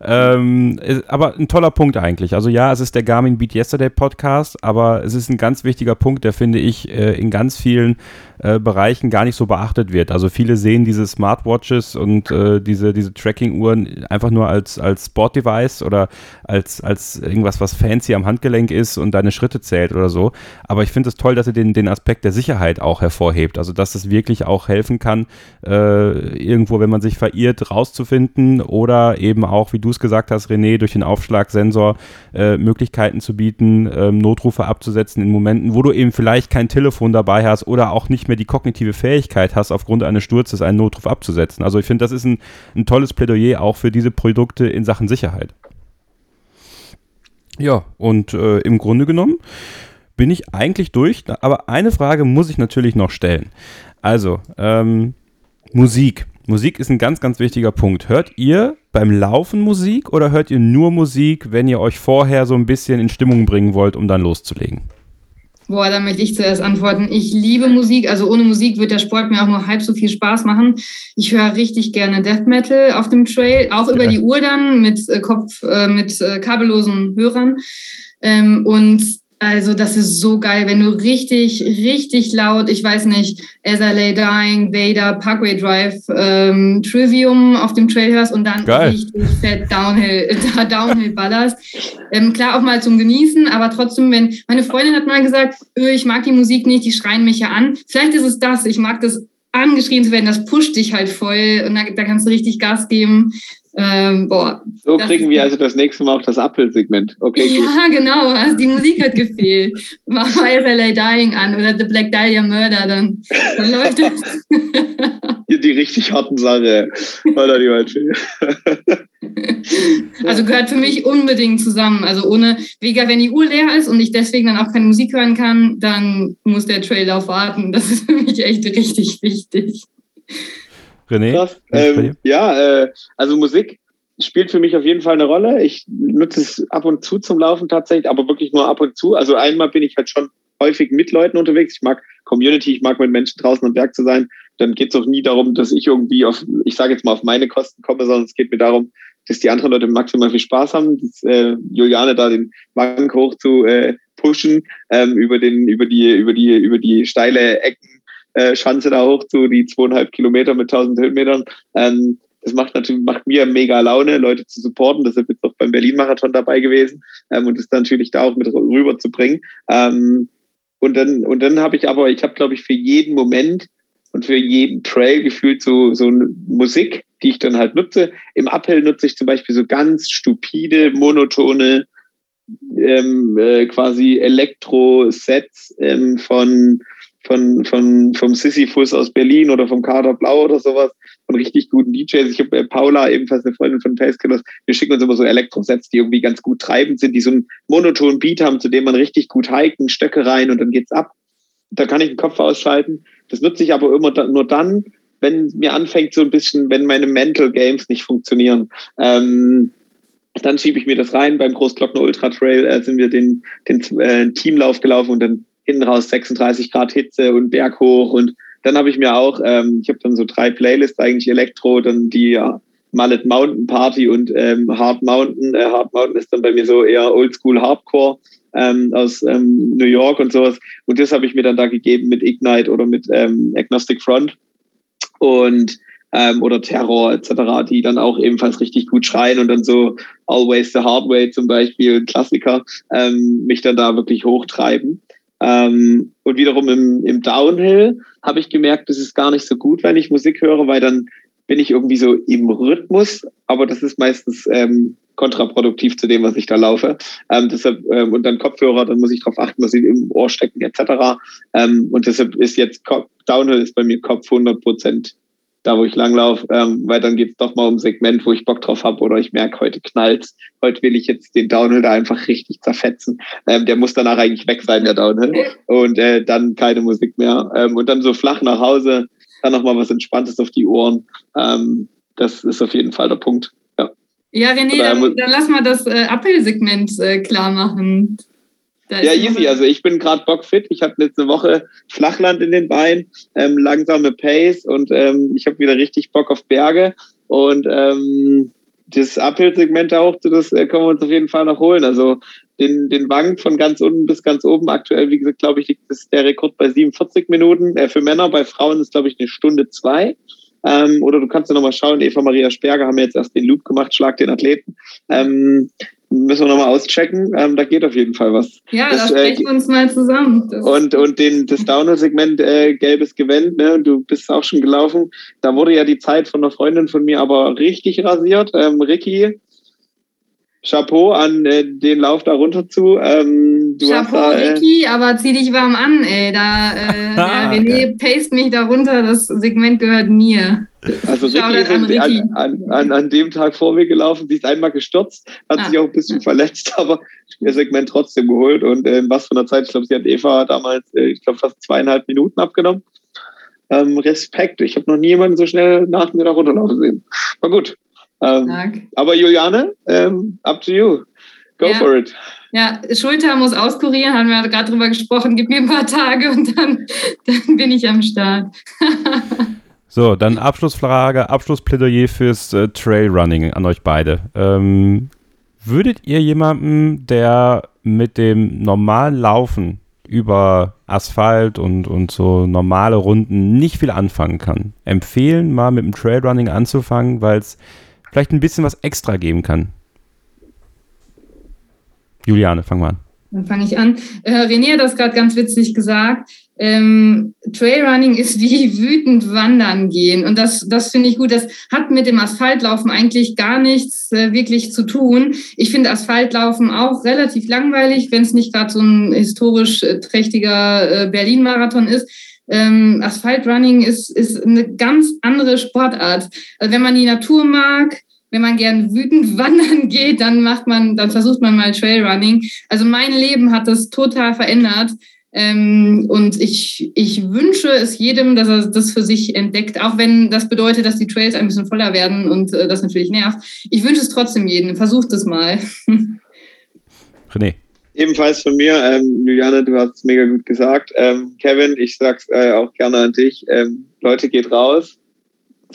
Ähm, aber ein toller Punkt eigentlich. Also ja, es ist der Garmin Beat Yesterday Podcast, aber es ist ein ganz wichtiger Punkt, der finde ich äh, in ganz vielen äh, Bereichen gar nicht so beachtet wird. Also viele sehen diese Smartwatches und äh, diese, diese Tracking-Uhren einfach nur als, als Sport-Device oder als, als irgendwas, was fancy am Handgelenk ist und deine Schritte zählt oder so. Aber ich finde es toll, dass ihr den, den Aspekt der Sicherheit auch hervorhebt. Also dass es wirklich auch helfen kann, äh, irgendwo, wenn man sich verirrt, rauszufinden oder eben auch, wie du es gesagt hast, René, durch den Aufschlagsensor äh, Möglichkeiten zu bieten, ähm, Notrufe abzusetzen in Momenten, wo du eben vielleicht kein Telefon dabei hast oder auch nicht mehr die kognitive Fähigkeit hast, aufgrund eines Sturzes einen Notruf abzusetzen. Also ich finde, das ist ein, ein tolles Plädoyer auch für diese Produkte in Sachen Sicherheit. Ja, und äh, im Grunde genommen bin ich eigentlich durch, aber eine Frage muss ich natürlich noch stellen. Also, ähm, Musik. Musik ist ein ganz, ganz wichtiger Punkt. Hört ihr beim Laufen Musik oder hört ihr nur Musik, wenn ihr euch vorher so ein bisschen in Stimmung bringen wollt, um dann loszulegen? Boah, da möchte ich zuerst antworten. Ich liebe Musik. Also ohne Musik wird der Sport mir auch nur halb so viel Spaß machen. Ich höre richtig gerne Death Metal auf dem Trail, auch über ja. die Uhr dann mit äh, Kopf, äh, mit äh, kabellosen Hörern. Ähm, und also das ist so geil, wenn du richtig, richtig laut, ich weiß nicht, As I Lay Dying, Vader, Parkway Drive, ähm, Trivium auf dem Trail hörst und dann geil. richtig fett Downhill, *laughs* Downhill ballerst. Ähm, klar auch mal zum Genießen, aber trotzdem, wenn, meine Freundin hat mal gesagt, öh, ich mag die Musik nicht, die schreien mich ja an. Vielleicht ist es das, ich mag das angeschrien zu werden, das pusht dich halt voll und da, da kannst du richtig Gas geben. Ähm, boah, so kriegen wir also das nächste Mal auch das Apple-Segment. Okay, ja, gut. genau. Also die Musik hat gefehlt. Mach mal LA Dying an oder The Black Dahlia Murder, dann, dann läuft das. *laughs* die, richtig harten Sache. Oder die halt also gehört für mich unbedingt zusammen. Also ohne, Vega, wenn die Uhr leer ist und ich deswegen dann auch keine Musik hören kann, dann muss der Trailer warten. Das ist für mich echt richtig wichtig. René? Ähm, ja, äh, also Musik spielt für mich auf jeden Fall eine Rolle. Ich nutze es ab und zu zum Laufen tatsächlich, aber wirklich nur ab und zu. Also einmal bin ich halt schon häufig mit Leuten unterwegs. Ich mag Community, ich mag mit Menschen draußen am Berg zu sein. Dann geht es auch nie darum, dass ich irgendwie auf, ich sage jetzt mal, auf meine Kosten komme, sondern es geht mir darum, dass die anderen Leute maximal viel Spaß haben, dass, äh, Juliane da den Wagen hoch zu äh, pushen, ähm, über den, über die, über die, über die steile Ecken äh, Schanze da hoch zu, die zweieinhalb Kilometer mit 1000 Höhenmetern. Ähm, das macht natürlich macht mir mega Laune, Leute zu supporten. Deshalb jetzt auch beim Berlin-Marathon dabei gewesen ähm, und dann natürlich da auch mit rüber zu bringen. Ähm, und dann, und dann habe ich aber, ich habe, glaube ich, für jeden Moment und für jeden Trail gefühlt so, so eine Musik, die ich dann halt nutze. Im Uphill nutze ich zum Beispiel so ganz stupide, monotone, ähm, äh, quasi Elektro-Sets ähm, von von, von, vom Sisyphus aus Berlin oder vom Kader Blau oder sowas, von richtig guten DJs. Ich habe äh, Paula, ebenfalls eine Freundin von Pacekillers, wir schicken uns immer so Elektrosets, die irgendwie ganz gut treibend sind, die so einen monotonen Beat haben, zu dem man richtig gut hiken, Stöcke rein und dann geht's ab. Da kann ich den Kopf ausschalten. Das nutze ich aber immer da, nur dann, wenn mir anfängt so ein bisschen, wenn meine Mental Games nicht funktionieren. Ähm, dann schiebe ich mir das rein. Beim Großglockner Ultra Trail äh, sind wir den, den äh, Teamlauf gelaufen und dann hinten raus 36 Grad Hitze und Berg hoch. Und dann habe ich mir auch, ähm, ich habe dann so drei Playlists, eigentlich Elektro, dann die Mallet Mountain Party und ähm, Hard Mountain. Äh, Hard Mountain ist dann bei mir so eher Oldschool Hardcore ähm, aus ähm, New York und sowas. Und das habe ich mir dann da gegeben mit Ignite oder mit ähm, Agnostic Front und ähm, oder Terror etc., die dann auch ebenfalls richtig gut schreien und dann so Always the Hard Way zum Beispiel, Klassiker, ähm, mich dann da wirklich hochtreiben. Ähm, und wiederum im, im Downhill habe ich gemerkt, das ist gar nicht so gut, wenn ich Musik höre, weil dann bin ich irgendwie so im Rhythmus, aber das ist meistens ähm, kontraproduktiv zu dem, was ich da laufe. Ähm, deshalb, ähm, und dann Kopfhörer, dann muss ich darauf achten, dass sie im Ohr stecken, etc. Ähm, und deshalb ist jetzt Downhill ist bei mir Kopf 100 Prozent da, wo ich langlaufe, ähm, weil dann geht es doch mal um ein Segment, wo ich Bock drauf habe oder ich merke, heute knallt Heute will ich jetzt den Downhill da einfach richtig zerfetzen. Ähm, der muss danach eigentlich weg sein, der Downhill. Und äh, dann keine Musik mehr. Ähm, und dann so flach nach Hause, dann nochmal was Entspanntes auf die Ohren. Ähm, das ist auf jeden Fall der Punkt. Ja, René, dann, dann, lass mal das äh, Appel-Segment äh, klar machen. Ja, easy. Also ich bin gerade bockfit. Ich habe jetzt eine Woche Flachland in den Beinen, ähm, langsame Pace und ähm, ich habe wieder richtig Bock auf Berge. Und ähm, das Uphill-Segment auch, das äh, können wir uns auf jeden Fall noch holen. Also den, den Wang von ganz unten bis ganz oben. Aktuell, wie gesagt, glaube ich, liegt das der Rekord bei 47 Minuten. Äh, für Männer, bei Frauen ist, glaube ich, eine Stunde zwei. Ähm, oder du kannst ja nochmal schauen, Eva Maria Sperger haben jetzt erst den Loop gemacht, Schlag den Athleten. Ähm, müssen wir nochmal auschecken. Ähm, da geht auf jeden Fall was. Ja, das, da sprechen äh, wir uns mal zusammen. Das und, und den, das Downhill-Segment äh, gelbes Gewand, ne? du bist auch schon gelaufen. Da wurde ja die Zeit von einer Freundin von mir aber richtig rasiert. Ähm, Ricky, Chapeau an äh, den Lauf da runter zu. Ähm, Chapeau, da, äh, Ricky, aber zieh dich warm an, ey. Da, äh, *laughs* ja, René paste mich da runter, das Segment gehört mir. Also Ricky ist an, Ricky. An, an, an, dem Tag vor mir gelaufen, sie ist einmal gestürzt, hat ah. sich auch ein bisschen verletzt, *laughs* aber das Segment trotzdem geholt. Und äh, was von der Zeit, ich glaube, sie hat Eva damals, äh, ich glaube, fast zweieinhalb Minuten abgenommen. Ähm, Respekt. Ich habe noch nie jemanden so schnell nach mir da runterlaufen sehen. War gut. Ähm, aber Juliane, ähm, up to you. Go ja. for it. Ja, Schulter muss auskurieren, haben wir gerade drüber gesprochen. Gib mir ein paar Tage und dann, dann bin ich am Start. *laughs* so, dann Abschlussfrage, Abschlussplädoyer fürs äh, Trailrunning an euch beide. Ähm, würdet ihr jemandem, der mit dem normalen Laufen über Asphalt und, und so normale Runden nicht viel anfangen kann, empfehlen, mal mit dem Trailrunning anzufangen, weil es vielleicht ein bisschen was extra geben kann. Juliane, fang mal an. Dann fange ich an. Äh, René hat das gerade ganz witzig gesagt. Ähm, Trailrunning ist wie *laughs* wütend wandern gehen. Und das, das finde ich gut. Das hat mit dem Asphaltlaufen eigentlich gar nichts äh, wirklich zu tun. Ich finde Asphaltlaufen auch relativ langweilig, wenn es nicht gerade so ein historisch äh, trächtiger äh, Berlin-Marathon ist. Ähm, Asphaltrunning ist, ist eine ganz andere Sportart. Also wenn man die Natur mag, wenn man gern wütend *laughs* wandern geht, dann macht man, dann versucht man mal Trailrunning. Also mein Leben hat das total verändert. Ähm, und ich, ich wünsche es jedem, dass er das für sich entdeckt, auch wenn das bedeutet, dass die Trails ein bisschen voller werden und äh, das natürlich nervt. Ich wünsche es trotzdem jedem. Versucht es mal. *laughs* René. Ebenfalls von mir, ähm, Juliane, du hast es mega gut gesagt. Ähm, Kevin, ich sag's äh, auch gerne an dich. Ähm, Leute, geht raus,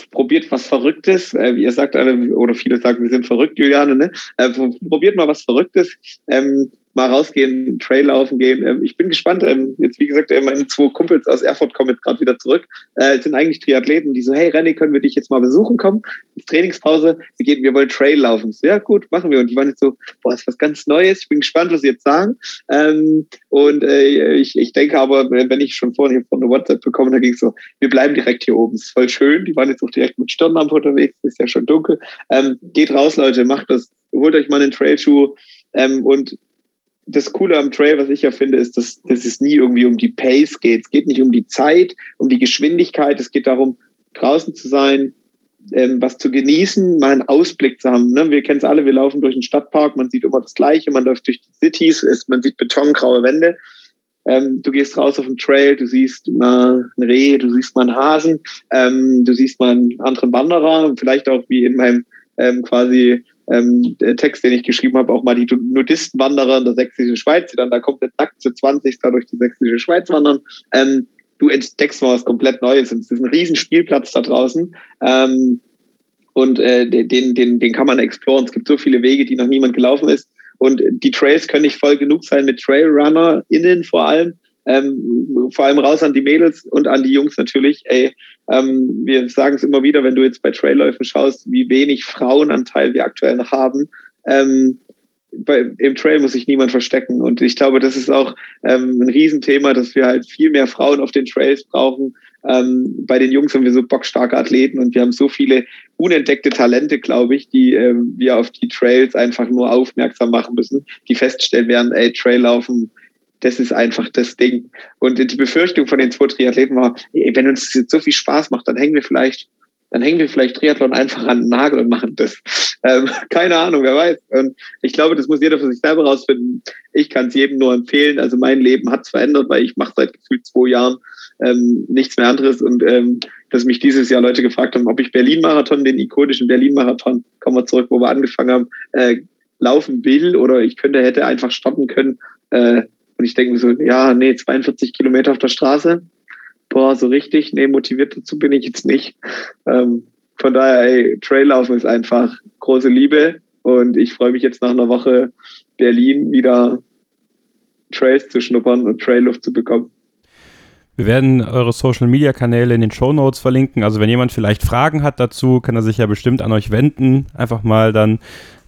probiert was Verrücktes. Äh, wie ihr sagt alle, oder viele sagen, wir sind verrückt, Juliane, ne? Äh, probiert mal was Verrücktes. Ähm, mal rausgehen, Trail laufen gehen. Ähm, ich bin gespannt. Ähm, jetzt, wie gesagt, meine zwei Kumpels aus Erfurt kommen jetzt gerade wieder zurück. Äh, sind eigentlich Triathleten, die so, hey René, können wir dich jetzt mal besuchen kommen? Trainingspause, wir gehen, wir wollen Trail laufen. So, ja, gut, machen wir. Und die waren jetzt so, boah, ist was ganz Neues. Ich bin gespannt, was sie jetzt sagen. Ähm, und äh, ich, denke aber, wenn ich schon vorhin von der WhatsApp bekommen, da ging es so, wir bleiben direkt hier oben. Ist voll schön. Die waren jetzt auch direkt mit Stirnlampe unterwegs. Ist ja schon dunkel. Geht raus, Leute, macht das. Holt euch mal einen Trailschuh ähm, und das Coole am Trail, was ich ja finde, ist, dass, dass es nie irgendwie um die Pace geht. Es geht nicht um die Zeit, um die Geschwindigkeit. Es geht darum, draußen zu sein, ähm, was zu genießen, mal einen Ausblick zu haben. Ne? Wir kennen es alle, wir laufen durch den Stadtpark, man sieht immer das Gleiche, man läuft durch die Cities, ist, man sieht betongraue Wände. Ähm, du gehst raus auf den Trail, du siehst mal ein Reh, du siehst mal einen Hasen, ähm, du siehst mal einen anderen Wanderer, vielleicht auch wie in meinem ähm, quasi ähm, der Text, den ich geschrieben habe, auch mal die Nudistenwanderer in der sächsischen Schweiz, die dann da komplett nackt zu 20 da durch die sächsische Schweiz wandern. Ähm, du entdeckst mal was komplett Neues. Es ist ein riesen Spielplatz da draußen. Ähm, und äh, den, den, den kann man exploren. Es gibt so viele Wege, die noch niemand gelaufen ist. Und die Trails können nicht voll genug sein mit TrailrunnerInnen vor allem. Ähm, vor allem raus an die Mädels und an die Jungs natürlich. Ey, ähm, wir sagen es immer wieder, wenn du jetzt bei Trailläufen schaust, wie wenig Frauenanteil wir aktuell noch haben. Ähm, bei, im Trail muss sich niemand verstecken. Und ich glaube, das ist auch ähm, ein Riesenthema, dass wir halt viel mehr Frauen auf den Trails brauchen. Ähm, bei den Jungs haben wir so bockstarke Athleten und wir haben so viele unentdeckte Talente, glaube ich, die ähm, wir auf die Trails einfach nur aufmerksam machen müssen, die feststellen werden, ey, Traillaufen, das ist einfach das Ding. Und die Befürchtung von den zwei Triathleten war, wenn uns das jetzt so viel Spaß macht, dann hängen wir vielleicht dann hängen wir vielleicht Triathlon einfach an den Nagel und machen das. *laughs* Ähm, keine Ahnung, wer weiß. Und ich glaube, das muss jeder für sich selber rausfinden. Ich kann es jedem nur empfehlen. Also mein Leben hat es verändert, weil ich mache seit gefühlt zwei Jahren ähm, nichts mehr anderes. Und ähm, dass mich dieses Jahr Leute gefragt haben, ob ich Berlin-Marathon, den ikonischen Berlin-Marathon, kommen wir zurück, wo wir angefangen haben, äh, laufen will oder ich könnte, hätte einfach stoppen können. Äh, und ich denke mir so, ja, nee, 42 Kilometer auf der Straße, boah, so richtig, nee, motiviert dazu bin ich jetzt nicht. Ähm, von daher, ey, Traillaufen ist einfach große Liebe und ich freue mich jetzt nach einer Woche Berlin wieder Trails zu schnuppern und Trailluft zu bekommen. Wir werden eure Social Media Kanäle in den Show Notes verlinken. Also wenn jemand vielleicht Fragen hat dazu, kann er sich ja bestimmt an euch wenden. Einfach mal dann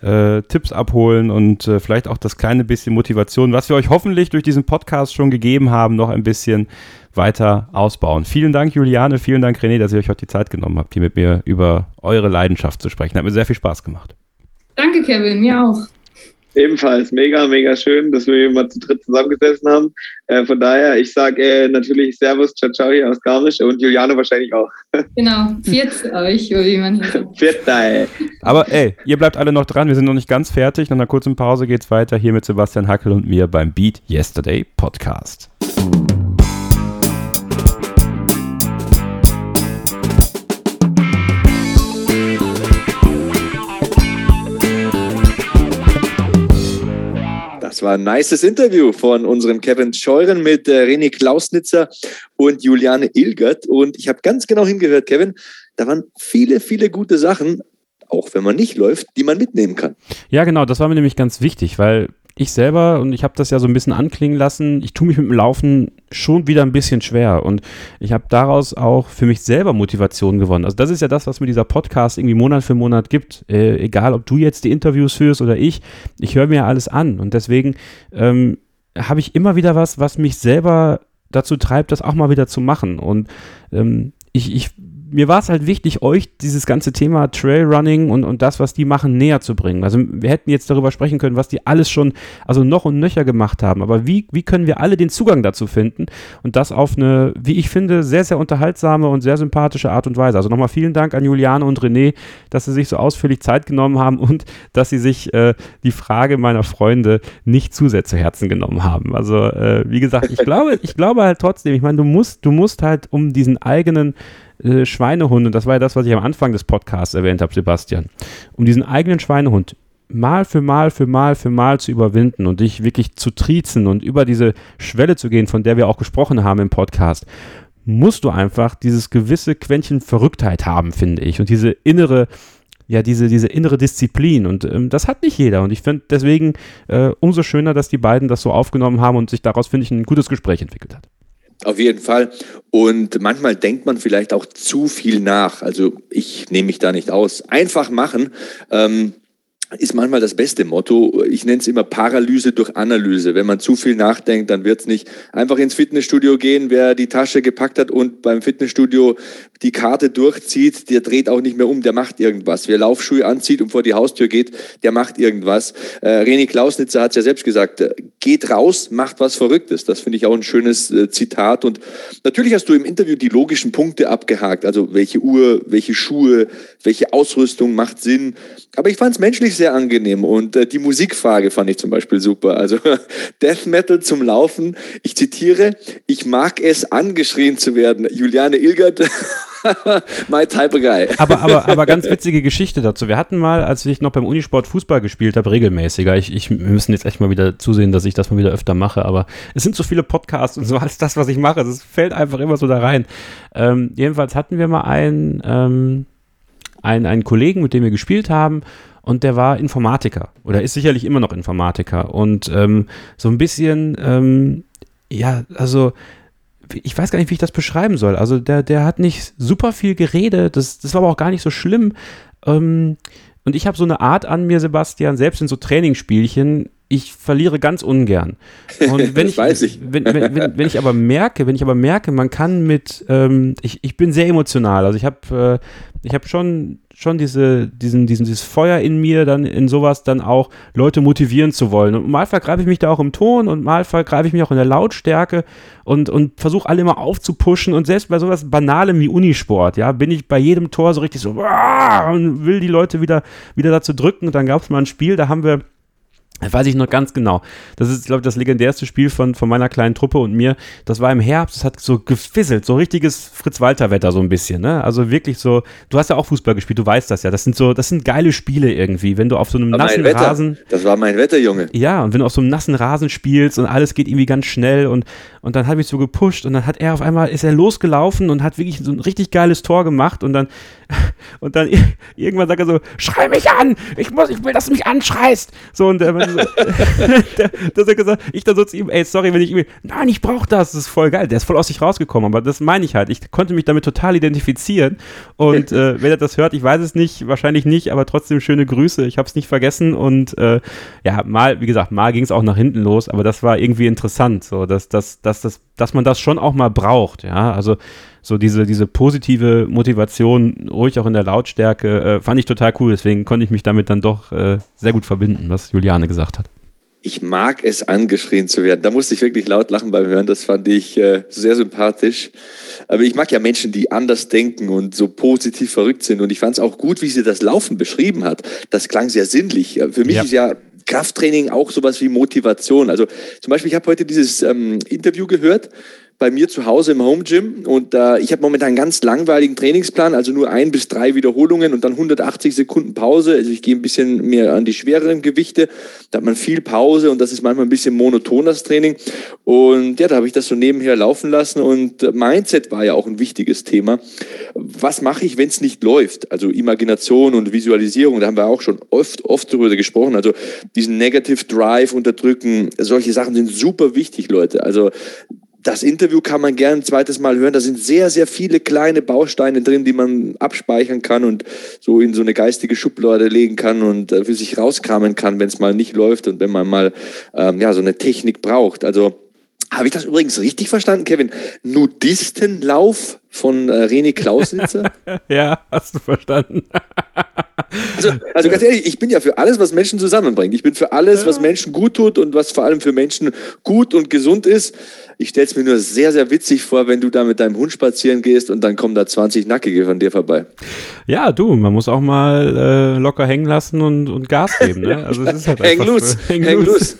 äh, Tipps abholen und äh, vielleicht auch das kleine bisschen Motivation, was wir euch hoffentlich durch diesen Podcast schon gegeben haben, noch ein bisschen weiter ausbauen. Vielen Dank, Juliane, vielen Dank, René, dass ihr euch heute die Zeit genommen habt, hier mit mir über eure Leidenschaft zu sprechen. Hat mir sehr viel Spaß gemacht. Danke, Kevin, mir auch. Ebenfalls mega, mega schön, dass wir hier mal zu dritt zusammengesessen haben. Äh, von daher, ich sage äh, natürlich Servus, ciao, ciao hier aus Garmisch und Juliane wahrscheinlich auch. *laughs* Genau, viert euch, wie man hier sagt. Viert Aber ey, ihr bleibt alle noch dran, wir sind noch nicht ganz fertig. Nach einer kurzen Pause geht's weiter hier mit Sebastian Hackel und mir beim Beat Yesterday Podcast. Das war ein nices Interview von unserem Kevin Scheuren mit äh, René Klausnitzer und Juliane Ilgert. Und ich habe ganz genau hingehört, Kevin, da waren viele, viele gute Sachen, auch wenn man nicht läuft, die man mitnehmen kann. Ja, genau, das war mir nämlich ganz wichtig, weil ich selber, und ich habe das ja so ein bisschen anklingen lassen, ich tue mich mit dem Laufen schon wieder ein bisschen schwer. Und ich habe daraus auch für mich selber Motivation gewonnen. Also das ist ja das, was mir dieser Podcast irgendwie Monat für Monat gibt. Äh, egal, ob du jetzt die Interviews führst oder ich, ich höre mir alles an. Und deswegen ähm, habe ich immer wieder was, was mich selber dazu treibt, das auch mal wieder zu machen. Und ähm, ich, ich mir war es halt wichtig, euch dieses ganze Thema Trailrunning und, und das, was die machen, näher zu bringen. Also wir hätten jetzt darüber sprechen können, was die alles schon, also noch und nöcher gemacht haben. Aber wie, wie können wir alle den Zugang dazu finden? Und das auf eine, wie ich finde, sehr, sehr unterhaltsame und sehr sympathische Art und Weise. Also nochmal vielen Dank an Juliane und René, dass sie sich so ausführlich Zeit genommen haben und *laughs* dass sie sich äh, die Frage meiner Freunde nicht zu sehr zu Herzen genommen haben. Also äh, wie gesagt, ich glaube, ich glaube halt trotzdem, ich meine, du musst, du musst halt um diesen eigenen äh, und das war ja das, was ich am Anfang des Podcasts erwähnt habe, Sebastian, um diesen eigenen Schweinehund Mal für Mal für Mal für Mal zu überwinden und dich wirklich zu triezen und über diese Schwelle zu gehen, von der wir auch gesprochen haben im Podcast, musst du einfach dieses gewisse Quäntchen Verrücktheit haben, finde ich. Und diese innere, ja, diese, diese innere Disziplin. Und ähm, das hat nicht jeder. Und ich finde deswegen äh, umso schöner, dass die beiden das so aufgenommen haben und sich daraus, finde ich, ein gutes Gespräch entwickelt hat. Auf jeden Fall. Und manchmal denkt man vielleicht auch zu viel nach. Also ich nehme mich da nicht aus. Einfach machen. Ähm, ist manchmal das beste Motto. Ich nenne es immer Paralyse durch Analyse. Wenn man zu viel nachdenkt, dann wird es nicht einfach ins Fitnessstudio gehen. Wer die Tasche gepackt hat und beim Fitnessstudio die Karte durchzieht, der dreht auch nicht mehr um, der macht irgendwas. Wer Laufschuhe anzieht und vor die Haustür geht, der macht irgendwas. Äh, René Klausnitzer hat es ja selbst gesagt, äh, geht raus, macht was Verrücktes. Das finde ich auch ein schönes äh, Zitat. Und natürlich hast du im Interview die logischen Punkte abgehakt. Also welche Uhr, welche Schuhe, welche Ausrüstung macht Sinn. Aber ich fand es menschlich sehr angenehm und äh, die Musikfrage fand ich zum Beispiel super. Also *laughs* Death Metal zum Laufen. Ich zitiere, ich mag es, angeschrien zu werden. Juliane Ilgert *laughs* My type of guy. aber, aber, aber *laughs* ganz witzige Geschichte dazu. Wir hatten mal, als ich noch beim Unisport Fußball gespielt habe, regelmäßiger. Ich, ich, wir müssen jetzt echt mal wieder zusehen, dass ich das mal wieder öfter mache. Aber es sind so viele Podcasts und so alles das, was ich mache. Es fällt einfach immer so da rein. Ähm, jedenfalls hatten wir mal einen, ähm, einen, einen Kollegen, mit dem wir gespielt haben und der war Informatiker oder ist sicherlich immer noch Informatiker und ähm, so ein bisschen, ähm, ja, also ich weiß gar nicht, wie ich das beschreiben soll. Also der, der hat nicht super viel geredet, das, das war aber auch gar nicht so schlimm. Ähm, und ich habe so eine Art an mir, Sebastian, selbst in so Trainingsspielchen, ich verliere ganz ungern. Und *laughs* wenn ich, ich. Wenn, wenn, wenn, wenn, ich aber merke, wenn ich aber merke, man kann mit, ähm, ich, ich bin sehr emotional. Also ich habe äh, ich habe schon, schon diese, diesen, diesen, dieses Feuer in mir, dann in sowas dann auch Leute motivieren zu wollen. Und mal vergreife ich mich da auch im Ton und mal vergreife ich mich auch in der Lautstärke und, und versuche alle immer aufzupuschen. Und selbst bei sowas Banalem wie Unisport, ja, bin ich bei jedem Tor so richtig so und will die Leute wieder, wieder dazu drücken. Und dann gab es mal ein Spiel, da haben wir das weiß ich noch ganz genau. Das ist, glaube ich, das legendärste Spiel von, von meiner kleinen Truppe und mir. Das war im Herbst, es hat so gefisselt, so richtiges Fritz-Walter-Wetter so ein bisschen, ne? Also wirklich so, du hast ja auch Fußball gespielt, du weißt das ja. Das sind so, das sind geile Spiele irgendwie, wenn du auf so einem nassen Rasen. Das war mein Wetter, Junge. Ja, und wenn du auf so einem nassen Rasen spielst und alles geht irgendwie ganz schnell und, und dann habe ich so gepusht und dann hat er auf einmal, ist er losgelaufen und hat wirklich so ein richtig geiles Tor gemacht und dann, *laughs* und dann irgendwann sagt er so, schrei mich an! Ich muss, ich will, dass du mich anschreist! So, und äh, *laughs* der hat gesagt, ich dann so zu ihm, ey, sorry, wenn ich ihm, nein, ich brauch das, das ist voll geil. Der ist voll aus sich rausgekommen, aber das meine ich halt. Ich konnte mich damit total identifizieren. Und äh, wenn er das hört, ich weiß es nicht, wahrscheinlich nicht, aber trotzdem schöne Grüße. Ich habe es nicht vergessen und äh, ja, mal, wie gesagt, mal ging es auch nach hinten los, aber das war irgendwie interessant, so, dass, dass, dass, dass, dass man das schon auch mal braucht, ja. Also so diese, diese positive Motivation, ruhig auch in der Lautstärke, äh, fand ich total cool. Deswegen konnte ich mich damit dann doch äh, sehr gut verbinden, was Juliane gesagt hat. Ich mag es, angeschrien zu werden. Da musste ich wirklich laut lachen beim Hören. Das fand ich äh, sehr sympathisch. Aber ich mag ja Menschen, die anders denken und so positiv verrückt sind. Und ich fand es auch gut, wie sie das Laufen beschrieben hat. Das klang sehr sinnlich. Für mich ja. ist ja Krafttraining auch sowas wie Motivation. Also zum Beispiel, ich habe heute dieses ähm, Interview gehört bei mir zu Hause im Home Gym und äh, ich habe momentan einen ganz langweiligen Trainingsplan, also nur ein bis drei Wiederholungen und dann 180 Sekunden Pause. Also ich gehe ein bisschen mehr an die schwereren Gewichte. Da hat man viel Pause und das ist manchmal ein bisschen monoton das Training. Und ja, da habe ich das so nebenher laufen lassen und Mindset war ja auch ein wichtiges Thema. Was mache ich, wenn es nicht läuft? Also Imagination und Visualisierung, da haben wir auch schon oft, oft darüber gesprochen. Also diesen Negative Drive unterdrücken, solche Sachen sind super wichtig, Leute. Also das Interview kann man gerne ein zweites Mal hören. Da sind sehr, sehr viele kleine Bausteine drin, die man abspeichern kann und so in so eine geistige Schublade legen kann und äh, für sich rauskramen kann, wenn es mal nicht läuft und wenn man mal ähm, ja, so eine Technik braucht. Also habe ich das übrigens richtig verstanden, Kevin? Nudistenlauf von äh, René Klausnitzer? *laughs* ja, hast du verstanden. *laughs* also, also ganz ehrlich, ich bin ja für alles, was Menschen zusammenbringt. Ich bin für alles, was Menschen gut tut und was vor allem für Menschen gut und gesund ist. Ich stelle es mir nur sehr, sehr witzig vor, wenn du da mit deinem Hund spazieren gehst und dann kommen da 20 Nackige von dir vorbei. Ja, du, man muss auch mal äh, locker hängen lassen und, und Gas geben. Ne? *laughs* Also es ist halt häng loose, häng, häng loose.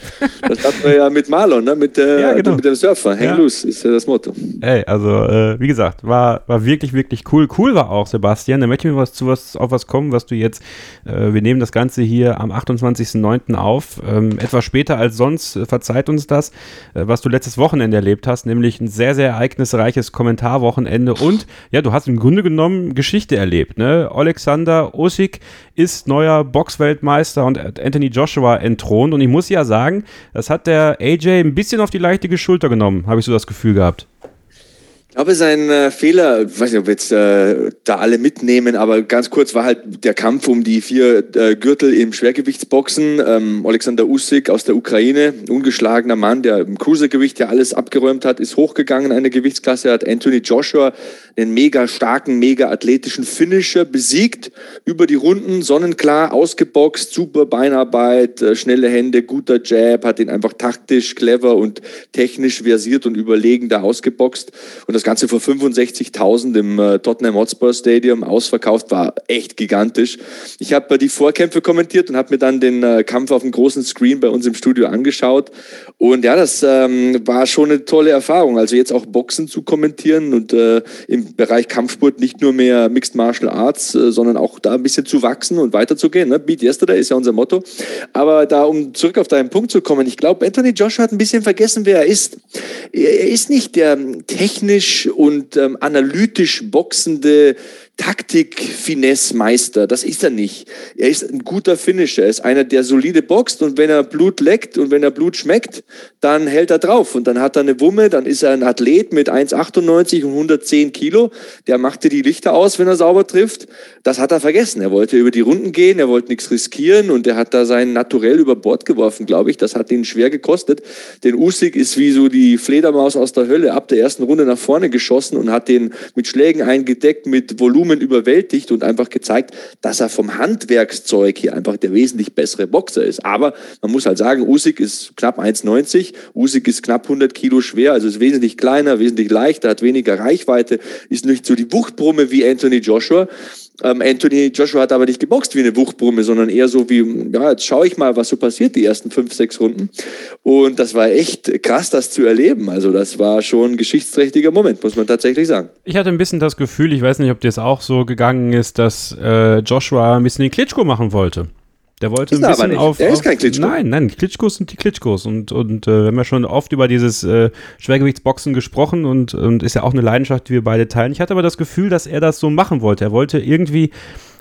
Das hatten wir ja mit Marlon, ne? mit, äh, ja, genau. mit dem Surfer. Häng ja. loose ist ja das Motto. Ey, also äh, wie gesagt, war, war wirklich, wirklich cool. Cool war auch, Sebastian. Da möchte ich mir was zu was, auf was kommen, was du jetzt, äh, wir nehmen das Ganze hier am 28.09. auf. Ähm, etwas später als sonst, äh, verzeiht uns das, äh, was du letztes Wochenende erlebt hast, nämlich ein sehr, sehr ereignisreiches Kommentarwochenende und ja, du hast im Grunde genommen Geschichte erlebt. Ne? Alexander Osik ist neuer Boxweltmeister und Anthony Joshua entthront und ich muss ja sagen, das hat der AJ ein bisschen auf die leichte Schulter genommen, habe ich so das Gefühl gehabt. Ich glaube, sein äh, Fehler, ich weiß nicht, ob wir jetzt äh, da alle mitnehmen, aber ganz kurz war halt der Kampf um die vier äh, Gürtel im Schwergewichtsboxen. Ähm, Alexander Usyk aus der Ukraine, ungeschlagener Mann, der im Cruisergewicht ja alles abgeräumt hat, ist hochgegangen in eine Gewichtsklasse, hat Anthony Joshua, den mega starken, mega athletischen Finisher besiegt, über die Runden, sonnenklar, ausgeboxt, super Beinarbeit, äh, schnelle Hände, guter Jab, hat ihn einfach taktisch, clever und technisch versiert und überlegen da ausgeboxt. Und das Ganze vor 65.000 im äh, Tottenham Hotspur Stadium ausverkauft, war echt gigantisch. Ich habe äh, die Vorkämpfe kommentiert und habe mir dann den äh, Kampf auf dem großen Screen bei uns im Studio angeschaut. Und ja, das ähm, war schon eine tolle Erfahrung. Also jetzt auch Boxen zu kommentieren und äh, im Bereich Kampfsport nicht nur mehr Mixed Martial Arts, äh, sondern auch da ein bisschen zu wachsen und weiterzugehen. Ne? Beat Yesterday ist ja unser Motto. Aber da, um zurück auf deinen Punkt zu kommen, ich glaube, Anthony Joshua hat ein bisschen vergessen, wer er ist. Er ist nicht der technisch und ähm, analytisch boxende Taktik-Finesse-Meister. Das ist er nicht. Er ist ein guter Finisher. Er ist einer, der solide boxt und wenn er Blut leckt und wenn er Blut schmeckt, dann hält er drauf und dann hat er eine Wumme, dann ist er ein Athlet mit 1,98 und 110 Kilo. Der machte die Lichter aus, wenn er sauber trifft. Das hat er vergessen. Er wollte über die Runden gehen, er wollte nichts riskieren und er hat da sein Naturell über Bord geworfen, glaube ich. Das hat ihn schwer gekostet. Denn Usyk ist wie so die Fledermaus aus der Hölle ab der ersten Runde nach vorne geschossen und hat den mit Schlägen eingedeckt, mit Volumen überwältigt und einfach gezeigt, dass er vom Handwerkszeug hier einfach der wesentlich bessere Boxer ist. Aber man muss halt sagen, Usyk ist knapp 1,90, Usyk ist knapp 100 Kilo schwer, also ist wesentlich kleiner, wesentlich leichter, hat weniger Reichweite, ist nicht so die Wuchtbrumme wie Anthony Joshua. Ähm, Anthony Joshua hat aber nicht geboxt wie eine Wuchtbrumme, sondern eher so wie, ja, jetzt schaue ich mal, was so passiert, die ersten fünf, sechs Runden. Und das war echt krass, das zu erleben. Also das war schon ein geschichtsträchtiger Moment, muss man tatsächlich sagen. Ich hatte ein bisschen das Gefühl, ich weiß nicht, ob dir es auch so gegangen ist, dass äh, Joshua ein bisschen den Klitschko machen wollte. Der wollte Ist ein bisschen nicht. auf. Er ist kein Klitschko. Nein, nein, Klitschkos sind die Klitschkos. Und, und äh, wir haben ja schon oft über dieses äh, Schwergewichtsboxen gesprochen und, und ist ja auch eine Leidenschaft, die wir beide teilen. Ich hatte aber das Gefühl, dass er das so machen wollte. Er wollte irgendwie,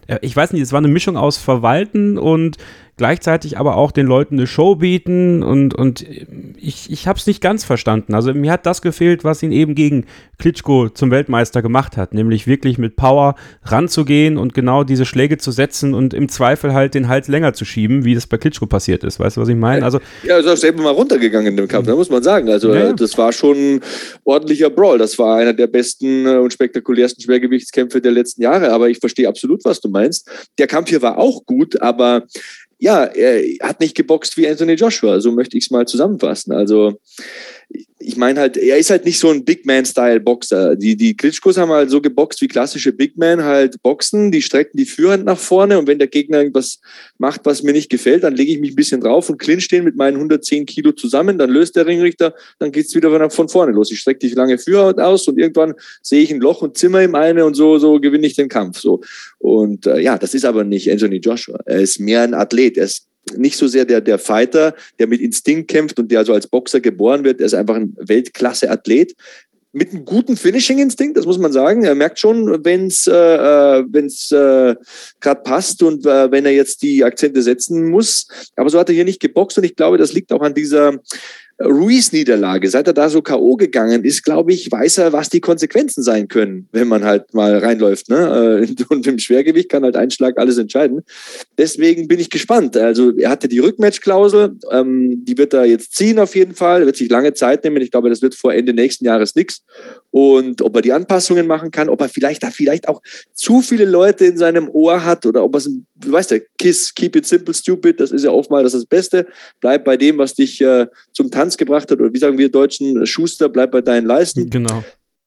äh, ich weiß nicht, es war eine Mischung aus Verwalten und gleichzeitig aber auch den Leuten eine Show bieten und, und ich, ich habe es nicht ganz verstanden. Also mir hat das gefehlt, was ihn eben gegen Klitschko zum Weltmeister gemacht hat, nämlich wirklich mit Power ranzugehen und genau diese Schläge zu setzen und im Zweifel halt den Hals länger zu schieben, wie das bei Klitschko passiert ist. Weißt du, was ich meine? Also Ja, ist auch selber mal runtergegangen in dem Kampf, da muss man sagen. Also Ja, das war schon ein ordentlicher Brawl. Das war einer der besten äh, und spektakulärsten Schwergewichtskämpfe der letzten Jahre. Aber ich verstehe absolut, was du meinst. Der Kampf hier war auch gut, aber ja, er hat nicht geboxt wie Anthony Joshua. So möchte ich es mal zusammenfassen. Also ich meine halt, er ist halt nicht so ein Big Man-Style-Boxer. Die, die Klitschkos haben halt so geboxt wie klassische Big Men halt boxen, die strecken die Führhand nach vorne und wenn der Gegner irgendwas macht, was mir nicht gefällt, dann lege ich mich ein bisschen drauf und clinch den mit meinen 110 Kilo zusammen, dann löst der Ringrichter, dann geht's wieder von, vorne los. Ich strecke die lange Führhand aus und irgendwann sehe ich ein Loch und zimmer ihm eine und so, so gewinne ich den Kampf. So. Und äh, ja, das ist aber nicht Anthony Joshua. Er ist mehr ein Athlet. Er ist nicht so sehr der, der Fighter, der mit Instinkt kämpft und der also als Boxer geboren wird. Er ist einfach ein Weltklasse-Athlet mit einem guten Finishing-Instinkt, das muss man sagen. Er merkt schon, wenn es äh, wenn's, äh, gerade passt und äh, wenn er jetzt die Akzente setzen muss. Aber so hat er hier nicht geboxt und ich glaube, das liegt auch an dieser Ruiz-Niederlage. Seit er da so K.O. gegangen ist, glaube ich, weiß er, was die Konsequenzen sein können, wenn man halt mal reinläuft. Ne? Äh, *laughs* Und im Schwergewicht kann halt ein Schlag alles entscheiden. Deswegen bin ich gespannt. Also er hatte die Rückmatch-Klausel, ähm, die wird er jetzt ziehen auf jeden Fall. Wird sich lange Zeit nehmen. Ich glaube, das wird vor Ende nächsten Jahres nichts. Und ob er die Anpassungen machen kann, ob er vielleicht da vielleicht auch zu viele Leute in seinem Ohr hat oder ob er, du weißt ja, Kiss, keep it simple, stupid, das ist ja oftmals das Beste. Bleib bei dem, was dich äh, zum Tanz gebracht hat. Oder wie sagen wir Deutschen, Schuster, bleib bei deinen Leisten. genau.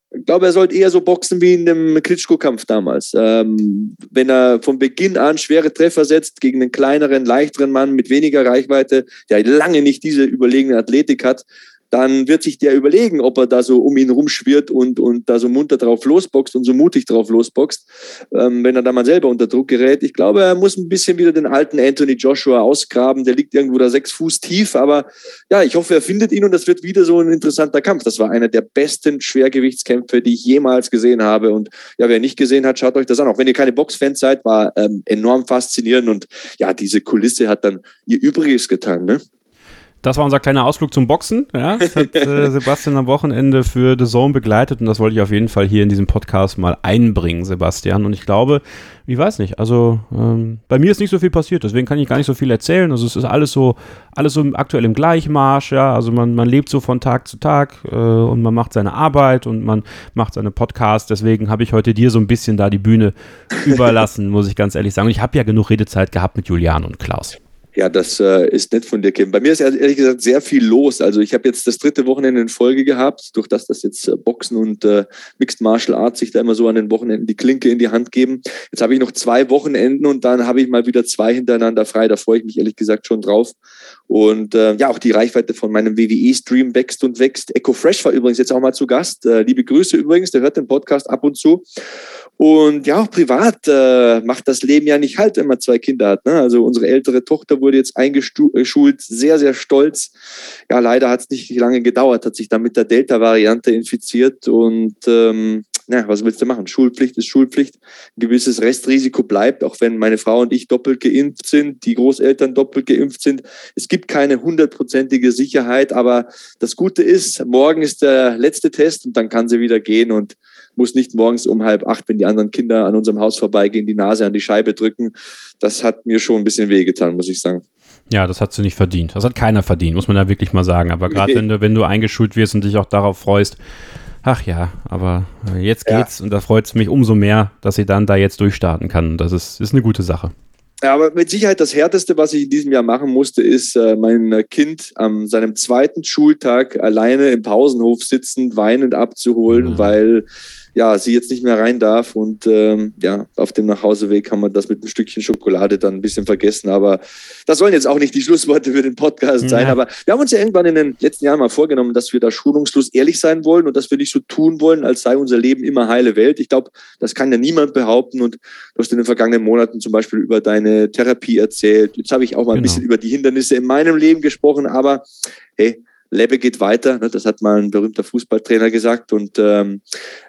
Ich glaube, er sollte eher so boxen wie in dem Klitschko-Kampf damals. Ähm, wenn er von Beginn an schwere Treffer setzt gegen einen kleineren, leichteren Mann mit weniger Reichweite, der lange nicht diese überlegene Athletik hat, dann wird sich der überlegen, ob er da so um ihn rumschwirrt und, und da so munter drauf losboxt und so mutig drauf losboxt, ähm, wenn er da mal selber unter Druck gerät. Ich glaube, er muss ein bisschen wieder den alten Anthony Joshua ausgraben. Der liegt irgendwo da sechs Fuß tief, aber ja, ich hoffe, er findet ihn und das wird wieder so ein interessanter Kampf. Das war einer der besten Schwergewichtskämpfe, die ich jemals gesehen habe. Und ja, wer nicht gesehen hat, schaut euch das an. Auch wenn ihr keine Boxfans seid, war ähm, enorm faszinierend und ja, diese Kulisse hat dann ihr Übriges getan. Ne? Das war unser kleiner Ausflug zum Boxen. Ja, das hat äh, *laughs* Sebastian am Wochenende für The Zone begleitet und das wollte ich auf jeden Fall hier in diesem Podcast mal einbringen, Sebastian. Und ich glaube, ich weiß nicht, also ähm, bei mir ist nicht so viel passiert, deswegen kann ich gar nicht so viel erzählen. Also es ist alles so, alles so aktuell im Gleichmarsch, ja. Also man, man lebt so von Tag zu Tag äh, und man macht seine Arbeit und man macht seine Podcasts. Deswegen habe ich heute dir so ein bisschen da die Bühne überlassen, muss ich ganz ehrlich sagen. Und ich habe ja genug Redezeit gehabt mit Julian und Klaus. Ja, das äh, ist nett von dir, Kim. Bei mir ist ehrlich gesagt sehr viel los. Also ich habe jetzt das dritte Wochenende in Folge gehabt, durch das das jetzt äh, Boxen und äh, Mixed Martial Arts sich da immer so an den Wochenenden die Klinke in die Hand geben. Jetzt habe ich noch zwei Wochenenden und dann habe ich mal wieder zwei hintereinander frei. Da freue ich mich ehrlich gesagt schon drauf. Und äh, ja, auch die Reichweite von meinem WWE-Stream wächst und wächst. Echo Fresh war übrigens jetzt auch mal zu Gast. Äh, liebe Grüße übrigens, der hört den Podcast ab und zu. Und ja, auch privat äh, macht das Leben ja nicht halt, wenn man zwei Kinder hat. Ne? Also unsere ältere Tochter wurde jetzt eingeschult, sehr, sehr stolz. Ja, leider hat es nicht lange gedauert, hat sich dann mit der Delta-Variante infiziert und ähm, na, was willst du machen? Schulpflicht ist Schulpflicht. Ein gewisses Restrisiko bleibt, auch wenn meine Frau und ich doppelt geimpft sind, die Großeltern doppelt geimpft sind. Es gibt keine hundertprozentige Sicherheit, aber das Gute ist, morgen ist der letzte Test und dann kann sie wieder gehen und muss nicht morgens um halb acht, wenn die anderen Kinder an unserem Haus vorbeigehen, die Nase an die Scheibe drücken. Das hat mir schon ein bisschen wehgetan, muss ich sagen. Ja, das hat sie nicht verdient. Das hat keiner verdient, muss man da wirklich mal sagen. Aber gerade wenn du, wenn du eingeschult wirst und dich auch darauf freust, ach ja, aber jetzt geht's ja. und da freut es mich umso mehr, dass sie dann da jetzt durchstarten kann. Das ist, ist eine gute Sache. Ja, aber mit Sicherheit das Härteste, was ich in diesem Jahr machen musste, ist äh, mein Kind an seinem zweiten Schultag alleine im Pausenhof sitzend, weinend abzuholen, mhm. weil ja, sie jetzt nicht mehr rein darf. Und ähm, ja, auf dem Nachhauseweg kann man das mit einem Stückchen Schokolade dann ein bisschen vergessen. Aber das sollen jetzt auch nicht die Schlussworte für den Podcast sein. Aber wir haben uns ja irgendwann in den letzten Jahren mal vorgenommen, dass wir da schulungslos ehrlich sein wollen und dass wir nicht so tun wollen, als sei unser Leben immer heile Welt. Ich glaube, das kann ja niemand behaupten. Und du hast in den vergangenen Monaten zum Beispiel über deine Therapie erzählt. Jetzt habe ich auch mal genau. ein bisschen über die Hindernisse in meinem Leben gesprochen. Aber hey, Lebe geht weiter. Ne? Das hat mal ein berühmter Fußballtrainer gesagt. Und ähm,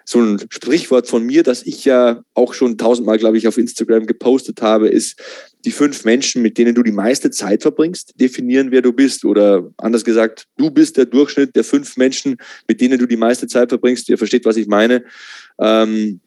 so ein Sprichwort von mir, das ich ja auch schon tausendmal, glaube ich, auf Instagram gepostet habe, ist, die fünf Menschen, mit denen du die meiste Zeit verbringst, definieren, wer du bist. Oder anders gesagt, du bist der Durchschnitt der fünf Menschen, mit denen du die meiste Zeit verbringst. Ihr versteht, was ich meine. Ähm,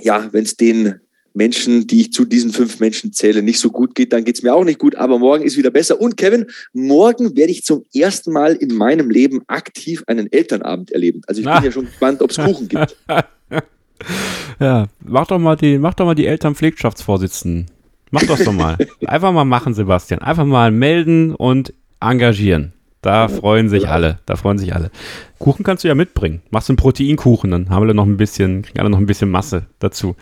ja, wenn es denen Menschen, die ich zu diesen fünf Menschen zähle, nicht so gut geht, dann geht es mir auch nicht gut. Aber morgen ist wieder besser. Und Kevin, morgen werde ich zum ersten Mal in meinem Leben aktiv einen Elternabend erleben. Also ich ah. bin ja schon gespannt, ob es Kuchen gibt. *laughs* ja, mach doch mal die, mach doch mal die Elternpflegschaftsvorsitzenden. Mach das doch mal. *laughs* Einfach mal machen, Sebastian. Einfach mal melden und engagieren. Da freuen sich alle. Da freuen sich alle. Kuchen kannst du ja mitbringen. Machst einen Proteinkuchen, dann haben wir noch ein bisschen, kriegen alle noch ein bisschen Masse dazu.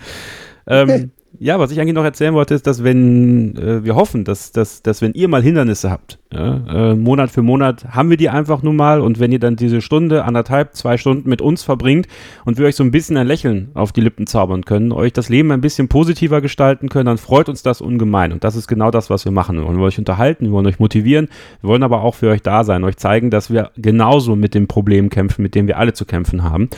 Ähm, ja, was ich eigentlich noch erzählen wollte, ist, dass wenn äh, wir hoffen, dass, dass, dass wenn ihr mal Hindernisse habt, ja, äh, Monat für Monat haben wir die einfach nun mal und wenn ihr dann diese Stunde, anderthalb, zwei Stunden mit uns verbringt und wir euch so ein bisschen ein Lächeln auf die Lippen zaubern können, euch das Leben ein bisschen positiver gestalten können, dann freut uns das ungemein und das ist genau das, was wir machen. Wir wollen euch unterhalten, wir wollen euch motivieren, wir wollen aber auch für euch da sein, euch zeigen, dass wir genauso mit dem Problem kämpfen, mit dem wir alle zu kämpfen haben.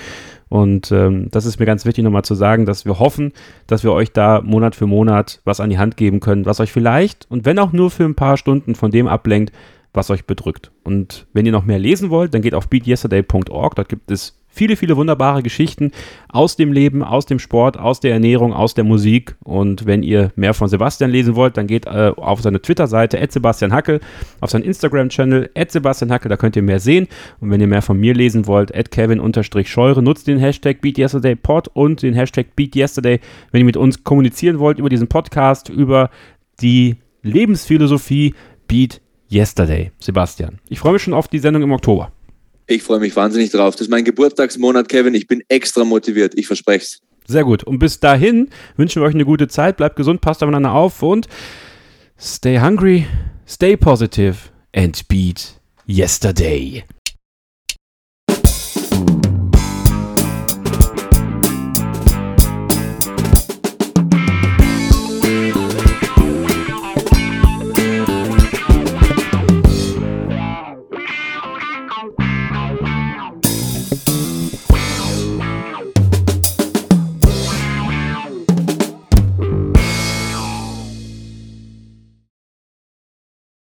Und ähm, das ist mir ganz wichtig nochmal zu sagen, dass wir hoffen, dass wir euch da Monat für Monat was an die Hand geben können, was euch vielleicht und wenn auch nur für ein paar Stunden von dem ablenkt, was euch bedrückt. Und wenn ihr noch mehr lesen wollt, dann geht auf beatyesterday.org. Dort gibt es viele, viele wunderbare Geschichten aus dem Leben, aus dem Sport, aus der Ernährung, aus der Musik. Und wenn ihr mehr von Sebastian lesen wollt, dann geht äh, auf seine Twitter-Seite Sebastian Hackel, auf seinen Instagram-Channel Sebastian Hackel, da könnt ihr mehr sehen. Und wenn ihr mehr von mir lesen wollt, Kevin-Scheure, nutzt den Hashtag BeatYesterdayPod und den Hashtag BeatYesterday, wenn ihr mit uns kommunizieren wollt über diesen Podcast, über die Lebensphilosophie Beat Yesterday. Sebastian, ich freue mich schon auf die Sendung im Oktober. Ich freue mich wahnsinnig drauf. Das ist mein Geburtstagsmonat, Kevin. Ich bin extra motiviert. Ich verspreche es. Sehr gut. Und bis dahin wünschen wir euch eine gute Zeit. Bleibt gesund, passt aufeinander auf und stay hungry, stay positive and beat yesterday.